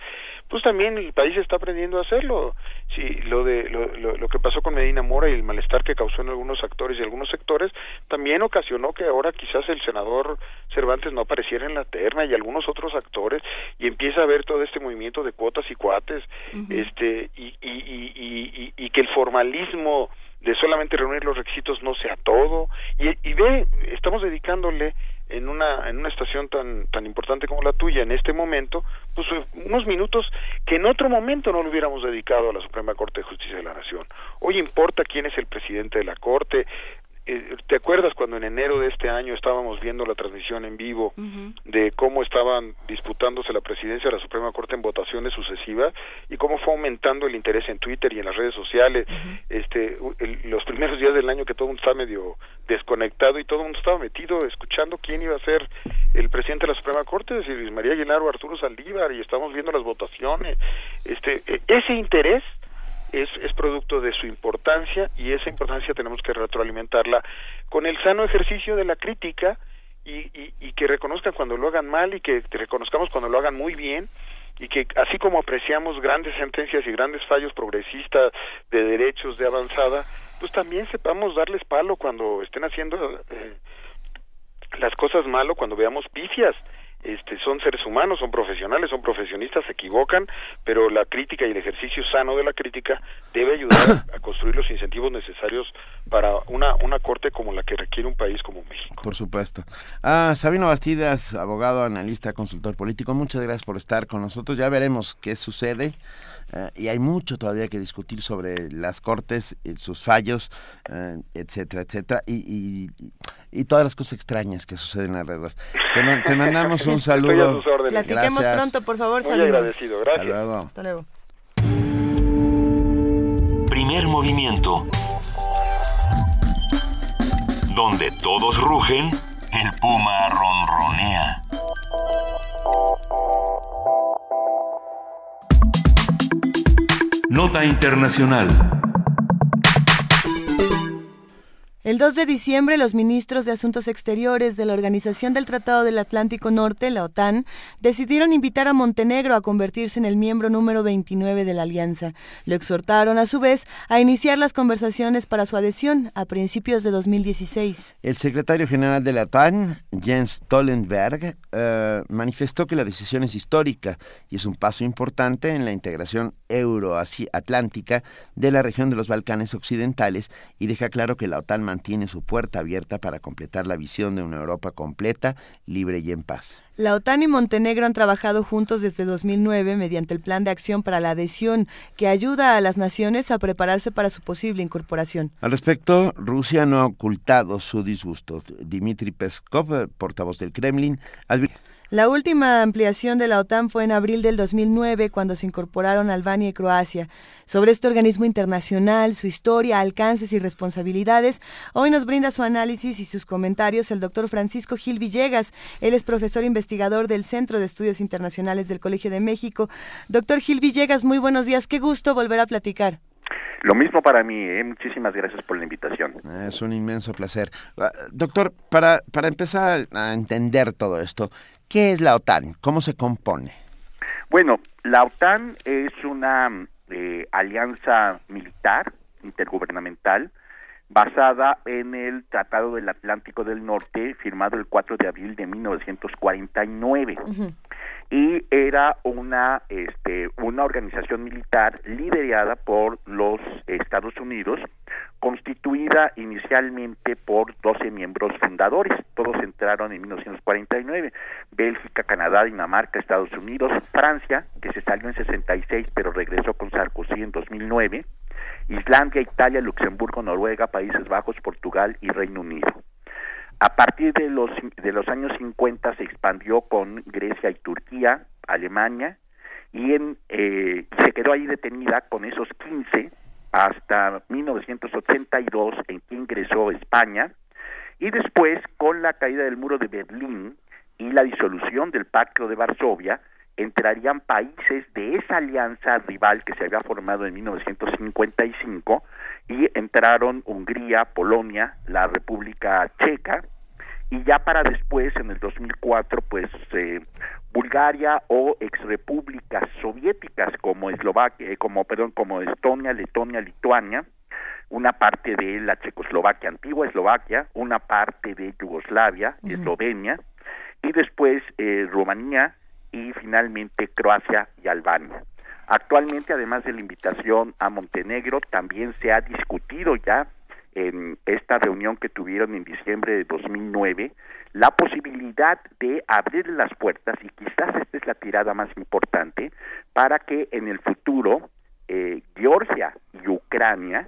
pues también el país está aprendiendo a hacerlo. Sí, lo de lo, lo, lo que pasó con Medina Mora y el malestar que causó en algunos actores y algunos sectores también ocasionó que ahora quizás el senador Cervantes no apareciera en la terna y algunos otros actores y empieza a haber todo este movimiento de cuotas y cuates, este y, y, y, y, y- y que el formalismo de solamente reunir los requisitos no sea todo y, y ve estamos dedicándole en una en una estación tan tan importante como la tuya en este momento pues eh, unos minutos que en otro momento no lo hubiéramos dedicado a la Suprema Corte de Justicia de la Nación. Hoy importa quién es el presidente de la Corte Eh, ¿Te acuerdas cuando en enero de este año estábamos viendo la transmisión en vivo de cómo estaban disputándose la presidencia de la Suprema Corte en votaciones sucesivas y cómo fue aumentando el interés en Twitter y en las redes sociales? Este, el- los primeros días del año que todo el mundo estaba medio desconectado y todo el mundo estaba metido escuchando quién iba a ser el presidente de la Suprema Corte, es decir, Luis María Aguilar o Arturo Saldívar y estábamos viendo las votaciones. Este, e- ese interés es, es producto de su importancia y esa importancia tenemos que retroalimentarla con el sano ejercicio de la crítica y, que reconozcan cuando lo hagan mal y que reconozcamos cuando lo hagan muy bien y que así como apreciamos grandes sentencias y grandes fallos progresistas de derechos de avanzada, pues también sepamos darles palo cuando estén haciendo eh, las cosas malo, cuando veamos pifias este, son seres humanos, son profesionales, son profesionistas, se equivocan, pero la crítica y el ejercicio sano de la crítica debe ayudar a construir los incentivos necesarios para una, una corte como la que requiere un país como México. Por supuesto. Ah, Sabino Bastidas, abogado, analista, consultor político, muchas gracias por estar con nosotros. Ya veremos qué sucede. eh, y hay mucho todavía que discutir sobre las cortes, eh, sus fallos, eh, etcétera, etcétera, y, y, y- y todas las cosas extrañas que suceden alrededor. Te, ma- te mandamos un Estoy a saludo. sus órdenes. Platiquemos Gracias. pronto, por favor, Muy agradecido, gracias. Hasta luego. Hasta luego. Primer movimiento. Donde todos rugen, el puma ronronea. Nota internacional. El 2 de diciembre, los ministros de Asuntos Exteriores de la Organización del Tratado del Atlántico Norte, la OTAN, decidieron invitar a Montenegro a convertirse en el miembro número 29 de la alianza. Lo exhortaron, a su vez, a iniciar las conversaciones para su adhesión a principios de 2016. El secretario general de la OTAN, Jens Stoltenberg, eh, manifestó que la decisión es histórica y es un paso importante en la integración euroatlántica de la región de los Balcanes Occidentales y deja claro que la OTAN mantiene su puerta abierta para completar la visión de una Europa completa, libre y en paz. La OTAN y Montenegro han trabajado juntos desde 2009 mediante el Plan de Acción para la Adhesión, que ayuda a las naciones a prepararse para su posible incorporación. Al respecto, Rusia no ha ocultado su disgusto. Dmitry Peskov, portavoz del Kremlin, la última ampliación de la OTAN fue en abril del 2009, cuando se incorporaron Albania y Croacia. Sobre este organismo internacional, su historia, alcances y responsabilidades, hoy nos brinda su análisis y sus comentarios el doctor Francisco Gil Villegas. Él es profesor investigador del Centro de Estudios Internacionales del Colegio de México. Doctor Gil Villegas, muy buenos días. Qué gusto volver a platicar. Lo mismo para mí, ¿eh? muchísimas gracias por la invitación. Es un inmenso placer. Ah, doctor, para, para empezar a entender todo esto, ¿Qué es la OTAN? ¿Cómo se compone? Bueno, la OTAN es una eh, alianza militar intergubernamental basada en el Tratado del Atlántico del Norte firmado el 4 de abril de 1949 y era una este una organización militar liderada por los Estados Unidos constituida inicialmente por 12 miembros fundadores. Todos entraron en 1949 Bélgica Canadá Dinamarca Estados Unidos Francia que se salió en 66 pero regresó con Sarkozy en 2009 Islandia Italia Luxemburgo Noruega Países Bajos Portugal y Reino Unido. A partir de los, de los años 50 se expandió con Grecia y Turquía, Alemania, y eh, se quedó ahí detenida con esos 15 hasta 1982 en que ingresó España, y después con la caída del muro de Berlín y la disolución del Pacto de Varsovia, entrarían países de esa alianza rival que se había formado en 1955 y entraron Hungría, Polonia, la República Checa y ya para después en el 2004 pues eh, Bulgaria o exrepúblicas soviéticas como Eslovaquia, eh, como perdón, como Estonia, Letonia, Lituania, una parte de la Checoslovaquia antigua Eslovaquia, una parte de Yugoslavia, Eslovenia y después eh, Rumanía y finalmente Croacia y Albania. Actualmente, además de la invitación a Montenegro, también se ha discutido ya en esta reunión que tuvieron en diciembre de 2009 la posibilidad de abrir las puertas y quizás esta es la tirada más importante para que en el futuro eh, Georgia y Ucrania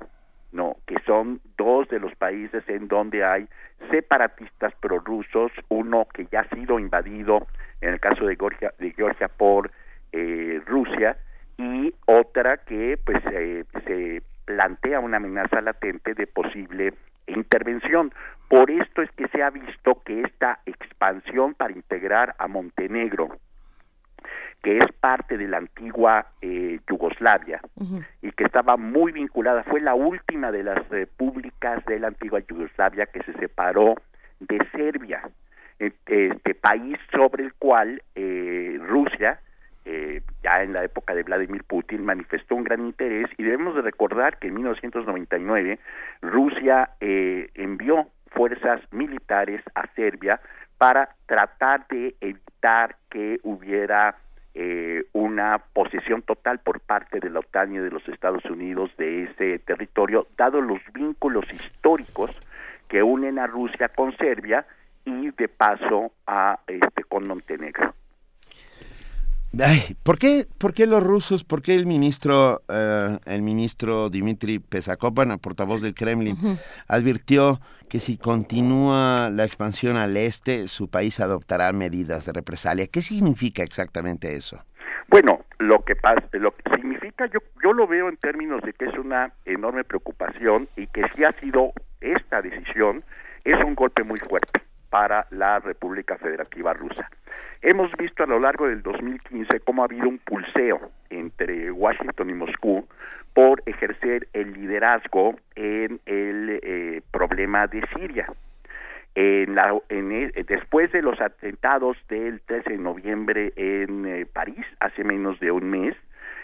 no que son dos de los países en donde hay separatistas prorrusos uno que ya ha sido invadido en el caso de Georgia, de Georgia por eh, Rusia y otra que pues eh, se plantea una amenaza latente de posible intervención. Por esto es que se ha visto que esta expansión para integrar a Montenegro, que es parte de la antigua eh, Yugoslavia y que estaba muy vinculada, fue la última de las repúblicas de la antigua Yugoslavia que se separó de Serbia, este país sobre el cual eh, Rusia eh, ya en la época de Vladimir Putin, manifestó un gran interés y debemos de recordar que en 1999 Rusia eh, envió fuerzas militares a Serbia para tratar de evitar que hubiera eh, una posesión total por parte de la OTAN y de los Estados Unidos de ese territorio, dado los vínculos históricos que unen a Rusia con Serbia y de paso a este con Montenegro. Ay, ¿por, qué, ¿Por qué los rusos, por qué el ministro, eh, el ministro Dmitry Pesakov, bueno, portavoz del Kremlin, advirtió que si continúa la expansión al este, su país adoptará medidas de represalia? ¿Qué significa exactamente eso? Bueno, lo que pasa, lo que significa, yo, yo lo veo en términos de que es una enorme preocupación y que si ha sido esta decisión, es un golpe muy fuerte para la República Federativa Rusa. Hemos visto a lo largo del 2015 cómo ha habido un pulseo entre Washington y Moscú por ejercer el liderazgo en el eh, problema de Siria. En la, en el- después de los atentados del 13 de noviembre en eh, París, hace menos de un mes,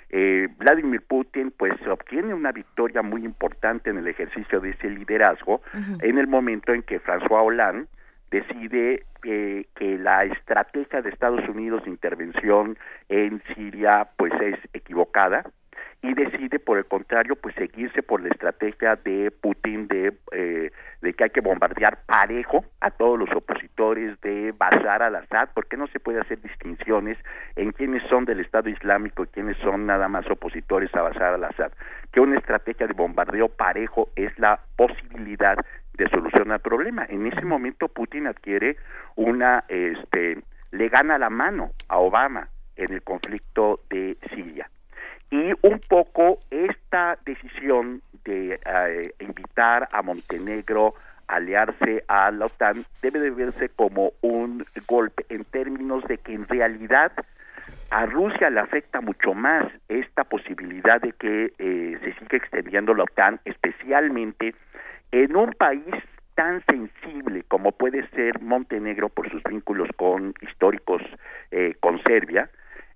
eh, Vladimir Putin pues obtiene una victoria muy importante en el ejercicio de ese liderazgo en el momento en que François Hollande decide eh, que la estrategia de Estados Unidos de intervención en Siria pues es equivocada y decide por el contrario pues seguirse por la estrategia de Putin de, eh, de que hay que bombardear parejo a todos los opositores de Bashar al-Assad porque no se puede hacer distinciones en quiénes son del Estado Islámico y quiénes son nada más opositores a Bashar al-Assad que una estrategia de bombardeo parejo es la posibilidad de solucionar el problema. En ese momento Putin adquiere una este le gana la mano a Obama en el conflicto de Siria. Y un poco esta decisión de eh, invitar a Montenegro a aliarse a la OTAN debe de verse como un golpe en términos de que en realidad a Rusia le afecta mucho más esta posibilidad de que eh, se siga extendiendo la OTAN, especialmente en un país tan sensible como puede ser Montenegro por sus vínculos con históricos eh, con Serbia,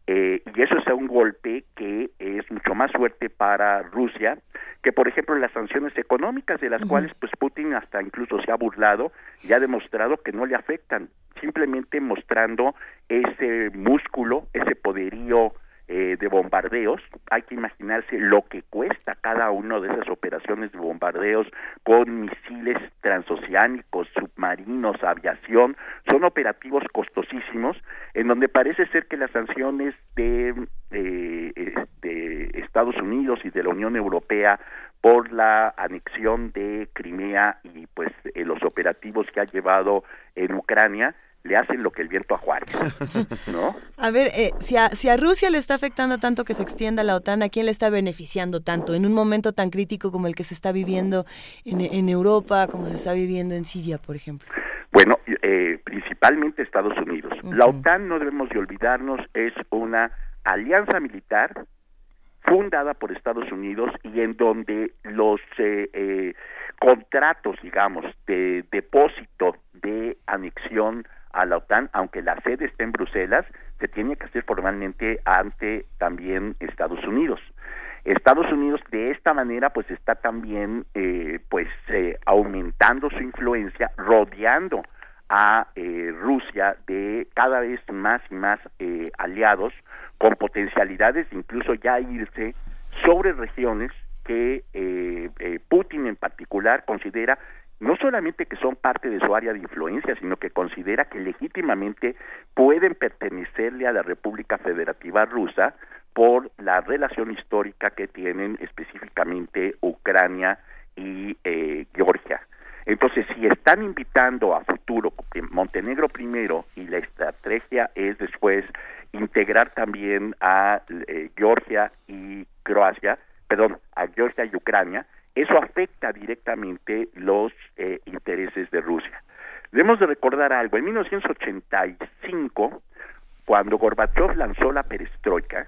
eh, y eso es un golpe que es mucho más fuerte para Rusia que por ejemplo las sanciones económicas de las cuales pues Putin hasta incluso se ha burlado y ha demostrado que no le afectan simplemente mostrando ese músculo ese poderío eh, de bombardeos. Hay que imaginarse lo que cuesta cada una de esas operaciones de bombardeos con misiles transoceánicos submarinos aviación. Son operativos costosísimos en donde parece ser que las sanciones de, eh, de Estados Unidos y de la Unión Europea por la anexión de Crimea y pues eh, los operativos que ha llevado en Ucrania le hacen lo que el viento a Juárez, ¿no? A ver, eh, si, a, si a Rusia le está afectando tanto que se extienda la OTAN, ¿a quién le está beneficiando tanto en un momento tan crítico como el que se está viviendo en, en Europa, como se está viviendo en Siria, por ejemplo? Bueno, eh, principalmente Estados Unidos. La OTAN, no debemos de olvidarnos, es una alianza militar fundada por Estados Unidos y en donde los eh, eh, contratos, digamos, de depósito de anexión a la OTAN, aunque la sede esté en Bruselas, se tiene que hacer formalmente ante también Estados Unidos. Estados Unidos de esta manera pues está también eh, pues eh, aumentando su influencia, rodeando a eh, Rusia de cada vez más y más eh, aliados con potencialidades de incluso ya irse sobre regiones que eh, Putin en particular considera no solamente que son parte de su área de influencia, sino que considera que legítimamente pueden pertenecerle a la República Federativa Rusa por la relación histórica que tienen específicamente Ucrania y eh, Georgia. Entonces, si están invitando a futuro Montenegro primero y la estrategia es después integrar también a eh, Georgia y Croacia, perdón, a Georgia y Ucrania, eso afecta directamente los eh, intereses de Rusia. Debemos de recordar algo, en 1985, cuando Gorbachev lanzó la perestroika,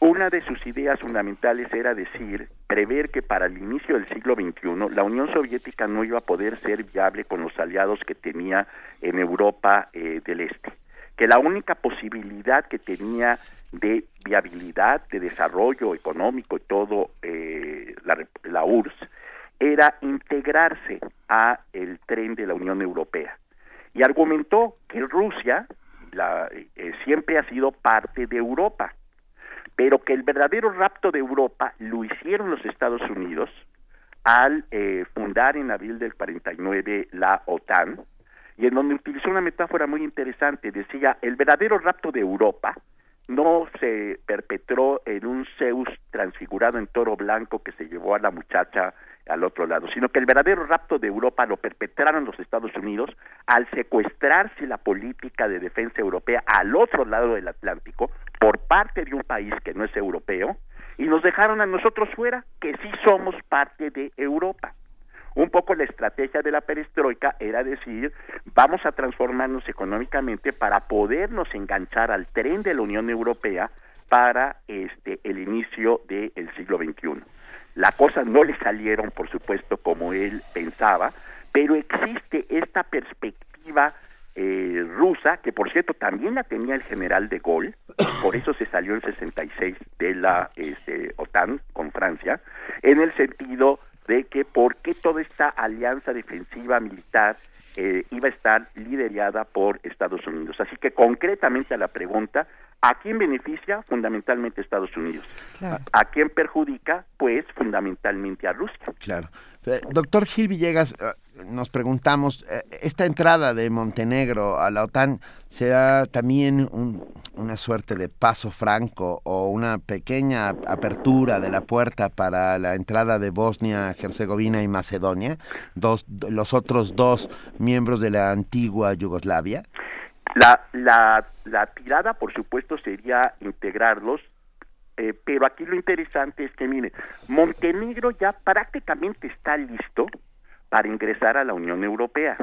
una de sus ideas fundamentales era decir, prever que para el inicio del siglo XXI la Unión Soviética no iba a poder ser viable con los aliados que tenía en Europa eh, del Este, que la única posibilidad que tenía de viabilidad, de desarrollo económico y todo eh, la, la URSS era integrarse a el tren de la Unión Europea. Y argumentó que Rusia la, eh, siempre ha sido parte de Europa pero que el verdadero rapto de Europa lo hicieron los Estados Unidos al eh, fundar en abril del 49 la OTAN, y en donde utilizó una metáfora muy interesante, decía, el verdadero rapto de Europa no se perpetró en un Zeus transfigurado en toro blanco que se llevó a la muchacha al otro lado, sino que el verdadero rapto de Europa lo perpetraron los Estados Unidos al secuestrarse la política de defensa europea al otro lado del Atlántico por parte de un país que no es europeo y nos dejaron a nosotros fuera, que sí somos parte de Europa. Un poco la estrategia de la perestroika era decir, vamos a transformarnos económicamente para podernos enganchar al tren de la Unión Europea para este el inicio del siglo XXI. Las cosas no le salieron, por supuesto, como él pensaba, pero existe esta perspectiva eh, rusa, que por cierto también la tenía el general de Gaulle, por eso se salió en 66 de la este, OTAN con Francia, en el sentido de que por qué toda esta alianza defensiva militar eh, iba a estar liderada por Estados Unidos. Así que concretamente a la pregunta, ¿a quién beneficia? Fundamentalmente Estados Unidos. ¿A quién perjudica? Pues fundamentalmente a Rusia. Claro. Eh, doctor Gil Villegas, eh, nos preguntamos, eh, ¿esta entrada de Montenegro a la OTAN será también un- una suerte de paso franco o una pequeña apertura de la puerta para la entrada de Bosnia, Herzegovina y Macedonia, dos, los otros dos miembros de la antigua Yugoslavia? La, la, la tirada, por supuesto, sería integrarlos, eh, pero aquí lo interesante es que, mire, Montenegro ya prácticamente está listo para ingresar a la Unión Europea.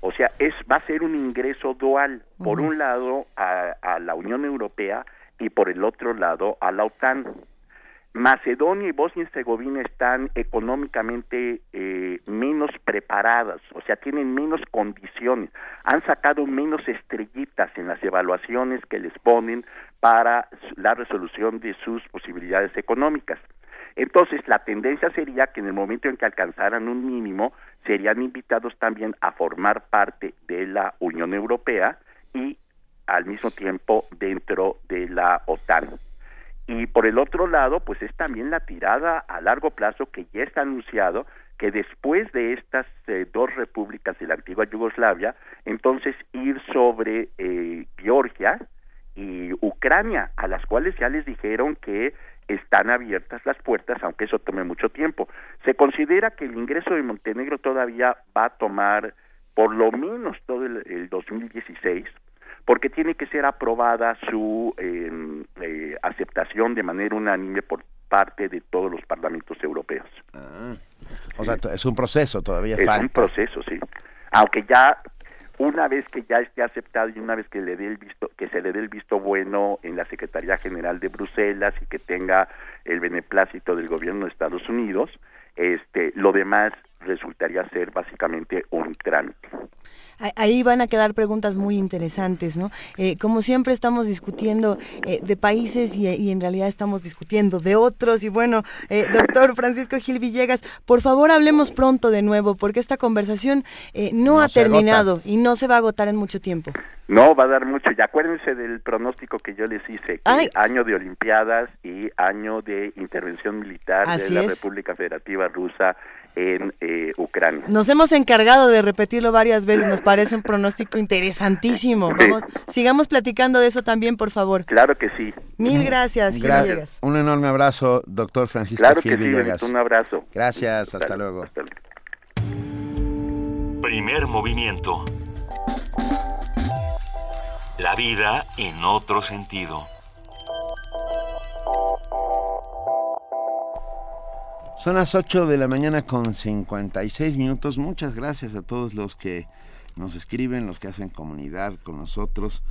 O sea, es va a ser un ingreso dual, por un lado a, a la Unión Europea y por el otro lado a la OTAN. Macedonia y Bosnia y Herzegovina están económicamente eh, menos preparadas, o sea, tienen menos condiciones, han sacado menos estrellitas en las evaluaciones que les ponen para la resolución de sus posibilidades económicas. Entonces, la tendencia sería que en el momento en que alcanzaran un mínimo, serían invitados también a formar parte de la Unión Europea y al mismo tiempo dentro de la OTAN. Y por el otro lado, pues es también la tirada a largo plazo que ya está anunciado que después de estas eh, dos repúblicas de la antigua Yugoslavia, entonces ir sobre eh, Georgia y Ucrania, a las cuales ya les dijeron que están abiertas las puertas, aunque eso tome mucho tiempo. Se considera que el ingreso de Montenegro todavía va a tomar por lo menos todo el, el 2016, porque tiene que ser aprobada su eh, eh, aceptación de manera unánime por parte de todos los parlamentos europeos. Ah, o sea, es un proceso, todavía Es falta. un proceso, sí. Aunque ya una vez que ya esté aceptado y una vez que le dé el visto que se le dé el visto bueno en la Secretaría General de Bruselas y que tenga el beneplácito del gobierno de Estados Unidos, este lo demás resultaría ser básicamente un trámite. Ah- Ahí van a quedar preguntas muy interesantes, ¿no? Eh, como siempre estamos discutiendo eh, de países y, y en realidad estamos discutiendo de otros. Y bueno, eh, doctor Francisco Gil Villegas, por favor hablemos pronto de nuevo porque esta conversación eh, no, No ha terminado agota. y no se va a agotar en mucho tiempo. No, va a dar mucho. Y acuérdense del pronóstico que yo les hice, que año de Olimpiadas y año de intervención militar Así de la es. República Federativa Rusa en eh, Ucrania. Nos hemos encargado de repetirlo varias veces, nos parece un pronóstico interesantísimo. Vamos, sigamos platicando de eso también, por favor. Claro que sí. Mil gracias, Gil Gra- Villegas. Un enorme abrazo, doctor Francisco Claro Gil que sí, Villegas. Benito, un abrazo. Gracias, hasta luego. Primer movimiento. La vida en otro sentido. Son las 8 de la mañana con 56 minutos. Muchas gracias a todos los que nos escriben, los que hacen comunidad con nosotros.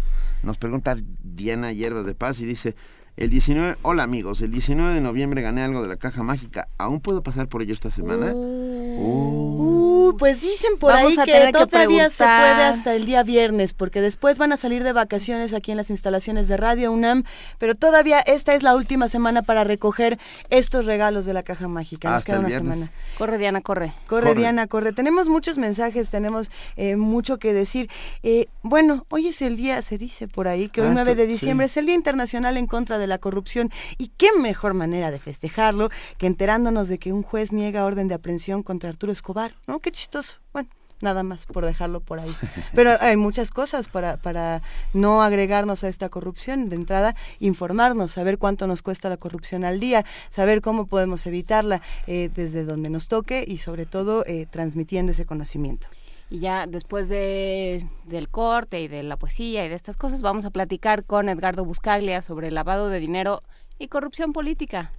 Nos pregunta Diana Hierbas de Paz y dice, el 19, hola amigos, el 19 de noviembre gané algo de la caja mágica. ¿Aún puedo pasar por ello esta semana? Uh, pues dicen por Vamos ahí que todavía se puede hasta el día viernes, porque después van a salir de vacaciones aquí en las instalaciones de Radio UNAM, pero todavía esta es la última semana para recoger estos regalos de la caja mágica. Nos Hasta queda el una semana. Corre, Diana, corre. Corre, Diana, corre. Tenemos muchos mensajes, tenemos eh, mucho que decir. Eh, bueno, hoy es el día, se dice por ahí, que hoy Ah, 9 de diciembre sí. es el Día Internacional en contra de la corrupción. Y qué mejor manera de festejarlo que enterándonos de que un juez niega orden de aprehensión contra Arturo Escobar. ¿No? Qué chistoso. Bueno. Nada más por dejarlo por ahí. Pero hay muchas cosas para, para no agregarnos a esta corrupción. De entrada, informarnos, saber cuánto nos cuesta la corrupción al día, saber cómo podemos evitarla eh, desde donde nos toque y sobre todo eh, transmitiendo ese conocimiento. Y ya después de, del corte y de la poesía y de estas cosas, vamos a platicar con Edgardo Buscaglia sobre lavado de dinero y corrupción política.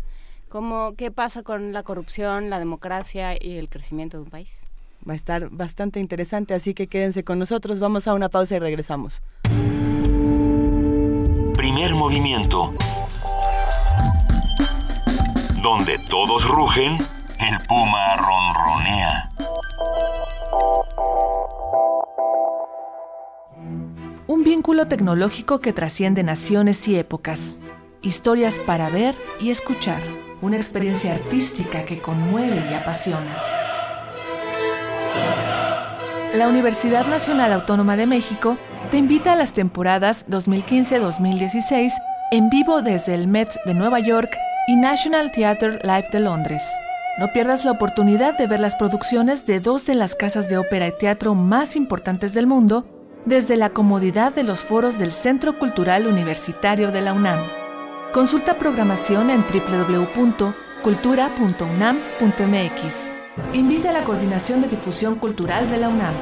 Cómo, ¿Qué pasa con la corrupción, la democracia y el crecimiento de un país? Va a estar bastante interesante, así que quédense con nosotros. Vamos a una pausa y regresamos. Primer movimiento. Donde todos rugen, el puma ronronea. Un vínculo tecnológico que trasciende naciones y épocas. Historias para ver y escuchar. Una experiencia artística que conmueve y apasiona. La Universidad Nacional Autónoma de México te invita a las temporadas 2015-2016 en vivo desde el Met de Nueva York y National Theatre Live de Londres. No pierdas la oportunidad de ver las producciones de dos de las casas de ópera y teatro más importantes del mundo desde la comodidad de los foros del Centro Cultural Universitario de la UNAM. Consulta programación en www.cultura.unam.mx. Invita a la Coordinación de Difusión Cultural de la UNAM.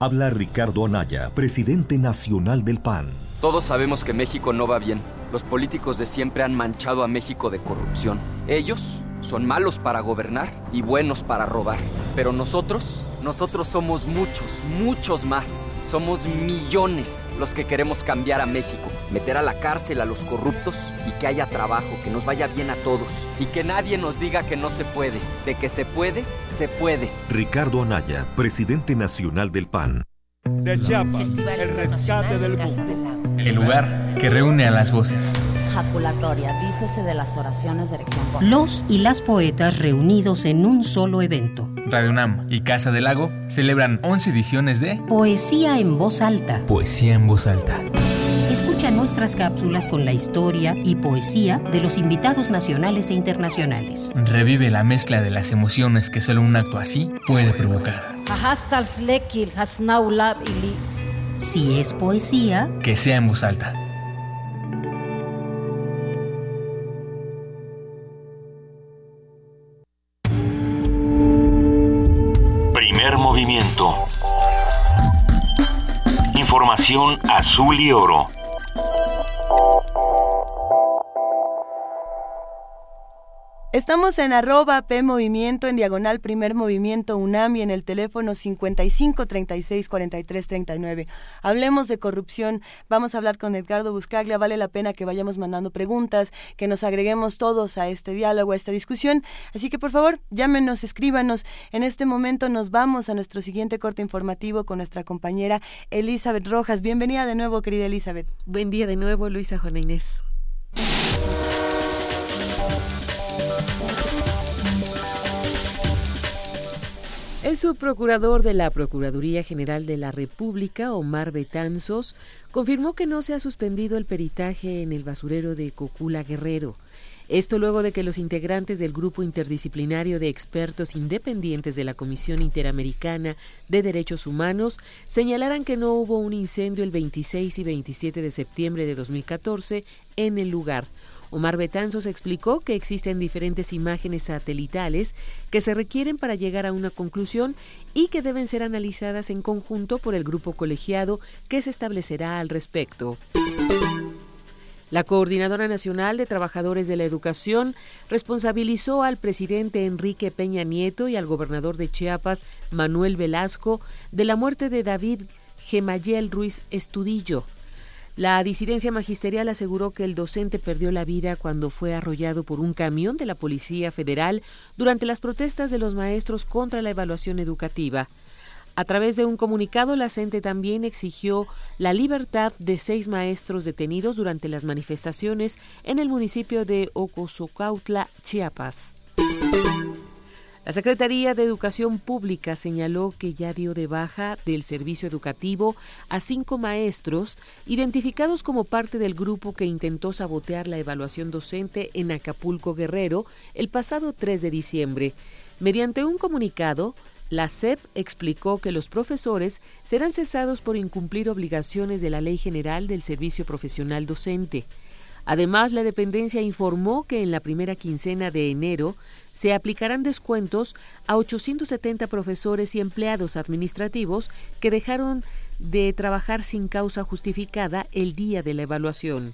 Habla Ricardo Anaya, presidente nacional del PAN. Todos sabemos que México no va bien. Los políticos de siempre han manchado a México de corrupción. Ellos son malos para gobernar y buenos para robar. Pero nosotros, nosotros somos muchos, muchos más. Somos millones los que queremos cambiar a México, meter a la cárcel a los corruptos y que haya trabajo, que nos vaya bien a todos y que nadie nos diga que no se puede. De que se puede, se puede. Ricardo Anaya, presidente nacional del PAN. De Chiapas, el rescate del mundo. El lugar que reúne a las voces. Jaculatoria, dícese de las oraciones de erección. Los y las poetas reunidos en un solo evento. Radio UNAM y Casa del Lago celebran 11 ediciones de Poesía en voz alta. Poesía en voz alta. Escucha nuestras cápsulas con la historia y poesía de los invitados nacionales e internacionales. Revive la mezcla de las emociones que solo un acto así puede provocar. Si es poesía, que sea en voz alta. Primer movimiento. Información azul y oro. Oh. Estamos en arroba P en diagonal Primer Movimiento UNAM en el teléfono 55 36 43 39. Hablemos de corrupción. Vamos a hablar con Edgardo Buscaglia. Vale la pena que vayamos mandando preguntas, que nos agreguemos todos a este diálogo, a esta discusión. Así que por favor, llámenos, escríbanos. En este momento nos vamos a nuestro siguiente corte informativo con nuestra compañera Elizabeth Rojas. Bienvenida de nuevo, querida Elizabeth. Buen día de nuevo, Luisa Juana Inés. El subprocurador de la Procuraduría General de la República, Omar Betanzos, confirmó que no se ha suspendido el peritaje en el basurero de Cocula Guerrero. Esto luego de que los integrantes del grupo interdisciplinario de expertos independientes de la Comisión Interamericana de Derechos Humanos señalaran que no hubo un incendio el 26 y 27 de septiembre de 2014 en el lugar, Omar Betanzos explicó que existen diferentes imágenes satelitales que se requieren para llegar a una conclusión y que deben ser analizadas en conjunto por el grupo colegiado que se establecerá al respecto. La Coordinadora Nacional de Trabajadores de la Educación responsabilizó al presidente Enrique Peña Nieto y al gobernador de Chiapas, Manuel Velasco, de la muerte de David Gemayel Ruiz Estudillo. La disidencia magisterial aseguró que el docente perdió la vida cuando fue arrollado por un camión de la Policía Federal durante las protestas de los maestros contra la evaluación educativa. A través de un comunicado, la CENTE también exigió la libertad de seis maestros detenidos durante las manifestaciones en el municipio de Ocosocautla, Chiapas. La Secretaría de Educación Pública señaló que ya dio de baja del servicio educativo a cinco maestros identificados como parte del grupo que intentó sabotear la evaluación docente en Acapulco Guerrero el pasado 3 de diciembre. Mediante un comunicado, la SEP explicó que los profesores serán cesados por incumplir obligaciones de la Ley General del Servicio Profesional Docente. Además, la dependencia informó que en la primera quincena de enero se aplicarán descuentos a 870 profesores y empleados administrativos que dejaron de trabajar sin causa justificada el día de la evaluación.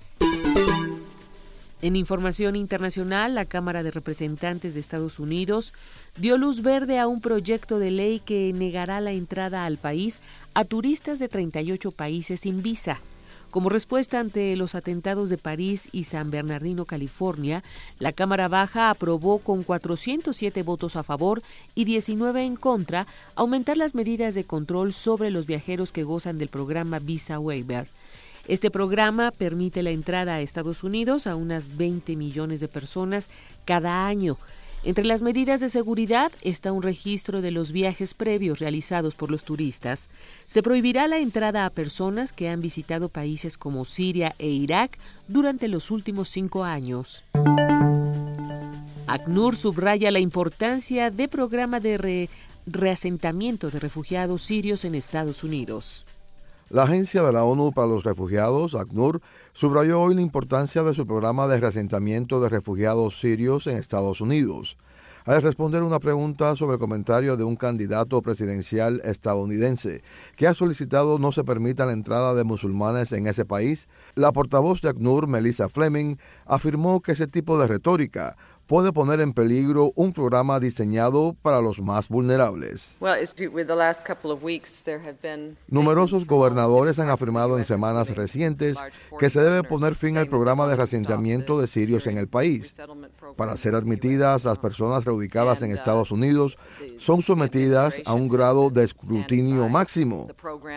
En información internacional, la Cámara de Representantes de Estados Unidos dio luz verde a un proyecto de ley que negará la entrada al país a turistas de 38 países sin visa. Como respuesta ante los atentados de París y San Bernardino, California, la Cámara Baja aprobó con 407 votos a favor y 19 en contra aumentar las medidas de control sobre los viajeros que gozan del programa Visa Waiver. Este programa permite la entrada a Estados Unidos a unas 20 millones de personas cada año. Entre las medidas de seguridad está un registro de los viajes previos realizados por los turistas. Se prohibirá la entrada a personas que han visitado países como Siria e Irak durante los últimos cinco años. ACNUR subraya la importancia de programa de reasentamiento de refugiados sirios en Estados Unidos. La Agencia de la ONU para los Refugiados, ACNUR, subrayó hoy la importancia de su programa de reasentamiento de refugiados sirios en Estados Unidos. Al responder una pregunta sobre el comentario de un candidato presidencial estadounidense que ha solicitado no se permita la entrada de musulmanes en ese país, la portavoz de ACNUR, Melissa Fleming, afirmó que ese tipo de retórica puede poner en peligro un programa diseñado para los más vulnerables. Numerosos gobernadores han afirmado en semanas recientes que se debe poner fin al programa de reasentamiento de sirios en el país. Para ser admitidas, las personas reubicadas en Estados Unidos son sometidas a un grado de escrutinio máximo.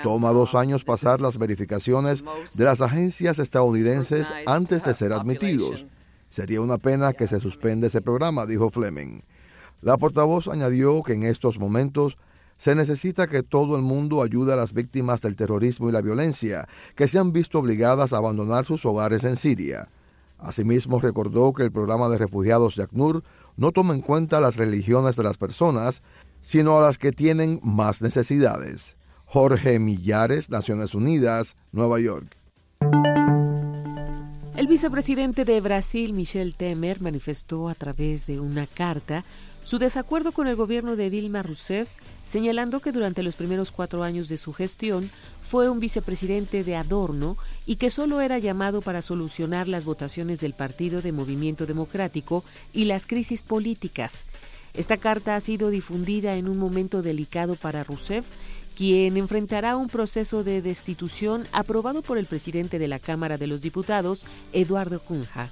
Toma dos años pasar las verificaciones de las agencias estadounidenses antes de ser admitidos. Sería una pena que se suspenda ese programa, dijo Fleming. La portavoz añadió que en estos momentos se necesita que todo el mundo ayude a las víctimas del terrorismo y la violencia que se han visto obligadas a abandonar sus hogares en Siria. Asimismo, recordó que el programa de refugiados de ACNUR no toma en cuenta las religiones de las personas, sino a las que tienen más necesidades. Jorge Millares, Naciones Unidas, Nueva York. El vicepresidente de Brasil, Michel Temer, manifestó a través de una carta su desacuerdo con el gobierno de Dilma Rousseff, señalando que durante los primeros cuatro años de su gestión fue un vicepresidente de adorno y que solo era llamado para solucionar las votaciones del Partido de Movimiento Democrático y las crisis políticas. Esta carta ha sido difundida en un momento delicado para Rousseff quien enfrentará un proceso de destitución aprobado por el presidente de la Cámara de los Diputados, Eduardo Cunha.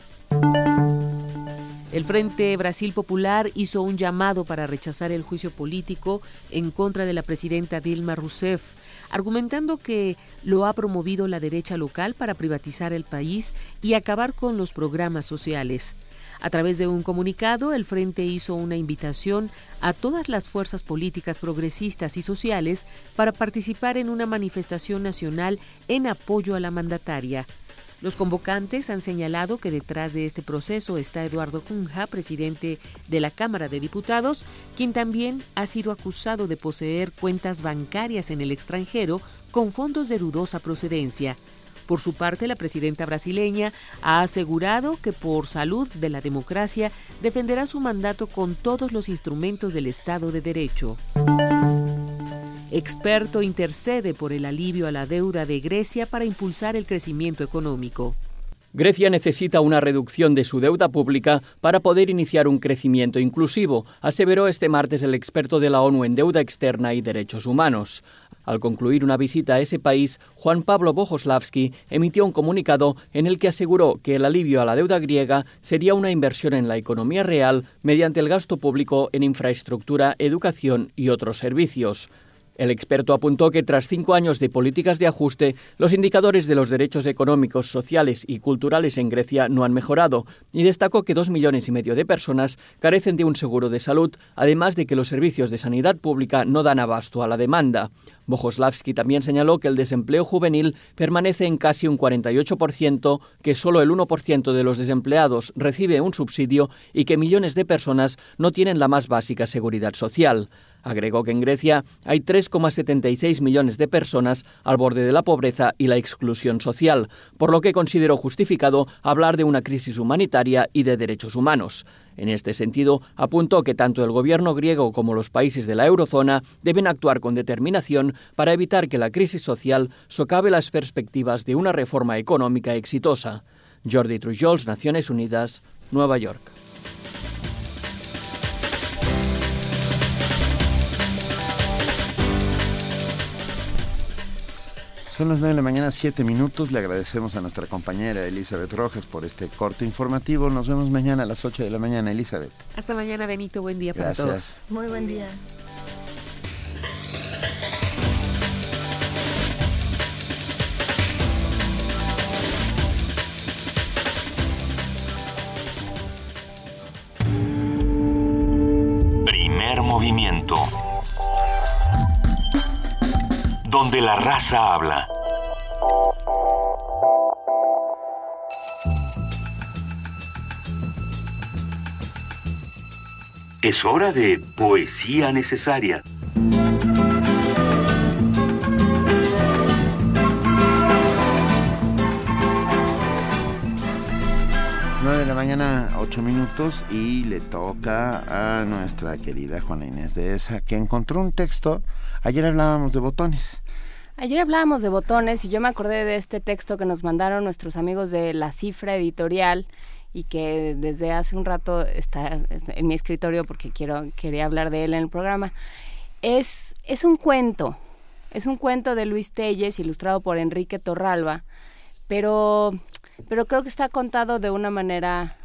El Frente Brasil Popular hizo un llamado para rechazar el juicio político en contra de la presidenta Dilma Rousseff, argumentando que lo ha promovido la derecha local para privatizar el país y acabar con los programas sociales. A través de un comunicado, el Frente hizo una invitación a todas las fuerzas políticas progresistas y sociales para participar en una manifestación nacional en apoyo a la mandataria. Los convocantes han señalado que detrás de este proceso está Eduardo Cunha, presidente de la Cámara de Diputados, quien también ha sido acusado de poseer cuentas bancarias en el extranjero con fondos de dudosa procedencia. Por su parte, la presidenta brasileña ha asegurado que por salud de la democracia defenderá su mandato con todos los instrumentos del Estado de Derecho. Experto intercede por el alivio a la deuda de Grecia para impulsar el crecimiento económico. Grecia necesita una reducción de su deuda pública para poder iniciar un crecimiento inclusivo, aseveró este martes el experto de la ONU en deuda externa y derechos humanos. Al concluir una visita a ese país, Juan Pablo Bojoslavski emitió un comunicado en el que aseguró que el alivio a la deuda griega sería una inversión en la economía real mediante el gasto público en infraestructura, educación y otros servicios. El experto apuntó que tras cinco años de políticas de ajuste, los indicadores de los derechos económicos, sociales y culturales en Grecia no han mejorado y destacó que dos millones y medio de personas carecen de un seguro de salud, además de que los servicios de sanidad pública no dan abasto a la demanda. Bojoslavski también señaló que el desempleo juvenil permanece en casi un 48%, que solo el 1% de los desempleados recibe un subsidio y que millones de personas no tienen la más básica seguridad social. Agregó que en Grecia hay 3,76 millones de personas al borde de la pobreza y la exclusión social, por lo que consideró justificado hablar de una crisis humanitaria y de derechos humanos. En este sentido, apuntó que tanto el gobierno griego como los países de la eurozona deben actuar con determinación para evitar que la crisis social socave las perspectivas de una reforma económica exitosa. Jordi Trujols, Naciones Unidas, Nueva York. Son las 9 de la mañana, 7 minutos. Le agradecemos a nuestra compañera Elizabeth Rojas por este corte informativo. Nos vemos mañana a las 8 de la mañana, Elizabeth. Hasta mañana, Benito. Buen día para todos. Muy buen día. Primer movimiento. Donde la raza habla. Es hora de poesía necesaria. 9 de la mañana, 8 minutos, y le toca a nuestra querida Juana Inés de esa, que encontró un texto. Ayer hablábamos de botones. Ayer hablábamos de botones y yo me acordé de este texto que nos mandaron nuestros amigos de La Cifra Editorial y que desde hace un rato está en mi escritorio porque quiero quería hablar de él en el programa. Es, es un cuento, es un cuento de Luis Telles ilustrado por Enrique Torralba, pero, pero creo que está contado de una manera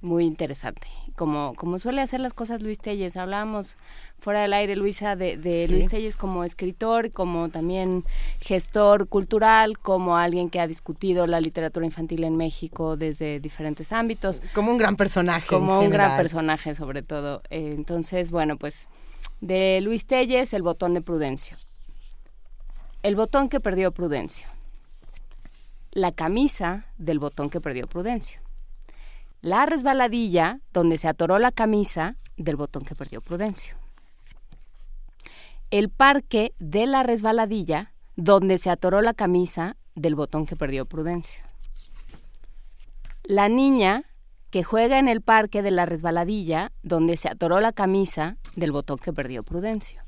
muy interesante. Como, como suele hacer las cosas Luis Telles, hablábamos fuera del aire, Luisa, de, de Sí. Luis Telles como escritor, como también gestor cultural, como alguien que ha discutido la literatura infantil en México desde diferentes ámbitos. Como un gran personaje. Como un gran personaje, sobre todo. Eh, entonces, bueno, pues de Luis Telles, el botón de Prudencio. El botón que perdió Prudencio. La camisa del botón que perdió Prudencio. La resbaladilla donde se atoró la camisa del botón que perdió Prudencio. El parque de la resbaladilla donde se atoró la camisa del botón que perdió Prudencio. La niña que juega en el parque de la resbaladilla donde se atoró la camisa del botón que perdió Prudencio.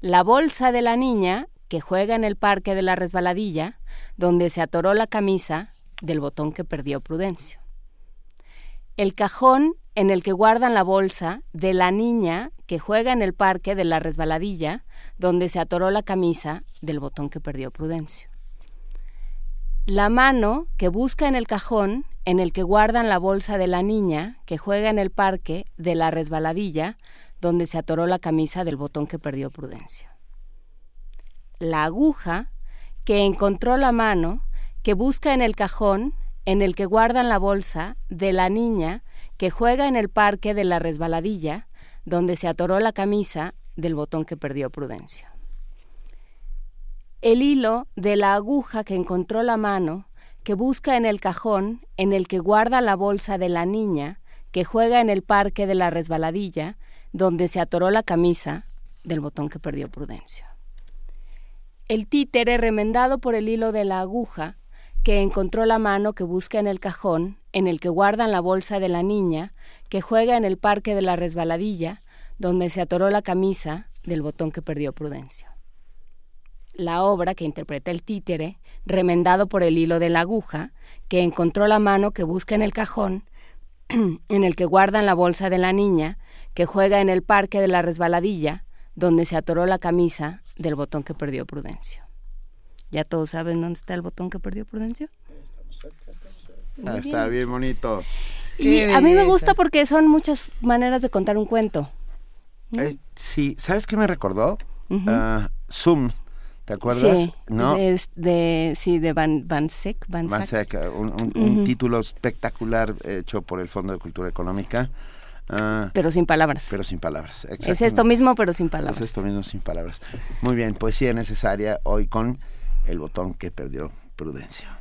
La bolsa de la niña que juega en el parque de la resbaladilla donde se atoró la camisa del botón que perdió Prudencio. El cajón en el que guardan la bolsa de la niña que juega en el parque de la resbaladilla donde se atoró la camisa del botón que perdió Prudencio. La mano que busca en el cajón en el que guardan la bolsa de la niña que juega en el parque de la resbaladilla donde se atoró la camisa del botón que perdió Prudencio. La aguja que encontró la mano que busca en el cajón en el que guardan la bolsa de la niña que juega en el parque de la resbaladilla donde se atoró la camisa del botón que perdió Prudencio. El hilo de la aguja que encontró la mano que busca en el cajón en el que guarda la bolsa de la niña que juega en el parque de la resbaladilla donde se atoró la camisa del botón que perdió Prudencio. El títere remendado por el hilo de la aguja que encontró la mano que busca en el cajón en el que guardan la bolsa de la niña que juega en el parque de la resbaladilla donde se atoró la camisa del botón que perdió Prudencio. La obra que interpreta el títere, remendado por el hilo de la aguja, que encontró la mano que busca en el cajón en el que guardan la bolsa de la niña que juega en el parque de la resbaladilla donde se atoró la camisa del botón que perdió Prudencio. ¿Ya todos saben dónde está el botón que perdió Prudencio? Ah, está bien bonito. Y a mí me gusta porque son muchas maneras de contar un cuento. Eh, sí, ¿sabes qué me recordó? Ujú. Ah, Zoom, ¿te acuerdas? Sí, ¿No? de, de- sí, de Van, Van Seck. Van Van un, un- un Ujú. título espectacular hecho por el Fondo de Cultura Económica. Ah, Pero sin palabras. pero sin palabras. Es exactamente. esto mismo, pero sin palabras. Es esto mismo sin palabras. Muy bien, poesía necesaria hoy con el botón que perdió Prudencia.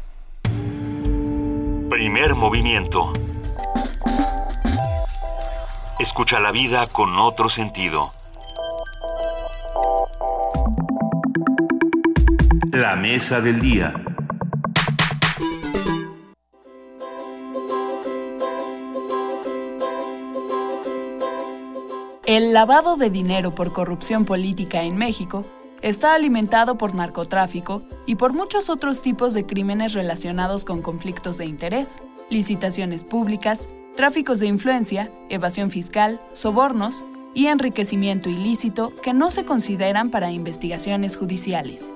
Primer movimiento. Escucha la vida con otro sentido. La mesa del día. El lavado de dinero por corrupción política en México está alimentado por narcotráfico y por muchos otros tipos de crímenes relacionados con conflictos de interés, licitaciones públicas, tráficos de influencia, evasión fiscal, sobornos y enriquecimiento ilícito que no se consideran para investigaciones judiciales.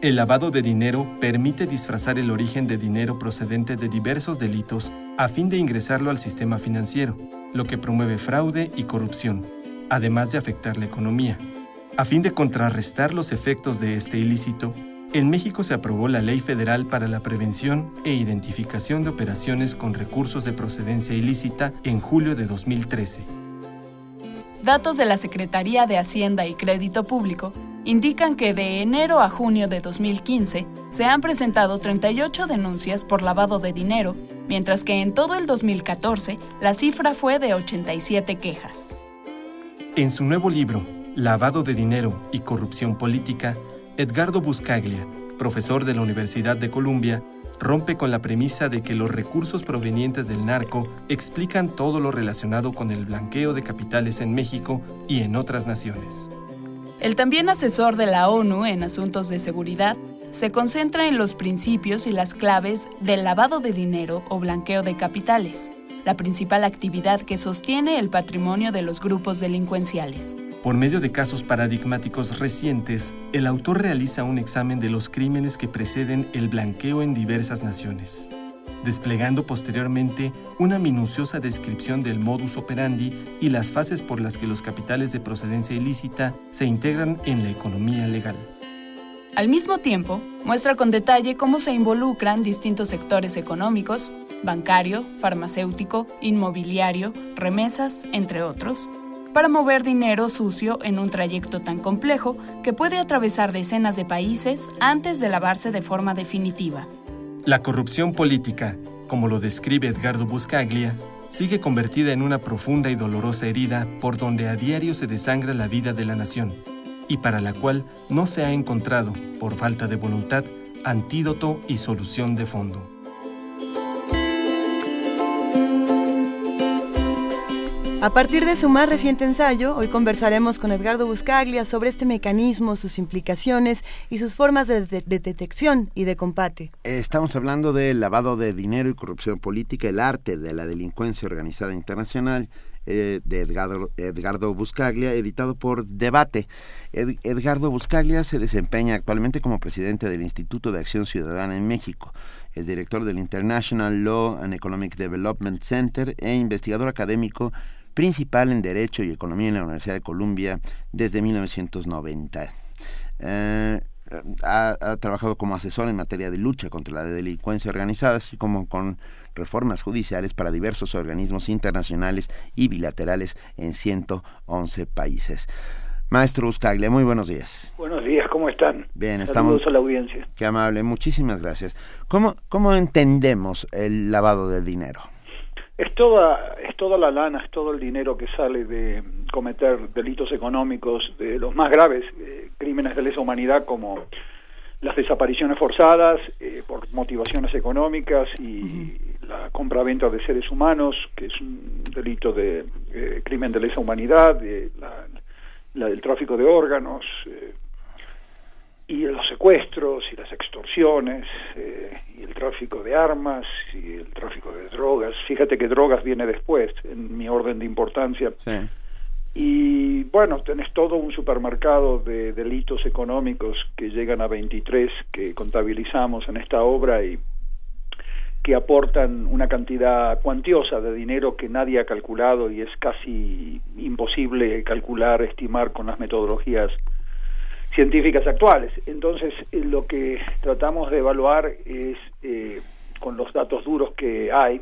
El lavado de dinero permite disfrazar el origen de dinero procedente de diversos delitos a fin de ingresarlo al sistema financiero, lo que promueve fraude y corrupción, además de afectar la economía. A fin de contrarrestar los efectos de este ilícito, en México se aprobó la Ley Federal para la Prevención e Identificación de Operaciones con Recursos de Procedencia Ilícita en julio de 2013. Datos de la Secretaría de Hacienda y Crédito Público indican que de enero a junio de 2015 se han presentado 38 denuncias por lavado de dinero, mientras que en todo el 2014 la cifra fue de 87 quejas. En su nuevo libro, Lavado de Dinero y Corrupción Política, Edgardo Buscaglia, profesor de la Universidad de Columbia, rompe con la premisa de que los recursos provenientes del narco explican todo lo relacionado con el blanqueo de capitales en México y en otras naciones. El también asesor de la ONU en asuntos de seguridad se concentra en los principios y las claves del lavado de dinero o blanqueo de capitales, la principal actividad que sostiene el patrimonio de los grupos delincuenciales. Por medio de casos paradigmáticos recientes, el autor realiza un examen de los crímenes que preceden el blanqueo en diversas naciones, desplegando posteriormente una minuciosa descripción del modus operandi y las fases por las que los capitales de procedencia ilícita se integran en la economía legal. Al mismo tiempo, muestra con detalle cómo se involucran distintos sectores económicos, bancario, farmacéutico, inmobiliario, remesas, entre otros, para mover dinero sucio en un trayecto tan complejo que puede atravesar decenas de países antes de lavarse de forma definitiva. La corrupción política, como lo describe Edgardo Buscaglia, sigue convertida en una profunda y dolorosa herida por donde a diario se desangra la vida de la nación, y para la cual no se ha encontrado, por falta de voluntad, antídoto y solución de fondo. A partir de su más reciente ensayo, hoy conversaremos con Edgardo Buscaglia sobre este mecanismo, sus implicaciones y sus formas de, de- de detección y de combate. Estamos hablando del lavado de dinero y corrupción política, el arte de la delincuencia organizada internacional, eh, de Edgardo, Edgardo Buscaglia, editado por Debate. Ed- Edgardo Buscaglia se desempeña actualmente como presidente del Instituto de Acción Ciudadana en México. Es director del International Law and Economic Development Center e investigador académico principal en Derecho y Economía en la Universidad de Columbia desde 1990. Eh, ha, ha trabajado como asesor en materia de lucha contra la delincuencia organizada, así como con reformas judiciales para diversos organismos internacionales y bilaterales en 111 países. Maestro Buscaglia, muy buenos días. Buenos días, ¿cómo están? Bien, Saludos estamos. a la audiencia. Qué amable, muchísimas gracias. ¿Cómo, cómo entendemos el lavado de dinero? Es toda, es toda la lana, es todo el dinero que sale de cometer delitos económicos de los más graves, eh, crímenes de lesa humanidad como las desapariciones forzadas eh, por motivaciones económicas y la compra-venta de seres humanos, que es un delito de eh, crimen de lesa humanidad, de la, la del tráfico de órganos, eh, y los secuestros y las extorsiones eh, y el tráfico de armas y el tráfico de drogas. Fíjate que drogas viene después en mi orden de importancia. Y bueno, tenés todo un supermercado de delitos económicos que llegan a 23 que contabilizamos en esta obra y que aportan una cantidad cuantiosa de dinero que nadie ha calculado y es casi imposible calcular, estimar con las metodologías científicas actuales. Entonces, eh, lo que tratamos de evaluar es, eh, con los datos duros que hay,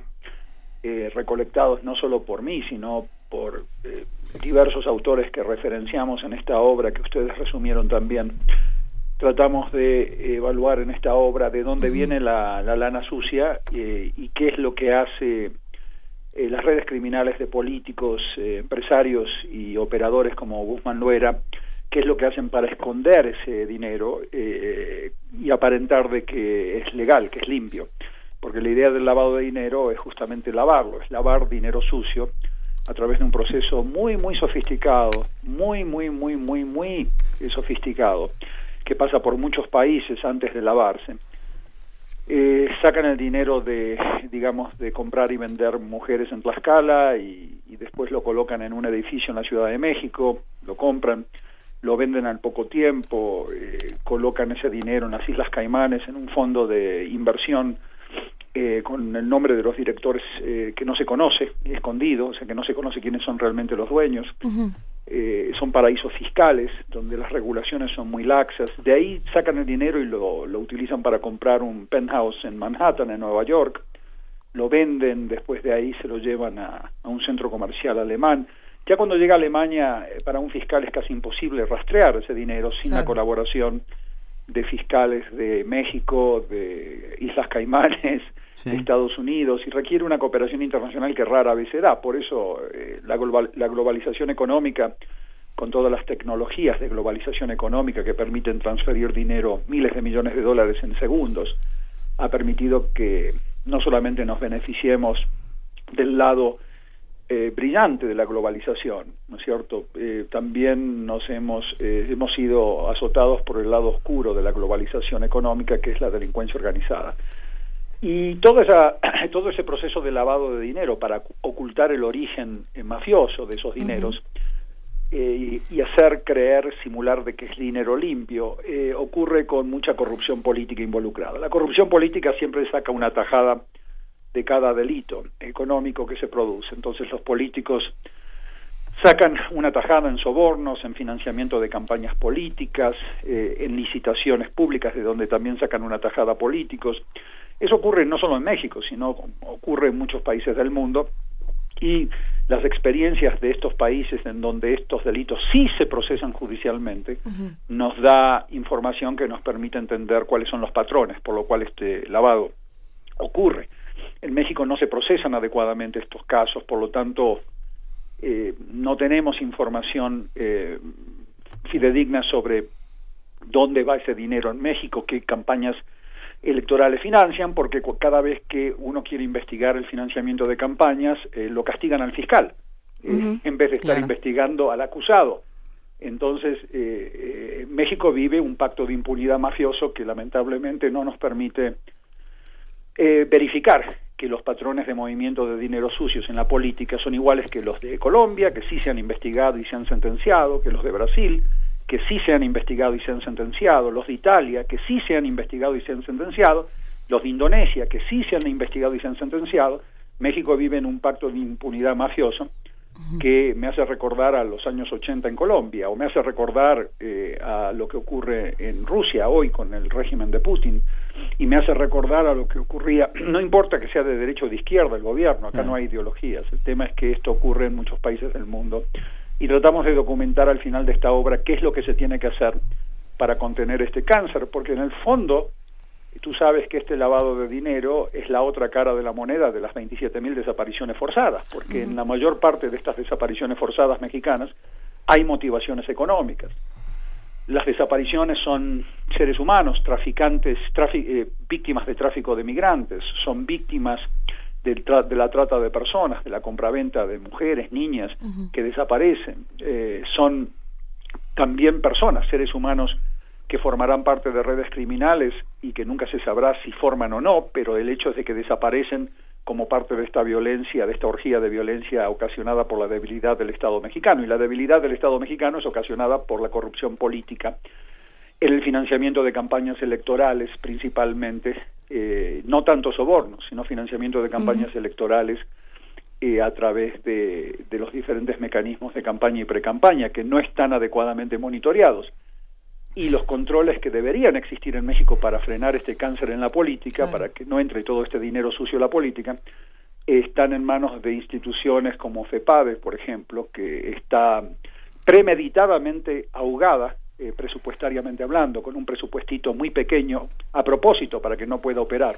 eh, recolectados no solo por mí, sino por eh, diversos autores que referenciamos en esta obra, que ustedes resumieron también, tratamos de evaluar en esta obra de dónde viene la, la lana sucia eh, y qué es lo que hace eh, las redes criminales de políticos, eh, empresarios y operadores como Guzmán Loera, qué es lo que hacen para esconder ese dinero eh, y aparentar de que es legal, que es limpio. Porque la idea del lavado de dinero es justamente lavarlo, es lavar dinero sucio a través de un proceso muy, muy sofisticado, muy, muy, muy, muy, muy sofisticado, que pasa por muchos países antes de lavarse. Eh, sacan el dinero de, digamos, de comprar y vender mujeres en Tlaxcala y, y después lo colocan en un edificio en la Ciudad de México, lo compran, lo venden al poco tiempo, eh, colocan ese dinero en las Islas Caimanes en un fondo de inversión eh, con el nombre de los directores eh, que no se conoce, escondido, o sea que no se conoce quiénes son realmente los dueños. Eh, son paraísos fiscales donde las regulaciones son muy laxas. De ahí sacan el dinero y lo, lo utilizan para comprar un penthouse en Manhattan, en Nueva York. Lo venden, después de ahí se lo llevan a, a un centro comercial alemán. Ya cuando llega a Alemania, eh, para un fiscal es casi imposible rastrear ese dinero sin la colaboración de fiscales de México, de Islas Caimanes, de Estados Unidos, y requiere una cooperación internacional que rara vez se da. Por eso eh, la, global, la globalización económica, con todas las tecnologías de globalización económica que permiten transferir dinero, miles de millones de dólares en segundos, ha permitido que no solamente nos beneficiemos del lado eh, brillante de la globalización, ¿no es cierto? Eh, también nos hemos, eh, hemos sido azotados por el lado oscuro de la globalización económica, que es la delincuencia organizada. Y todo, esa, todo ese proceso de lavado de dinero para ocultar el origen eh, mafioso de esos dineros y, y hacer creer, simular de que es dinero limpio, ocurre con mucha corrupción política involucrada. La corrupción política siempre saca una tajada de cada delito económico que se produce. Entonces los políticos sacan una tajada en sobornos, en financiamiento de campañas políticas, eh, en licitaciones públicas de donde también sacan una tajada políticos. Eso ocurre no solo en México, sino ocurre en muchos países del mundo y las experiencias de estos países en donde estos delitos sí se procesan judicialmente nos da información que nos permite entender cuáles son los patrones por lo cual este lavado ocurre. En México no se procesan adecuadamente estos casos, por lo tanto eh, no tenemos información eh, fidedigna sobre dónde va ese dinero en México, qué campañas electorales financian, porque cada vez que uno quiere investigar el financiamiento de campañas, eh, lo castigan al fiscal, eh, en vez de estar Claro. investigando al acusado. Entonces, México vive un pacto de impunidad mafioso que lamentablemente no nos permite eh, verificar que los patrones de movimiento de dinero sucios en la política son iguales que los de Colombia, que sí se han investigado y se han sentenciado, que los de Brasil, que sí se han investigado y se han sentenciado, los de Italia, que sí se han investigado y se han sentenciado, los de Indonesia, que sí se han investigado y se han sentenciado. México vive en un pacto de impunidad mafioso que me hace recordar a los años 80 en Colombia o me hace recordar eh, a lo que ocurre en Rusia hoy con el régimen de Putin y me hace recordar a lo que ocurría, no importa que sea de derecha o de izquierda el gobierno, acá no hay ideologías, el tema es que esto ocurre en muchos países del mundo y tratamos de documentar al final de esta obra qué es lo que se tiene que hacer para contener este cáncer, porque en el fondo tú sabes que este lavado de dinero es la otra cara de la moneda de las 27.000 desapariciones forzadas, porque en la mayor parte de estas desapariciones forzadas mexicanas hay motivaciones económicas. Las desapariciones son seres humanos, traficantes, trafi- eh, víctimas de tráfico de migrantes, son víctimas del tra- de la trata de personas, de la compraventa de mujeres, niñas que desaparecen, eh, son también personas, seres humanos que formarán parte de redes criminales y que nunca se sabrá si forman o no, pero el hecho es de que desaparecen como parte de esta violencia, de esta orgía de violencia ocasionada por la debilidad del Estado mexicano. Y la debilidad del Estado mexicano es ocasionada por la corrupción política, en el financiamiento de campañas electorales principalmente, eh, no tanto sobornos, sino financiamiento de campañas electorales eh, a través de, de los diferentes mecanismos de campaña y precampaña que no están adecuadamente monitoreados y los controles que deberían existir en México para frenar este cáncer en la política, para que no entre todo este dinero sucio a la política, están en manos de instituciones como FEPADE, por ejemplo, que está premeditadamente ahogada eh, presupuestariamente hablando, con un presupuestito muy pequeño a propósito para que no pueda operar.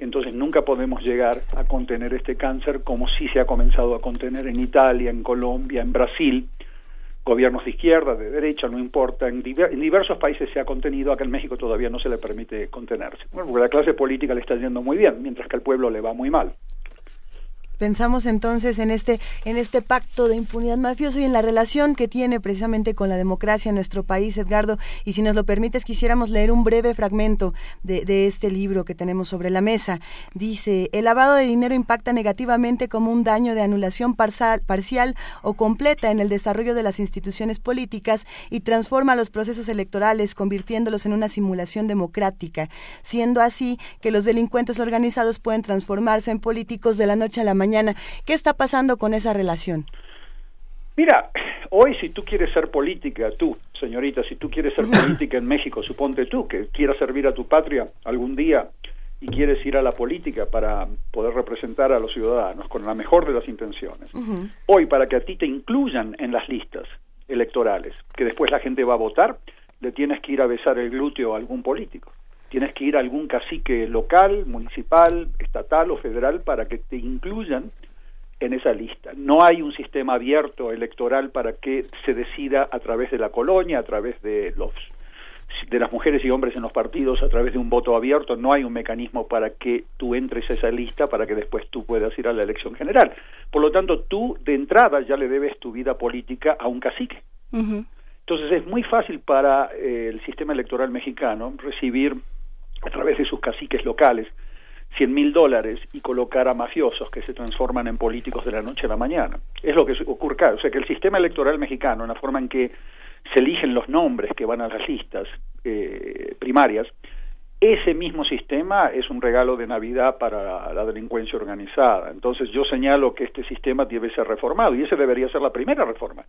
Entonces nunca podemos llegar a contener este cáncer como sí se ha comenzado a contener en Italia, en Colombia, en Brasil, gobiernos de izquierda, de derecha, no importa, en, diver- en diversos países se ha contenido, acá en México todavía no se le permite contenerse. Bueno, porque la clase política le está yendo muy bien, mientras que al pueblo le va muy mal. Pensamos entonces en este, en este pacto de impunidad mafioso y en la relación que tiene precisamente con la democracia en nuestro país, Edgardo. Y si nos lo permites, quisiéramos leer un breve fragmento de, de este libro que tenemos sobre la mesa. Dice, el lavado de dinero impacta negativamente como un daño de anulación parcial, parcial o completa en el desarrollo de las instituciones políticas y transforma los procesos electorales, convirtiéndolos en una simulación democrática, siendo así que los delincuentes organizados pueden transformarse en políticos de la noche a la mañana. ¿Qué está pasando con esa relación? Mira, hoy si tú quieres ser política, tú, señorita, si tú quieres ser política en México, suponte tú que quieras servir a tu patria algún día y quieres ir a la política para poder representar a los ciudadanos con la mejor de las intenciones. Hoy, para que a ti te incluyan en las listas electorales, que después la gente va a votar, le tienes que ir a besar el glúteo a algún político. Tienes que ir a algún cacique local, municipal, estatal o federal para que te incluyan en esa lista. No hay un sistema abierto electoral para que se decida a través de la colonia, a través de los de las mujeres y hombres en los partidos a través de un voto abierto, no hay un mecanismo para que tú entres a esa lista para que después tú puedas ir a la elección general. Por lo tanto, tú de entrada ya le debes tu vida política a un cacique. Entonces es muy fácil para eh, el sistema electoral mexicano recibir a través de sus caciques locales 100 mil dólares y colocar a mafiosos que se transforman en políticos de la noche a la mañana. Es lo que ocurre. O sea que el sistema electoral mexicano, en la forma en que se eligen los nombres que van a las listas eh, primarias, ese mismo sistema es un regalo de Navidad para la delincuencia organizada. Entonces yo señalo que este sistema debe ser reformado y esa debería ser la primera reforma,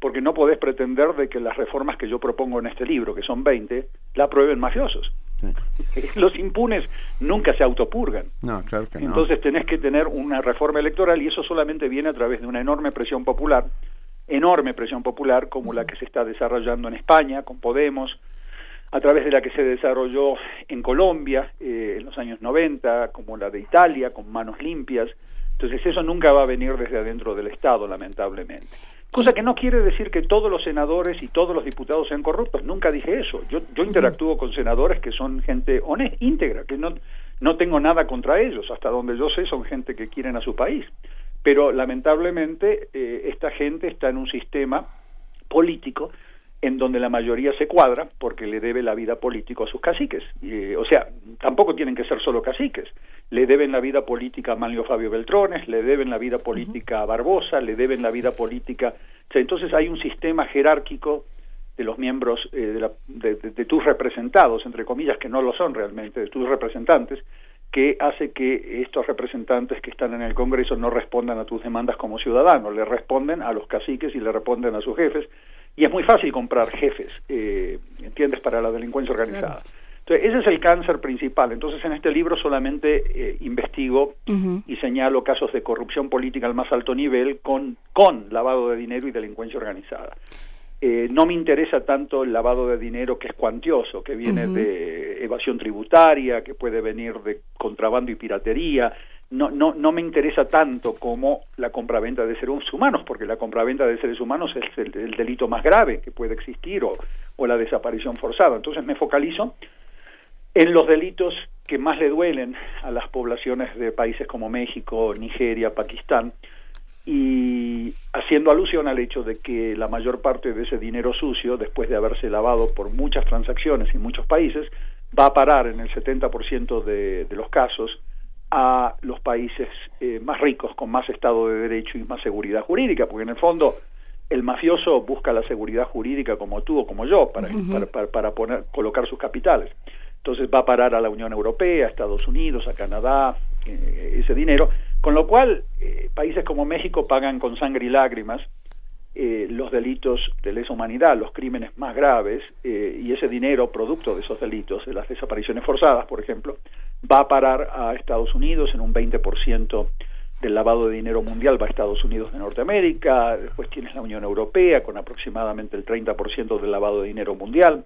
porque no podés pretender de que las reformas que yo propongo en este libro, que son 20, la aprueben mafiosos. Los impunes nunca se autopurgan. No, claro que no. Entonces tenés que tener una reforma electoral y eso solamente viene a través de una enorme presión popular enorme presión popular como la que se está desarrollando en España con Podemos, a través de la que se desarrolló en Colombia eh, en los años 90, como la de Italia, con manos limpias. Entonces eso nunca va a venir desde adentro del Estado, lamentablemente. Cosa que no quiere decir que todos los senadores y todos los diputados sean corruptos. Nunca dije eso. Yo, yo interactúo con senadores que son gente honesta, íntegra, que no, no tengo nada contra ellos. Hasta donde yo sé son gente que quieren a su país pero lamentablemente eh, esta gente está en un sistema político en donde la mayoría se cuadra porque le debe la vida política a sus caciques. Eh, o sea, tampoco tienen que ser solo caciques. Le deben la vida política a Manlio Fabio Beltrones, le deben la vida política a Barbosa, le deben la vida política... entonces hay un sistema jerárquico de los miembros eh, de, de tus representados, entre comillas, que no lo son realmente, de tus representantes, que hace que estos representantes que están en el Congreso no respondan a tus demandas como ciudadanos, le responden a los caciques y le responden a sus jefes, y es muy fácil comprar jefes, eh, ¿entiendes?, para la delincuencia organizada. Entonces, ese es el cáncer principal. Entonces, en este libro solamente eh, investigo y señalo casos de corrupción política al más alto nivel con, con lavado de dinero y delincuencia organizada. Eh, no me interesa tanto el lavado de dinero que es cuantioso, que viene de evasión tributaria, que puede venir de contrabando y piratería. No, no, no me interesa tanto como la compraventa de seres humanos, porque la compraventa de seres humanos es el, delito más grave que puede existir o, o la desaparición forzada. Entonces me focalizo en los delitos que más le duelen a las poblaciones de países como México, Nigeria, Pakistán, y haciendo alusión al hecho de que la mayor parte de ese dinero sucio, después de haberse lavado por muchas transacciones en muchos países, va a parar en el 70% de, de los casos a los países eh, más ricos, con más Estado de Derecho y más seguridad jurídica, porque en el fondo el mafioso busca la seguridad jurídica como tú o como yo para, para, para, poner, colocar sus capitales. Entonces va a parar a la Unión Europea, a Estados Unidos, a Canadá, eh, ese dinero, con lo cual eh, países como México pagan con sangre y lágrimas eh, los delitos de lesa humanidad, los crímenes más graves, y ese dinero producto de esos delitos, de las desapariciones forzadas, por ejemplo, va a parar a Estados Unidos en un 20% del lavado de dinero mundial va a Estados Unidos de Norteamérica, después tienes la Unión Europea con aproximadamente el 30% del lavado de dinero mundial,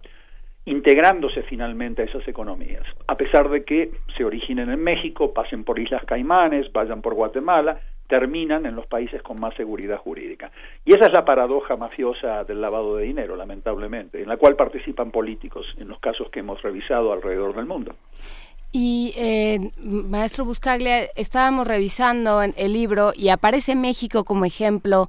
integrándose finalmente a esas economías, a pesar de que se originen en México, pasen por Islas Caimanes, vayan por Guatemala, terminan en los países con más seguridad jurídica. Y esa es la paradoja mafiosa del lavado de dinero, lamentablemente, en la cual participan políticos en los casos que hemos revisado alrededor del mundo. Y eh, maestro Buscaglia, estábamos revisando el libro y aparece México como ejemplo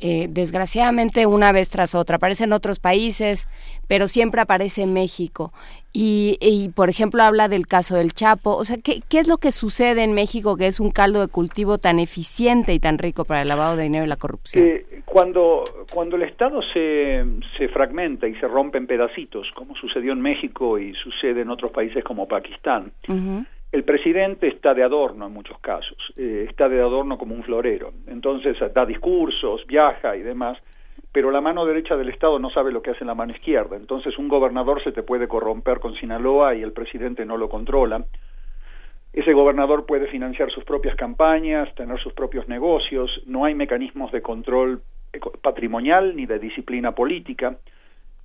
eh, desgraciadamente una vez tras otra. Aparece en otros países, pero siempre aparece México. Y, por ejemplo, habla del caso del Chapo. O sea, ¿qué, ¿qué, es lo que sucede en México que es un caldo de cultivo tan eficiente y tan rico para el lavado de dinero y la corrupción? Eh, cuando, cuando el Estado se, se fragmenta y se rompe en pedacitos, como sucedió en México y sucede en otros países como Pakistán, el presidente está de adorno en muchos casos, eh, está de adorno como un florero. Entonces da discursos, viaja y demás, pero la mano derecha del Estado no sabe lo que hace la mano izquierda. Entonces un gobernador se te puede corromper con Sinaloa y el presidente no lo controla. Ese gobernador puede financiar sus propias campañas, tener sus propios negocios, no hay mecanismos de control patrimonial ni de disciplina política.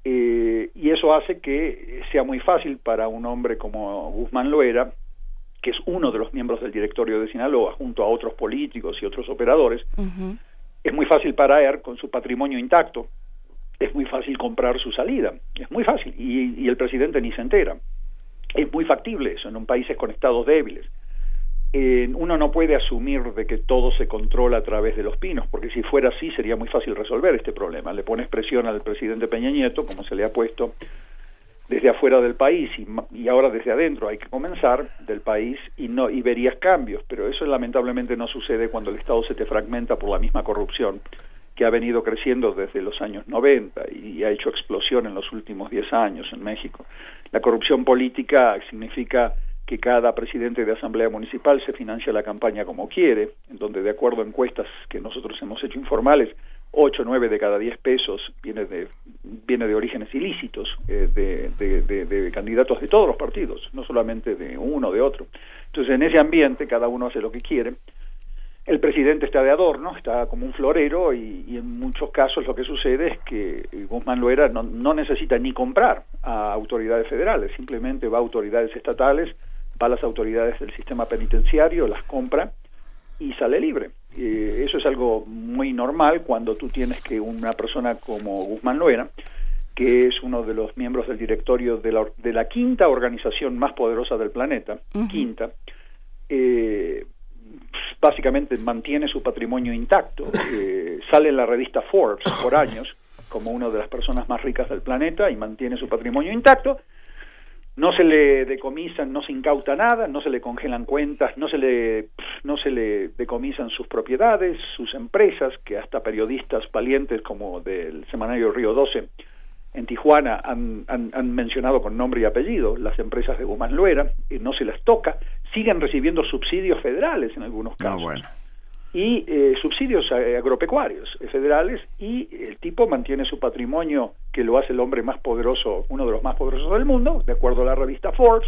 Eh, y eso hace que sea muy fácil para un hombre como Guzmán Loera que es uno de los miembros del directorio de Sinaloa, junto a otros políticos y otros operadores, es muy fácil para él, con su patrimonio intacto, es muy fácil comprar su salida, es muy fácil, y, el presidente ni se entera. Es muy factible eso en un países con estados débiles. uno no puede asumir de que todo se controla a través de los pinos, porque si fuera así sería muy fácil resolver este problema. Le pones presión al presidente Peña Nieto, como se le ha puesto desde afuera del país y, ahora desde adentro hay que comenzar del país y no y verías cambios pero eso lamentablemente no sucede cuando el Estado se te fragmenta por la misma corrupción que ha venido creciendo desde los años 90 y ha hecho explosión en los últimos 10 años en México. La corrupción política significa que cada presidente de asamblea municipal se financia la campaña como quiere, en donde de acuerdo a encuestas que nosotros hemos hecho informales, 8 o 9 de cada 10 pesos viene de, viene de orígenes ilícitos eh, de, candidatos de todos los partidos, no solamente de uno o de otro. Entonces, en ese ambiente, cada uno hace lo que quiere. El presidente está de adorno, está como un florero y, en muchos casos lo que sucede es que Guzmán Loera no, no necesita ni comprar a autoridades federales, simplemente va a autoridades estatales, va a las autoridades del sistema penitenciario, las compra y sale libre. Eh, eso es algo muy normal cuando tú tienes que una persona como Guzmán Loera, que es uno de los miembros del directorio de la, de la quinta organización más poderosa del planeta, quinta, eh, básicamente mantiene su patrimonio intacto, eh, sale en la revista Forbes por años como una de las personas más ricas del planeta y mantiene su patrimonio intacto, no se le decomisan, no se incauta nada, no se le congelan cuentas, no se le, no se le decomisan sus propiedades, sus empresas, que hasta periodistas valientes como del semanario Río 12 en Tijuana han, han, mencionado con nombre y apellido las empresas de Guzmán Luera, y no se las toca, siguen recibiendo subsidios federales en algunos casos y eh, subsidios eh, agropecuarios eh, federales y el tipo mantiene su patrimonio que lo hace el hombre más poderoso, uno de los más poderosos del mundo, de acuerdo a la revista Forbes,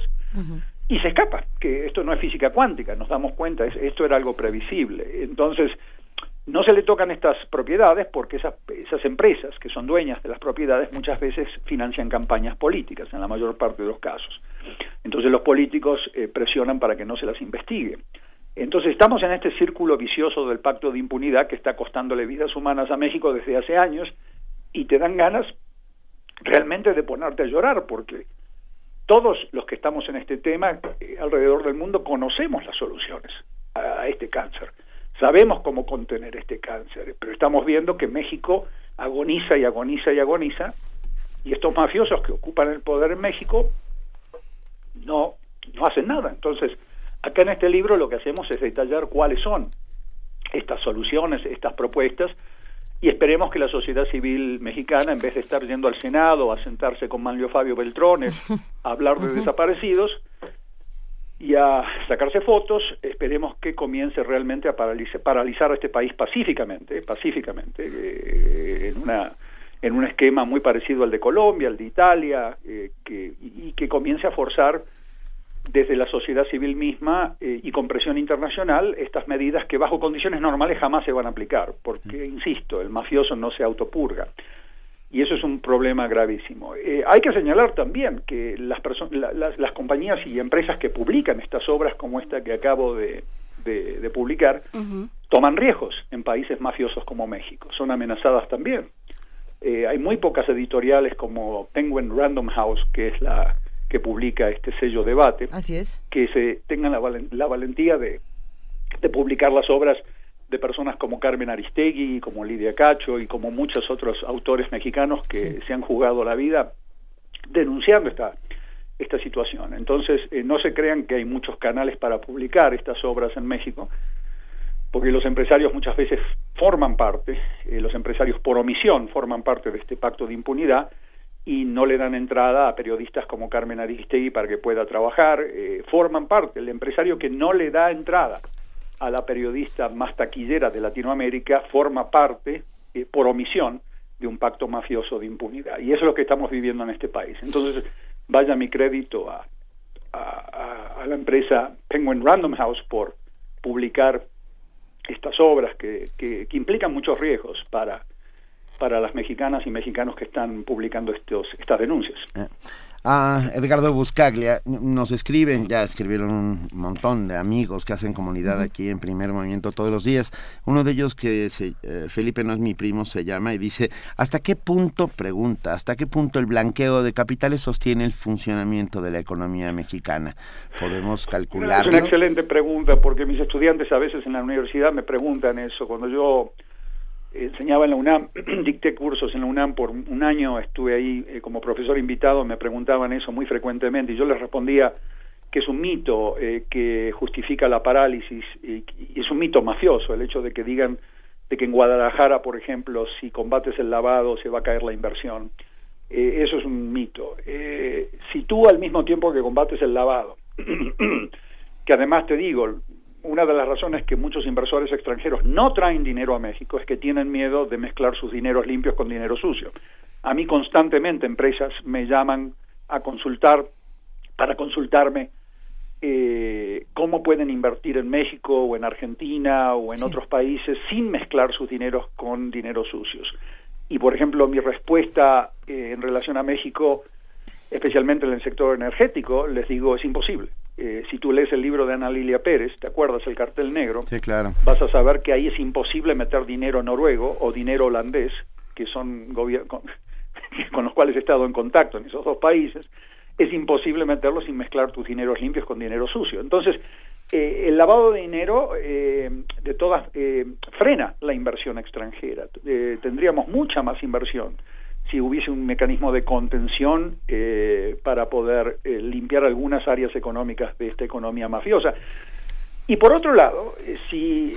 y se escapa, que esto no es física cuántica, nos damos cuenta, esto era algo previsible. Entonces, no se le tocan estas propiedades porque esas, esas empresas que son dueñas de las propiedades muchas veces financian campañas políticas, en la mayor parte de los casos. Entonces los políticos presionan para que no se las investigue. Entonces estamos en este círculo vicioso del pacto de impunidad que está costándole vidas humanas a México desde hace años y te dan ganas realmente de ponerte a llorar porque todos los que estamos en este tema eh, alrededor del mundo conocemos las soluciones a este cáncer. Sabemos cómo contener este cáncer, pero estamos viendo que México agoniza y agoniza y agoniza y estos mafiosos que ocupan el poder en México no no hacen nada. Entonces, Acá en este libro lo que hacemos es detallar cuáles son estas soluciones, estas propuestas, y esperemos que la sociedad civil mexicana, en vez de estar yendo al Senado a sentarse con Manlio Fabio Beltrones a hablar de desaparecidos y a sacarse fotos, esperemos que comience realmente a paralizar, paralizar a este país pacíficamente, pacíficamente, eh, en una en un esquema muy parecido al de Colombia, al de Italia, eh, que, y que comience a forzar desde la sociedad civil misma eh, y con presión internacional estas medidas que bajo condiciones normales jamás se van a aplicar, porque, insisto, el mafioso no se autopurga. Y eso es un problema gravísimo. Eh, hay que señalar también que las, las, compañías y empresas que publican estas obras como esta que acabo de, de, publicar toman riesgos en países mafiosos como México. Son amenazadas también. Eh, hay muy pocas editoriales como Penguin Random House, que es la que publica este sello debate. Así es. Que se tengan la, la valentía de, de publicar las obras de personas como Carmen Aristegui, como Lidia Cacho y como muchos otros autores mexicanos que se han jugado la vida denunciando esta, esta situación. Entonces, eh, no se crean que hay muchos canales para publicar estas obras en México, porque los empresarios muchas veces forman parte, eh, los empresarios por omisión forman parte de este pacto de impunidad y no le dan entrada a periodistas como Carmen Aristegui para que pueda trabajar, eh, forman parte, el empresario que no le da entrada a la periodista más taquillera de Latinoamérica forma parte, eh, por omisión, de un pacto mafioso de impunidad. Y eso es lo que estamos viviendo en este país. Entonces, vaya mi crédito a, a, la empresa Penguin Random House por publicar estas obras que, que, implican muchos riesgos para, para las mexicanas y mexicanos que están publicando estos, estas denuncias. Eh, a Edgardo Buscaglia nos escriben, ya escribieron un montón de amigos que hacen comunidad aquí en Primer Movimiento todos los días. Uno de ellos que se, eh, Felipe no es mi primo se llama y dice, ¿hasta qué punto, pregunta, hasta qué punto el blanqueo de capitales sostiene el funcionamiento de la economía mexicana? ¿Podemos calcularlo? Es una excelente pregunta porque mis estudiantes a veces en la universidad me preguntan eso. Cuando yo enseñaba en la UNAM, dicté cursos en la UNAM por un año, estuve ahí eh, como profesor invitado, me preguntaban eso muy frecuentemente y yo les respondía que es un mito eh, que justifica la parálisis y, es un mito mafioso el hecho de que digan de que en Guadalajara, por ejemplo, si combates el lavado se va a caer la inversión. Eh, eso es un mito. si tú al mismo tiempo que combates el lavado, que además te digo, una de las razones que muchos inversores extranjeros no traen dinero a México es que tienen miedo de mezclar sus dineros limpios con dinero sucio. A mí constantemente empresas me llaman a consultar, para consultarme eh, cómo pueden invertir en México o en Argentina o en otros países sin mezclar sus dineros con dineros sucios. Y por ejemplo, mi respuesta eh, en relación a México, especialmente en el sector energético, les digo es imposible. Eh, si tú lees el libro de Ana Lilia Pérez, ¿te acuerdas? El cartel negro. Sí, claro. Vas a saber que ahí es imposible meter dinero noruego o dinero holandés, que son con, con los cuales he estado en contacto en esos dos países. Es imposible meterlo sin mezclar tus dineros limpios con dinero sucio. Entonces, eh, el lavado de dinero eh, de todas frena la inversión extranjera. tendríamos mucha más inversión si hubiese un mecanismo de contención eh, para poder eh, limpiar algunas áreas económicas de esta economía mafiosa. Y por otro lado, eh, si,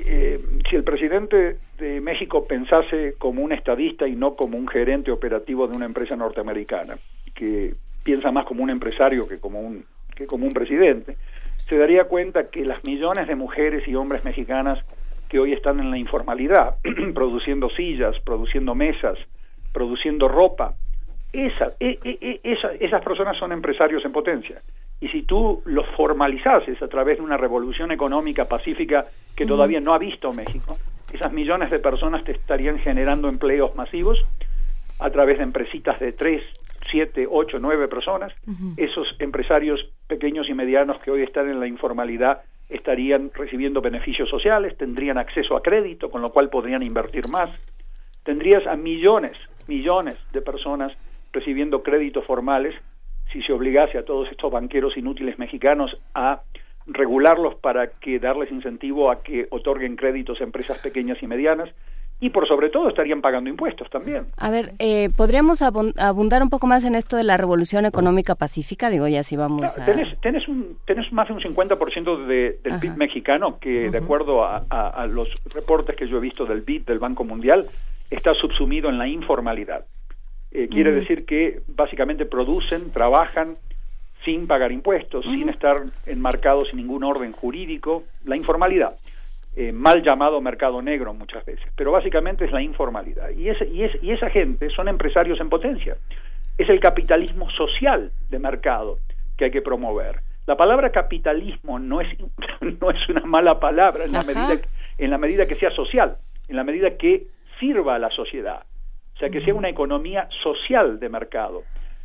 si el presidente de México pensase como un estadista y no como un gerente operativo de una empresa norteamericana, que piensa más como un empresario que como un, que como un presidente, se daría cuenta que las millones de mujeres y hombres mexicanas que hoy están en la informalidad, produciendo sillas, produciendo mesas, produciendo ropa. Esa, e, e, e, esa, esas personas son empresarios en potencia. Y si tú los formalizases a través de una revolución económica pacífica que todavía no ha visto México, esas millones de personas te estarían generando empleos masivos a través de empresitas de tres, siete, ocho, nueve personas. Esos empresarios pequeños y medianos que hoy están en la informalidad estarían recibiendo beneficios sociales, tendrían acceso a crédito, con lo cual podrían invertir más. Tendrías a millones millones de personas recibiendo créditos formales si se obligase a todos estos banqueros inútiles mexicanos a regularlos para que darles incentivo a que otorguen créditos a empresas pequeñas y medianas y por sobre todo estarían pagando impuestos también. A ver, eh, ¿podríamos abundar un poco más en esto de la revolución económica pacífica? Digo, ya si vamos a... Tenés, un, tenés más de un 50% de, del PIB mexicano que, de acuerdo a, a, los reportes que yo he visto del BID, del Banco Mundial, está subsumido en la informalidad. Eh, quiere decir que básicamente producen, trabajan sin pagar impuestos, sin estar enmarcados en ningún orden jurídico, la informalidad, eh, mal llamado mercado negro muchas veces, pero básicamente es la informalidad. Y, ese, y, es, y esa gente son empresarios en potencia. Es el capitalismo social de mercado que hay que promover. La palabra capitalismo no es, no es una mala palabra en la, medida, en la medida que sea social, en la medida que sirva a la sociedad, o sea, que sea una economía social de mercado.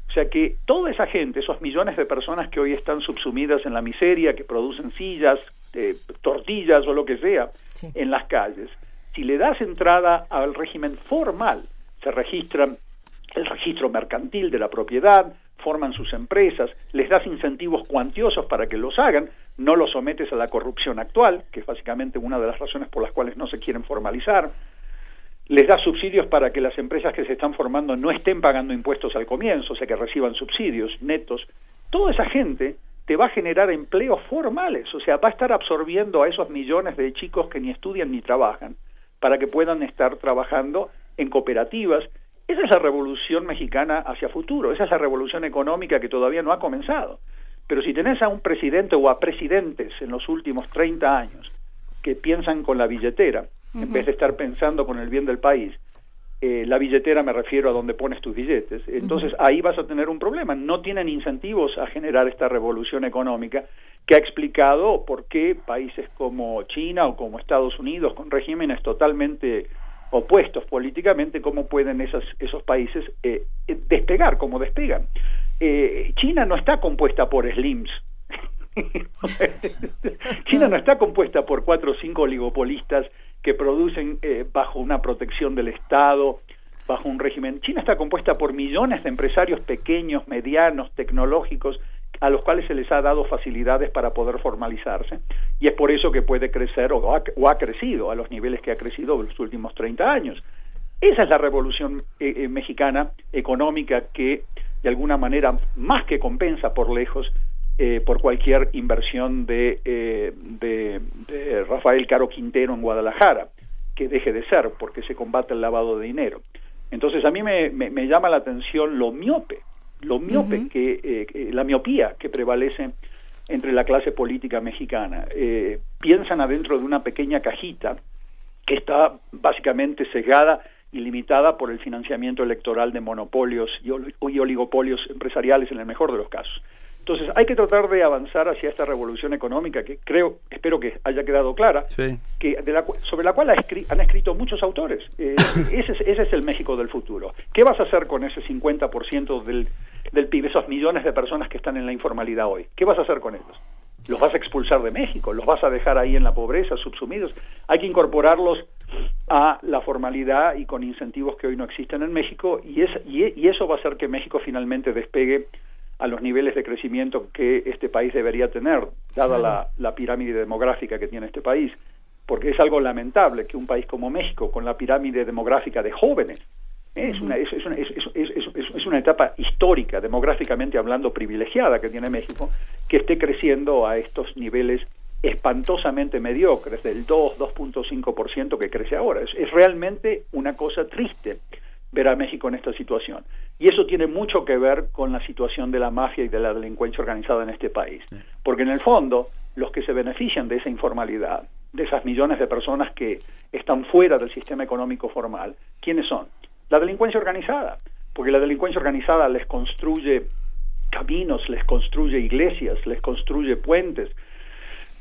O sea, que toda esa gente, esos millones de personas que hoy están subsumidas en la miseria, que producen sillas, eh, tortillas o lo que sea en las calles, si le das entrada al régimen formal, se registran el registro mercantil de la propiedad, forman sus empresas, les das incentivos cuantiosos para que los hagan, no los sometes a la corrupción actual, que es básicamente una de las razones por las cuales no se quieren formalizar, les das subsidios para que las empresas que se están formando no estén pagando impuestos al comienzo, o sea, que reciban subsidios netos. Toda esa gente te va a generar empleos formales, o sea, va a estar absorbiendo a esos millones de chicos que ni estudian ni trabajan, para que puedan estar trabajando en cooperativas. Esa es la revolución mexicana hacia futuro, esa es la revolución económica que todavía no ha comenzado. Pero si tenés a un presidente o a presidentes en los últimos 30 años que piensan con la billetera, en vez de estar pensando con el bien del país, eh, la billetera me refiero a donde pones tus billetes, entonces ahí vas a tener un problema. No tienen incentivos a generar esta revolución económica que ha explicado por qué países como China o como Estados Unidos, con regímenes totalmente opuestos políticamente, cómo pueden esos, esos países eh, despegar, como despegan. Eh, China no está compuesta por slims. China no está compuesta por cuatro o cinco oligopolistas que producen eh, bajo una protección del Estado, bajo un régimen. China está compuesta por millones de empresarios pequeños, medianos, tecnológicos, a los cuales se les ha dado facilidades para poder formalizarse y es por eso que puede crecer o ha, crecido a los niveles que ha crecido en los últimos 30 años. Esa es la revolución eh, eh, mexicana económica que de alguna manera más que compensa por lejos eh, por cualquier inversión de, eh, de, Rafael Caro Quintero en Guadalajara, que deje de ser, porque se combate el lavado de dinero. Entonces a mí me, me, llama la atención lo miope, lo miope, que, eh, la miopía que prevalece entre la clase política mexicana. piensan adentro de una pequeña cajita que está básicamente cegada y limitada por el financiamiento electoral de monopolios y oligopolios empresariales en el mejor de los casos. Entonces hay que tratar de avanzar hacia esta revolución económica que creo, espero que haya quedado clara, que de la, sobre la cual han escrito muchos autores. Eh, ese, es, ese es el México del futuro. ¿Qué vas a hacer con ese 50% del, del PIB, esos millones de personas que están en la informalidad hoy? ¿Qué vas a hacer con ellos? ¿Los vas a expulsar de México? ¿Los vas a dejar ahí en la pobreza, subsumidos? Hay que incorporarlos a la formalidad y con incentivos que hoy no existen en México y, es, y eso va a hacer que México finalmente despegue a los niveles de crecimiento que este país debería tener, dada la, pirámide demográfica que tiene este país, porque es algo lamentable que un país como México, con la pirámide demográfica de jóvenes, es, una, es, una, es, una etapa histórica, demográficamente hablando, privilegiada que tiene México, que esté creciendo a estos niveles espantosamente mediocres, del 2, 2.5% que crece ahora. es realmente una cosa triste ver a México en esta situación. Y eso tiene mucho que ver con la situación de la mafia y de la delincuencia organizada en este país. Porque en el fondo, los que se benefician de esa informalidad, de esas millones de personas que están fuera del sistema económico formal, ¿quiénes son? La delincuencia organizada. Porque la delincuencia organizada les construye caminos, les construye iglesias, les construye puentes,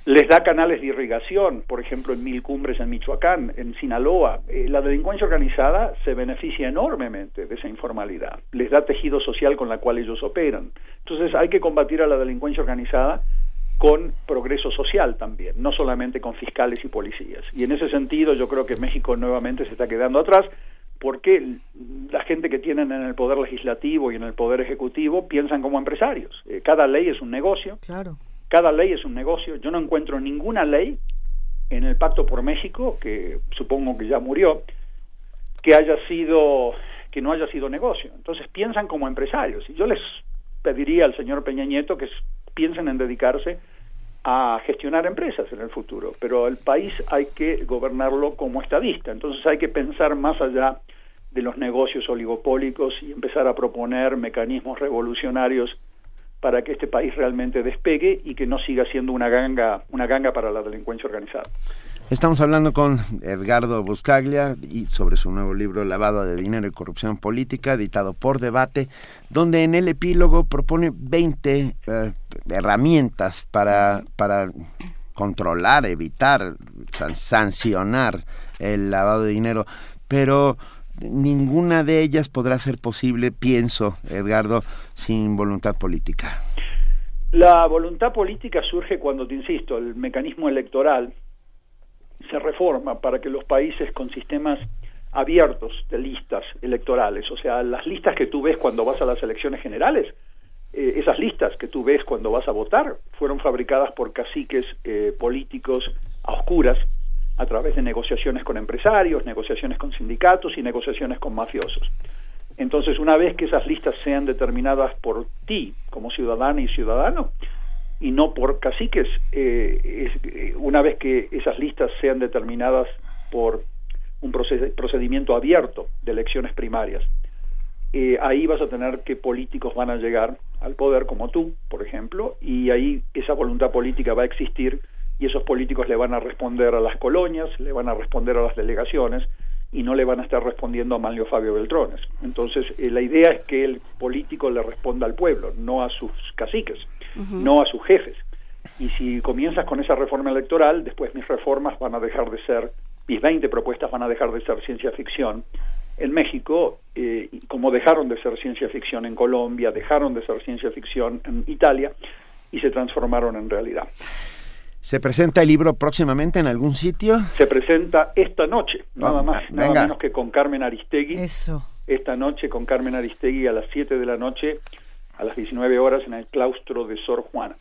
les da canales de irrigación, por ejemplo en Mil Cumbres en Michoacán, en Sinaloa. Eh, la delincuencia organizada se beneficia enormemente de esa informalidad, les da tejido social con la cual ellos operan. Entonces hay que combatir a la delincuencia organizada con progreso social también, no solamente con fiscales y policías. Y en ese sentido yo creo que México nuevamente se está quedando atrás porque la gente que tienen en el poder legislativo y en el poder ejecutivo piensan como empresarios. Eh, cada ley es un negocio. Claro cada ley es un negocio. Yo no encuentro ninguna ley en el Pacto por México, que supongo que ya murió, que haya sido que no haya sido negocio. Entonces piensan como empresarios. Y yo les pediría al señor Peña Nieto que piensen en dedicarse a gestionar empresas en el futuro, pero el país hay que gobernarlo como estadista, entonces hay que pensar más allá de los negocios oligopólicos y empezar a proponer mecanismos revolucionarios para que este país realmente despegue y que no siga siendo una ganga, una ganga para la delincuencia organizada. Estamos hablando con Edgardo Buscaglia y sobre su nuevo libro Lavado de Dinero y Corrupción Política, editado por Debate, donde en el epílogo propone 20 eh, herramientas para, para controlar, evitar, sancionar el lavado de dinero. Pero ninguna de ellas podrá ser posible, pienso, Edgardo, sin voluntad política. La voluntad política surge cuando, te insisto, el mecanismo electoral se reforma para que los países con sistemas abiertos de listas electorales, o sea, las listas que tú ves cuando vas a las elecciones generales, eh, esas listas que tú ves cuando vas a votar fueron fabricadas por caciques eh, políticos a oscuras a través de negociaciones con empresarios, negociaciones con sindicatos y negociaciones con mafiosos. Entonces, una vez que esas listas sean determinadas por ti como ciudadana y ciudadano, y no por caciques, eh, eh, una vez que esas listas sean determinadas por un procedimiento abierto de elecciones primarias, eh, ahí vas a tener que políticos van a llegar al poder como tú, por ejemplo, y ahí esa voluntad política va a existir y esos políticos le van a responder a las colonias, le van a responder a las delegaciones y no le van a estar respondiendo a Manlio Fabio Beltrones. Entonces, eh, la idea es que el político le responda al pueblo, no a sus caciques, no a sus jefes. Y si comienzas con esa reforma electoral, después mis reformas van a dejar de ser, mis 20 propuestas van a dejar de ser ciencia ficción en México, eh, como dejaron de ser ciencia ficción en Colombia, dejaron de ser ciencia ficción en Italia y se transformaron en realidad. ¿Se presenta el libro próximamente en algún sitio? Se presenta esta noche, nada Ah, más, nada venga. menos que con Carmen Aristegui. Eso. Esta noche con Carmen Aristegui a las 7 de la noche, a las 19 horas en el claustro de Sor Juana.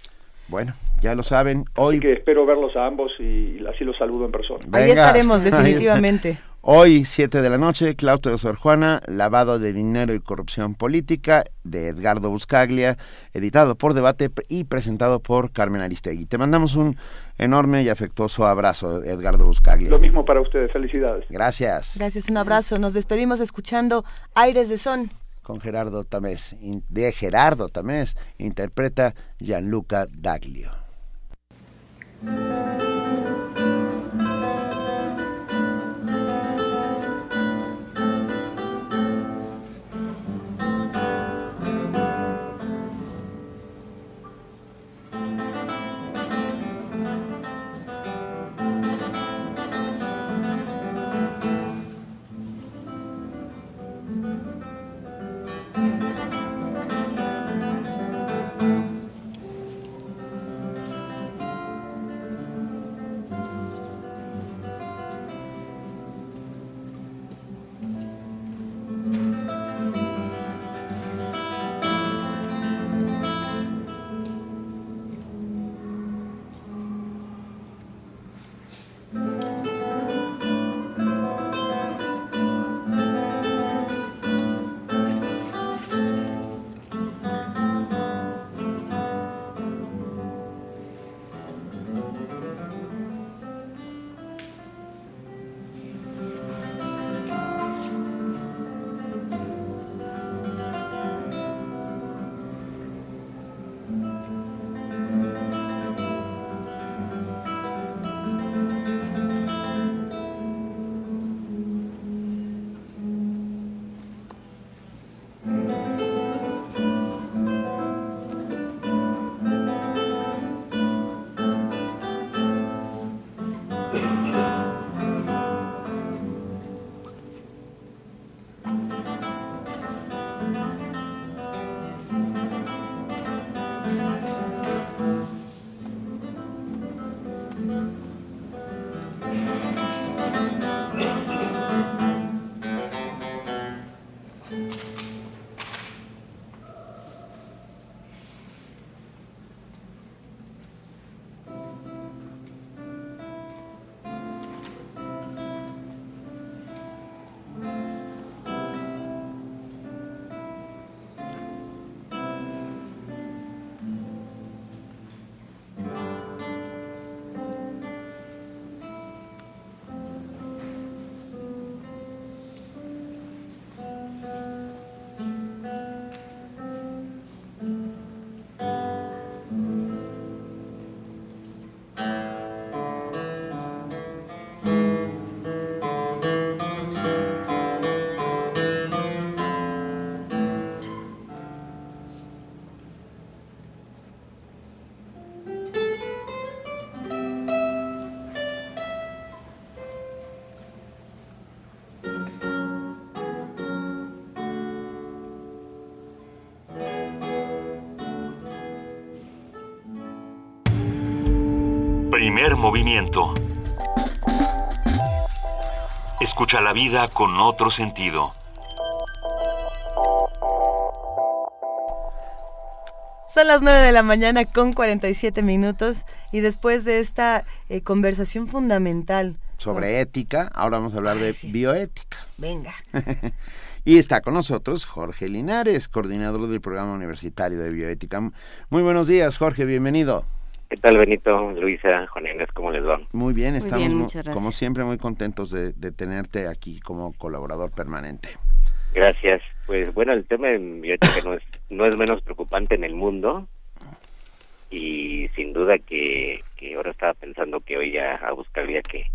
Bueno, ya lo saben, hoy... Así que espero verlos a ambos y así los saludo en persona. Ahí Venga. estaremos Ahí definitivamente. Hoy, 7 de la noche, Claustro de Sor Juana, Lavado de Dinero y Corrupción Política, de Edgardo Buscaglia, editado por Debate y presentado por Carmen Aristegui. Te mandamos un enorme y afectuoso abrazo, Edgardo Buscaglia. Lo mismo para ustedes, felicidades. Gracias. Gracias, un abrazo. Nos despedimos escuchando Aires de Son. Con Gerardo Tamés, de Gerardo Tamés, interpreta Gianluca Daglio. Primer movimiento. Escucha la vida con otro sentido. Son las 9 de la mañana con 47 minutos y después de esta eh, conversación fundamental sobre ética, ahora vamos a hablar de bioética. Venga. y está con nosotros Jorge Linares, coordinador del programa universitario de bioética. Muy buenos días, Jorge, bienvenido. ¿Qué tal, Benito, Luisa, Juan Inés, cómo les va? Muy bien, estamos como siempre muy contentos de, tenerte aquí como colaborador permanente. Gracias. Pues bueno, el tema de bioética no es, no es menos preocupante en el mundo y sin duda que, que ahora estaba pensando que hoy ya a buscaría que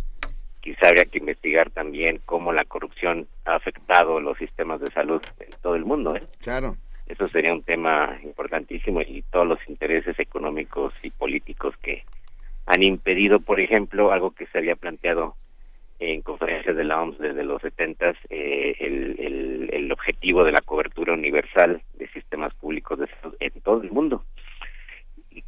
quizá habría que investigar también cómo la corrupción ha afectado los sistemas de salud en todo el mundo. ¿eh? Claro. Eso sería un tema importantísimo y todos los intereses económicos y políticos que han impedido, por ejemplo, algo que se había planteado en conferencias de la OMS desde los 70, eh, el, el, el objetivo de la cobertura universal de sistemas públicos de salud en todo el mundo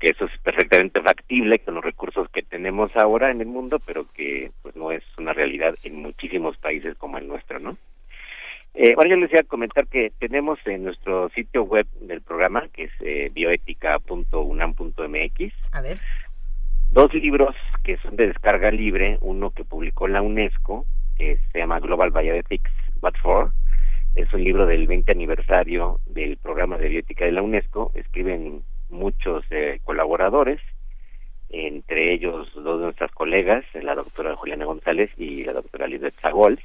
que eso es perfectamente factible con los recursos que tenemos ahora en el mundo, pero que pues no es una realidad en muchísimos países como el nuestro, ¿no? Eh, ahora yo les voy a comentar que tenemos en nuestro sitio web del programa, que es eh, bioética.unam.mx, dos libros que son de descarga libre, uno que publicó la UNESCO, que se llama Global Bioethics, What For, es un libro del 20 aniversario del programa de bioética de la UNESCO, escriben muchos eh, colaboradores, entre ellos dos de nuestras colegas, la doctora Juliana González y la doctora Lisbeth Zagols.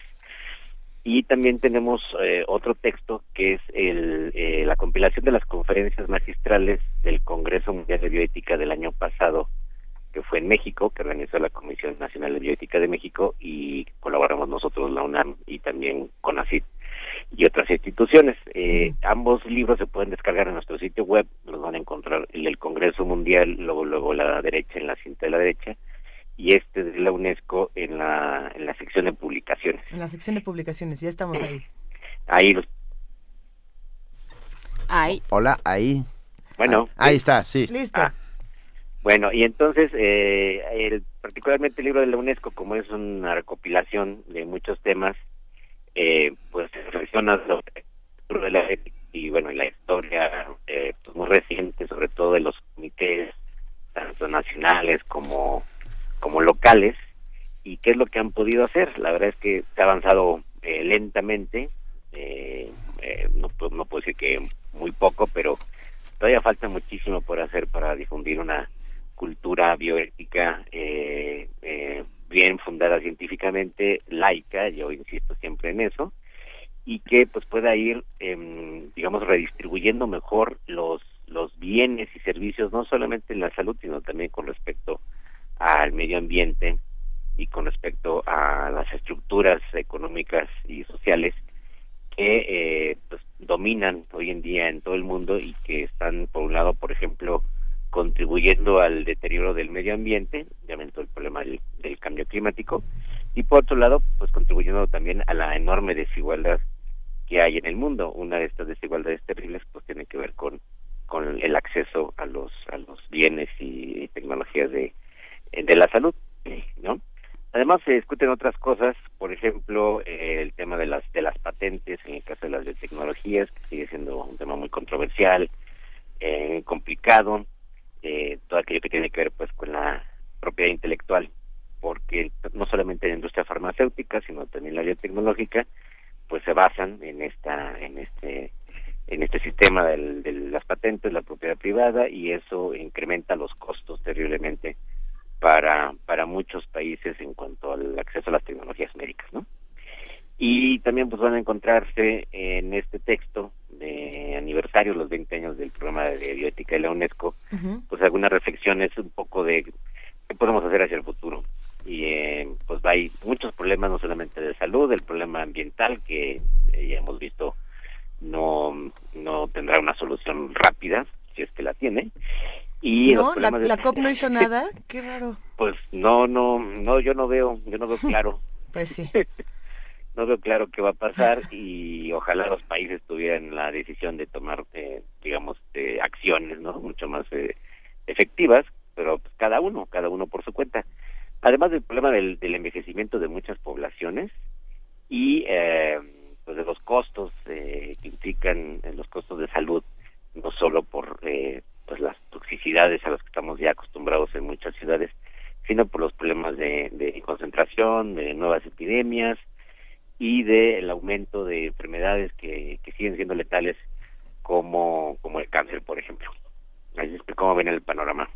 Y también tenemos eh, otro texto que es el, eh, la compilación de las conferencias magistrales del Congreso Mundial de Bioética del año pasado, que fue en México, que organizó la Comisión Nacional de Bioética de México y colaboramos nosotros, la UNAM y también CONACYT y otras instituciones. Eh, ambos libros se pueden descargar en nuestro sitio web, los van a encontrar el del Congreso Mundial, luego luego la derecha en la cinta de la derecha y este de la UNESCO en la en la sección de publicaciones. En la sección de publicaciones, ya estamos ahí. Ahí los Ahí. Hola, ahí. Bueno, ah, ahí está, sí. Listo. Ah. Bueno, y entonces, eh, el, particularmente el libro de la UNESCO, como es una recopilación de muchos temas, eh, pues reflexiona sobre la y bueno la historia eh, pues, muy reciente sobre todo de los comités tanto nacionales como como locales y qué es lo que han podido hacer. La verdad es que se ha avanzado eh, lentamente eh, eh, no, puedo decir que muy poco pero todavía falta muchísimo por hacer para difundir una cultura bioética eh, eh, bien fundada científicamente, laica, yo insisto siempre en eso, y que pues pueda ir, eh, digamos, redistribuyendo mejor los, los bienes y servicios, no solamente en la salud, sino también con respecto al medio ambiente y con respecto a las estructuras económicas y sociales que eh, pues, dominan hoy en día en todo el mundo y que están, por un lado, por ejemplo, contribuyendo al deterioro del medio ambiente, todo el problema del, cambio climático, y por otro lado, pues contribuyendo también a la enorme desigualdad que hay en el mundo. Una de estas desigualdades terribles pues tiene que ver con, con el acceso a los, a los bienes y, tecnologías de, de la salud, ¿no? Además se discuten otras cosas, por ejemplo, eh, el tema de las de las patentes, en el caso de las biotecnologías, que sigue siendo un tema muy controversial, eh, complicado, eh, todo aquello que tiene que ver pues con la propiedad intelectual, porque no solamente la industria farmacéutica, sino también la biotecnológica, pues se basan en esta, en este, en este sistema del, de las patentes, la propiedad privada, y eso incrementa los costos terriblemente para, para muchos países en cuanto al acceso a las tecnologías médicas, ¿no? Y también pues van a encontrarse en este texto de aniversario, los 20 años del programa de bioética de la UNESCO, pues algunas reflexiones un poco de qué podemos hacer hacia el futuro. Y eh, pues hay muchos problemas, no solamente de salud, el problema ambiental que eh, ya hemos visto no, no tendrá una solución rápida, si es que la tiene. Y no, la, la COP no hizo nada, qué raro. Pues no, no, no, yo no veo, yo no veo claro. pues sí. no veo claro qué va a pasar y ojalá los países tuvieran la decisión de tomar, eh, digamos, eh, acciones, ¿no? Mucho más eh, efectivas, pero pues, cada uno, cada uno por su cuenta. Además del problema del, del envejecimiento de muchas poblaciones y eh, pues de los costos eh, que implican los costos de salud, no solo por eh, pues las toxicidades a las que estamos ya acostumbrados en muchas ciudades, sino por los problemas de, de concentración, de nuevas epidemias y del de aumento de enfermedades que, que siguen siendo letales como, como el cáncer, por ejemplo. Así es que, ¿cómo ven el panorama?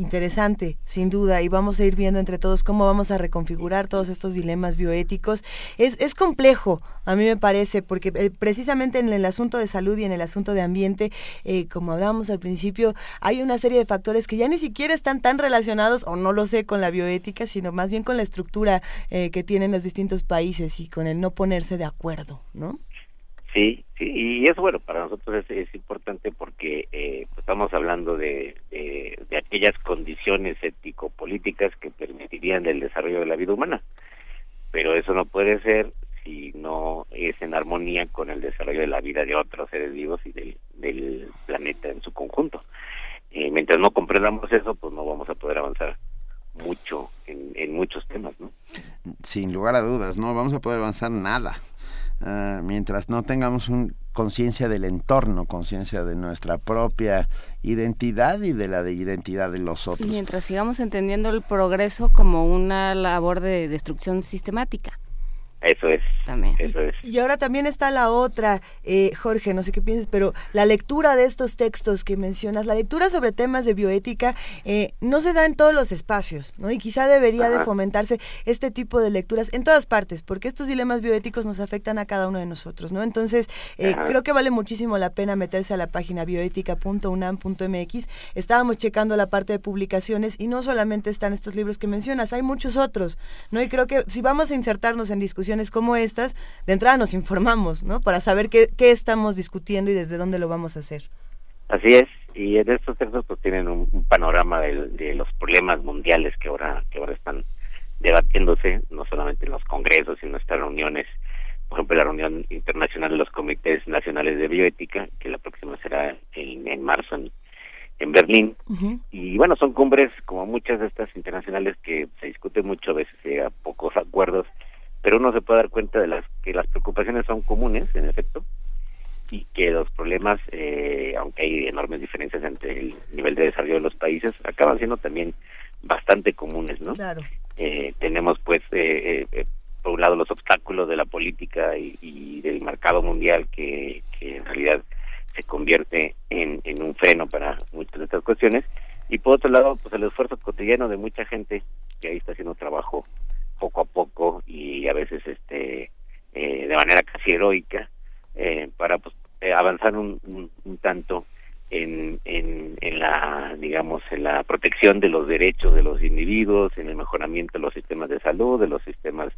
Interesante, sin duda, y vamos a ir viendo entre todos cómo vamos a reconfigurar todos estos dilemas bioéticos. Es, es complejo, a mí me parece, porque eh, precisamente en el asunto de salud y en el asunto de ambiente, eh, como hablábamos al principio, hay una serie de factores que ya ni siquiera están tan relacionados, o no lo sé, con la bioética, sino más bien con la estructura eh, que tienen los distintos países y con el no ponerse de acuerdo, ¿no? Sí, sí, y eso bueno, para nosotros es, es importante porque eh, pues estamos hablando de, de, aquellas condiciones ético-políticas que permitirían el desarrollo de la vida humana, pero eso no puede ser si no es en armonía con el desarrollo de la vida de otros seres vivos y del, planeta en su conjunto. Eh, mientras no comprendamos eso, pues no vamos a poder avanzar mucho en muchos temas, ¿no? Sin lugar a dudas, no vamos a poder avanzar nada. Uh, mientras no tengamos un conciencia del entorno, conciencia de nuestra propia identidad y de la de identidad de los otros. Mientras sigamos entendiendo el progreso como una labor de destrucción sistemática. Eso es. También. Eso es. Y ahora también está la otra, eh, Jorge, no sé qué piensas, pero la lectura de estos textos que mencionas, la lectura sobre temas de bioética, eh, no se da en todos los espacios, ¿no? Y quizá debería Ajá. de fomentarse este tipo de lecturas en todas partes, porque estos dilemas bioéticos nos afectan a cada uno de nosotros, ¿no? Entonces, eh, creo que vale muchísimo la pena meterse a la página bioética.unam.mx. Estábamos checando la parte de publicaciones y no solamente están estos libros que mencionas, hay muchos otros, ¿no? Y creo que si vamos a insertarnos en como estas, de entrada nos informamos, ¿no? Para saber qué, qué estamos discutiendo y desde dónde lo vamos a hacer. Así es, y en estos textos pues tienen un, un panorama de, de, los problemas mundiales que ahora que ahora están debatiéndose, no solamente en los congresos y en nuestras reuniones, por ejemplo la reunión internacional de los comités nacionales de bioética, que la próxima será en, en marzo en, en Berlín. Uh -huh. Y bueno, son cumbres como muchas de estas internacionales que se discute mucho, a veces se llega a pocos acuerdos, pero uno se puede dar cuenta de las que las preocupaciones son comunes, en efecto, y que los problemas, eh, aunque hay enormes diferencias entre el nivel de desarrollo de los países, acaban siendo también bastante comunes, ¿no? Claro. Eh, tenemos, pues, eh, eh, por un lado los obstáculos de la política y, y del mercado mundial que, que, en realidad se convierte en, en un freno para muchas de estas cuestiones, y por otro lado, pues el esfuerzo cotidiano de mucha gente que ahí está haciendo trabajo poco a poco y a veces este eh, de manera casi heroica eh, para pues, eh, avanzar un, un, un tanto en, en, en, la digamos en la protección de los derechos de los individuos en el mejoramiento de los sistemas de salud de los sistemas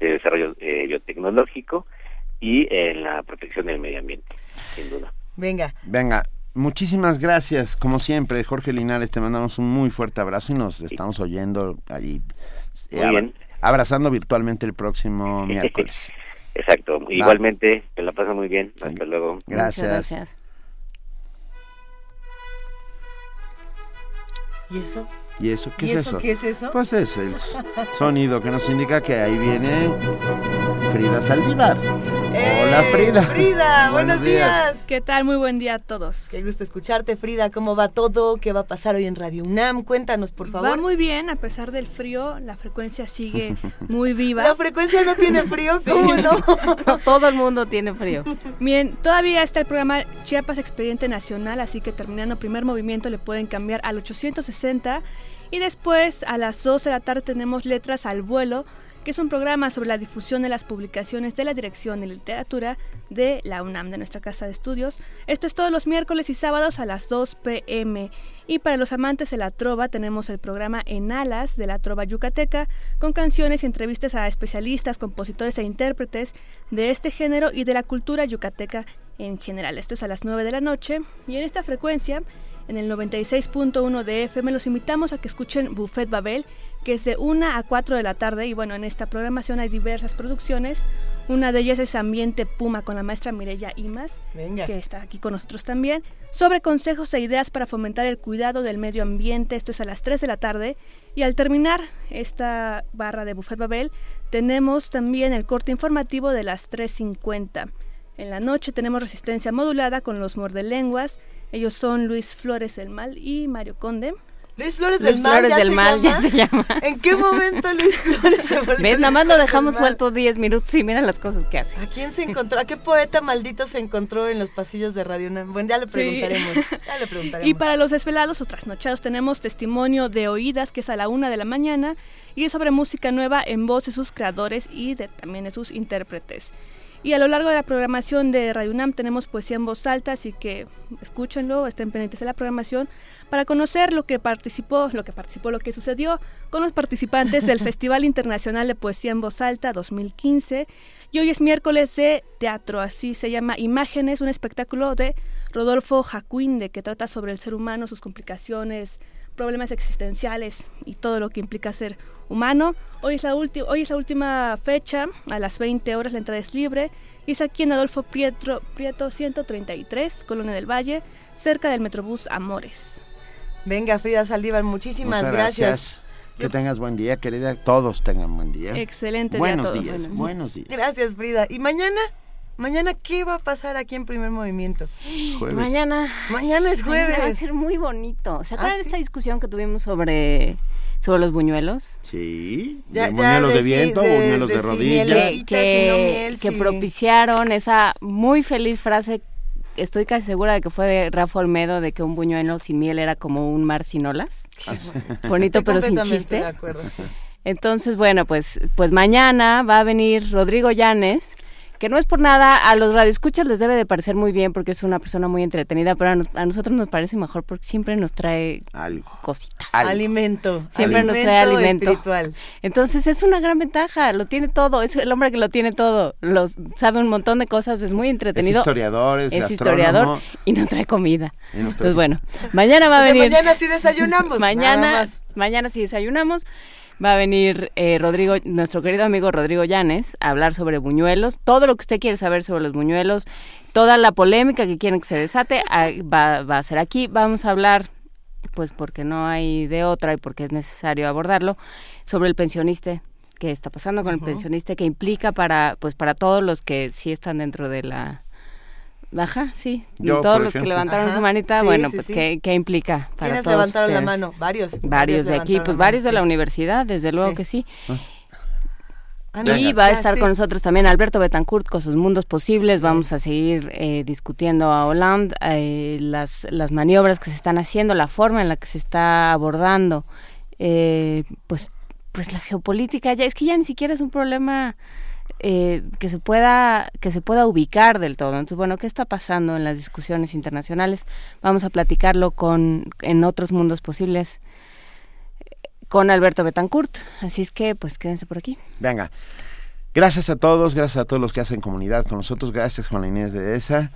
de desarrollo eh, biotecnológico y en la protección del medio ambiente sin duda. Venga. Venga Muchísimas gracias, como siempre, Jorge Linares, te mandamos un muy fuerte abrazo y nos estamos oyendo allí. Muy bien abrazando virtualmente el próximo miércoles. Exacto, Va. igualmente, te la pasa muy bien, hasta luego. Gracias. Muchas gracias. ¿Y eso? ¿Y eso qué ¿Y es eso, eso? ¿Qué es eso? Pues es el sonido que nos indica que ahí viene Frida Saldívar. ¡Eh, Hola Frida. Frida, buenos, días. días. ¿Qué tal? Muy buen día a todos. Qué gusto escucharte, Frida. ¿Cómo va todo? ¿Qué va a pasar hoy en Radio UNAM? Cuéntanos, por favor. Va muy bien, a pesar del frío, la frecuencia sigue muy viva. La frecuencia no tiene frío, ¿cómo no? no? Todo el mundo tiene frío. Bien, todavía está el programa Chiapas Expediente Nacional, así que terminando primer movimiento le pueden cambiar al 860 y después a las 12 de la tarde tenemos Letras al Vuelo, que es un programa sobre la difusión de las publicaciones de la Dirección de Literatura de la UNAM, de nuestra casa de estudios. Esto es todos los miércoles y sábados a las 2 pm. Y para los amantes de la trova tenemos el programa En Alas de la Trova Yucateca, con canciones y entrevistas a especialistas, compositores e intérpretes de este género y de la cultura yucateca en general. Esto es a las 9 de la noche y en esta frecuencia en el 96.1 de FM. Los invitamos a que escuchen Buffet Babel, que es de 1 a 4 de la tarde. Y bueno, en esta programación hay diversas producciones. Una de ellas es Ambiente Puma con la maestra Mireya Imas, Venga. que está aquí con nosotros también, sobre consejos e ideas para fomentar el cuidado del medio ambiente. Esto es a las 3 de la tarde. Y al terminar esta barra de Buffet Babel, tenemos también el corte informativo de las 3.50. En la noche tenemos resistencia modulada con los mordelenguas. Ellos son Luis Flores el Mal y Mario Conde. Luis Flores Luis del Mal, Flores ya, del se Mal llama? ya se llama. ¿En qué momento Luis Flores se volvió ¿Ves? Nada Luis más lo dejamos del suelto 10 minutos y mira las cosas que hace. ¿A quién se encontró? ¿A qué poeta maldito se encontró en los pasillos de Radio UNAM? Bueno, ya le preguntaremos. Ya le preguntaremos. Y para los desvelados o trasnochados tenemos testimonio de oídas que es a la una de la mañana y es sobre música nueva en voz de sus creadores y de, también de sus intérpretes. Y a lo largo de la programación de Radio UNAM tenemos poesía en voz alta, así que escúchenlo, estén pendientes de la programación para conocer lo que participó, lo que participó, lo que sucedió con los participantes del Festival Internacional de Poesía en Voz Alta 2015. Y hoy es miércoles de teatro, así se llama Imágenes, un espectáculo de Rodolfo Jacuinde que trata sobre el ser humano, sus complicaciones, problemas existenciales y todo lo que implica ser humano. Hoy es la, ulti- hoy es la última fecha, a las 20 horas la entrada es libre y es aquí en Adolfo Prieto, Prieto 133, Colonia del Valle, cerca del Metrobús Amores. Venga, Frida Saldívar, muchísimas Muchas gracias. Que tengas buen día, querida. Todos tengan buen día. Excelente día a buenos todos. días. Buenos Buenos días. Gracias, Frida. ¿Y mañana? Mañana, ¿qué va a pasar aquí en Primer Movimiento? Jueves. Mañana. Mañana es jueves. Mañana va a ser muy bonito. ¿Se acuerdan ¿Ah, de esta discusión que tuvimos sobre, sobre los buñuelos? Sí. Ya- de ya buñuelos de, viento, de- buñuelos de, rodillas. que, miel, que sí. propiciaron esa muy feliz frase. Estoy casi segura de que fue de Rafa Olmedo de que un buñuelo sin miel era como un mar sin olas. Bonito Estoy pero sin chiste. de acuerdo, sí. Entonces, bueno, pues, pues mañana va a venir Rodrigo Llanes, que no es por nada, a los radioescuchas les debe de parecer muy bien porque es una persona muy entretenida, pero a, nos- a nosotros nos parece mejor porque siempre nos trae Algo. cositas. Alimento. Siempre nos trae alimento. espiritual. Entonces es una gran ventaja, lo tiene todo, es el hombre que lo tiene todo, los, sabe un montón de cosas, es muy Es entretenido. historiador, es, es gastrónomo. historiador y no trae comida. Entonces trae- bueno, mañana va a O sea, venir. mañana sí desayunamos. nada mañana, más. mañana sí desayunamos. Va a venir eh, Rodrigo, nuestro querido amigo Rodrigo Llanes, a hablar sobre buñuelos, todo lo que usted quiere saber sobre los buñuelos, toda la polémica que quieren que se desate, va, va a ser aquí. Vamos a hablar, pues porque no hay de otra y porque es necesario abordarlo, sobre el pensionista qué está pasando con el pensionista, qué implica para, pues para todos los que sí están dentro de la Ajá, sí. Yo, Todos los que levantaron Ajá, su manita, sí, bueno, sí, pues sí. ¿qué, qué implica para ¿Quiénes todos levantaron la ustedes? mano? Varios. Varios de aquí, pues la varios de la sí. universidad, desde luego Sí. que sí. Ah, no, Y va a estar con nosotros también Alberto Betancourt con sus mundos posibles. Vamos a seguir eh, discutiendo a Hollande eh, las, las maniobras que se están haciendo, la forma en la que se está abordando. eh, pues, pues la geopolítica ya es que ya ni siquiera es un problema eh, que se pueda que se pueda ubicar del todo. Entonces, bueno, ¿qué está pasando en las discusiones internacionales? Vamos a platicarlo con en otros mundos posibles con Alberto Betancourt. Así es que, pues quédense por aquí. Venga. Gracias a todos, gracias a todos los que hacen comunidad con nosotros. Gracias, Juan Inés de ESA.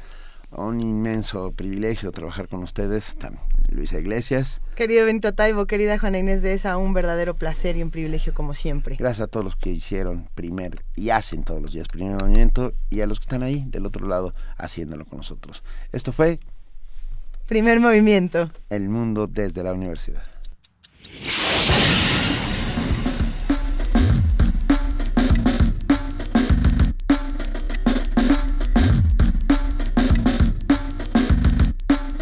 Un inmenso privilegio trabajar con ustedes. Tam- Luisa Iglesias. Querido Benito Taibo, querida Juana Inés de esa, un verdadero placer y un privilegio como siempre. Gracias a todos los que hicieron primer y hacen todos los días primer movimiento y a los que están ahí del otro lado haciéndolo con nosotros. Esto fue Primer movimiento. El Mundo desde la Universidad.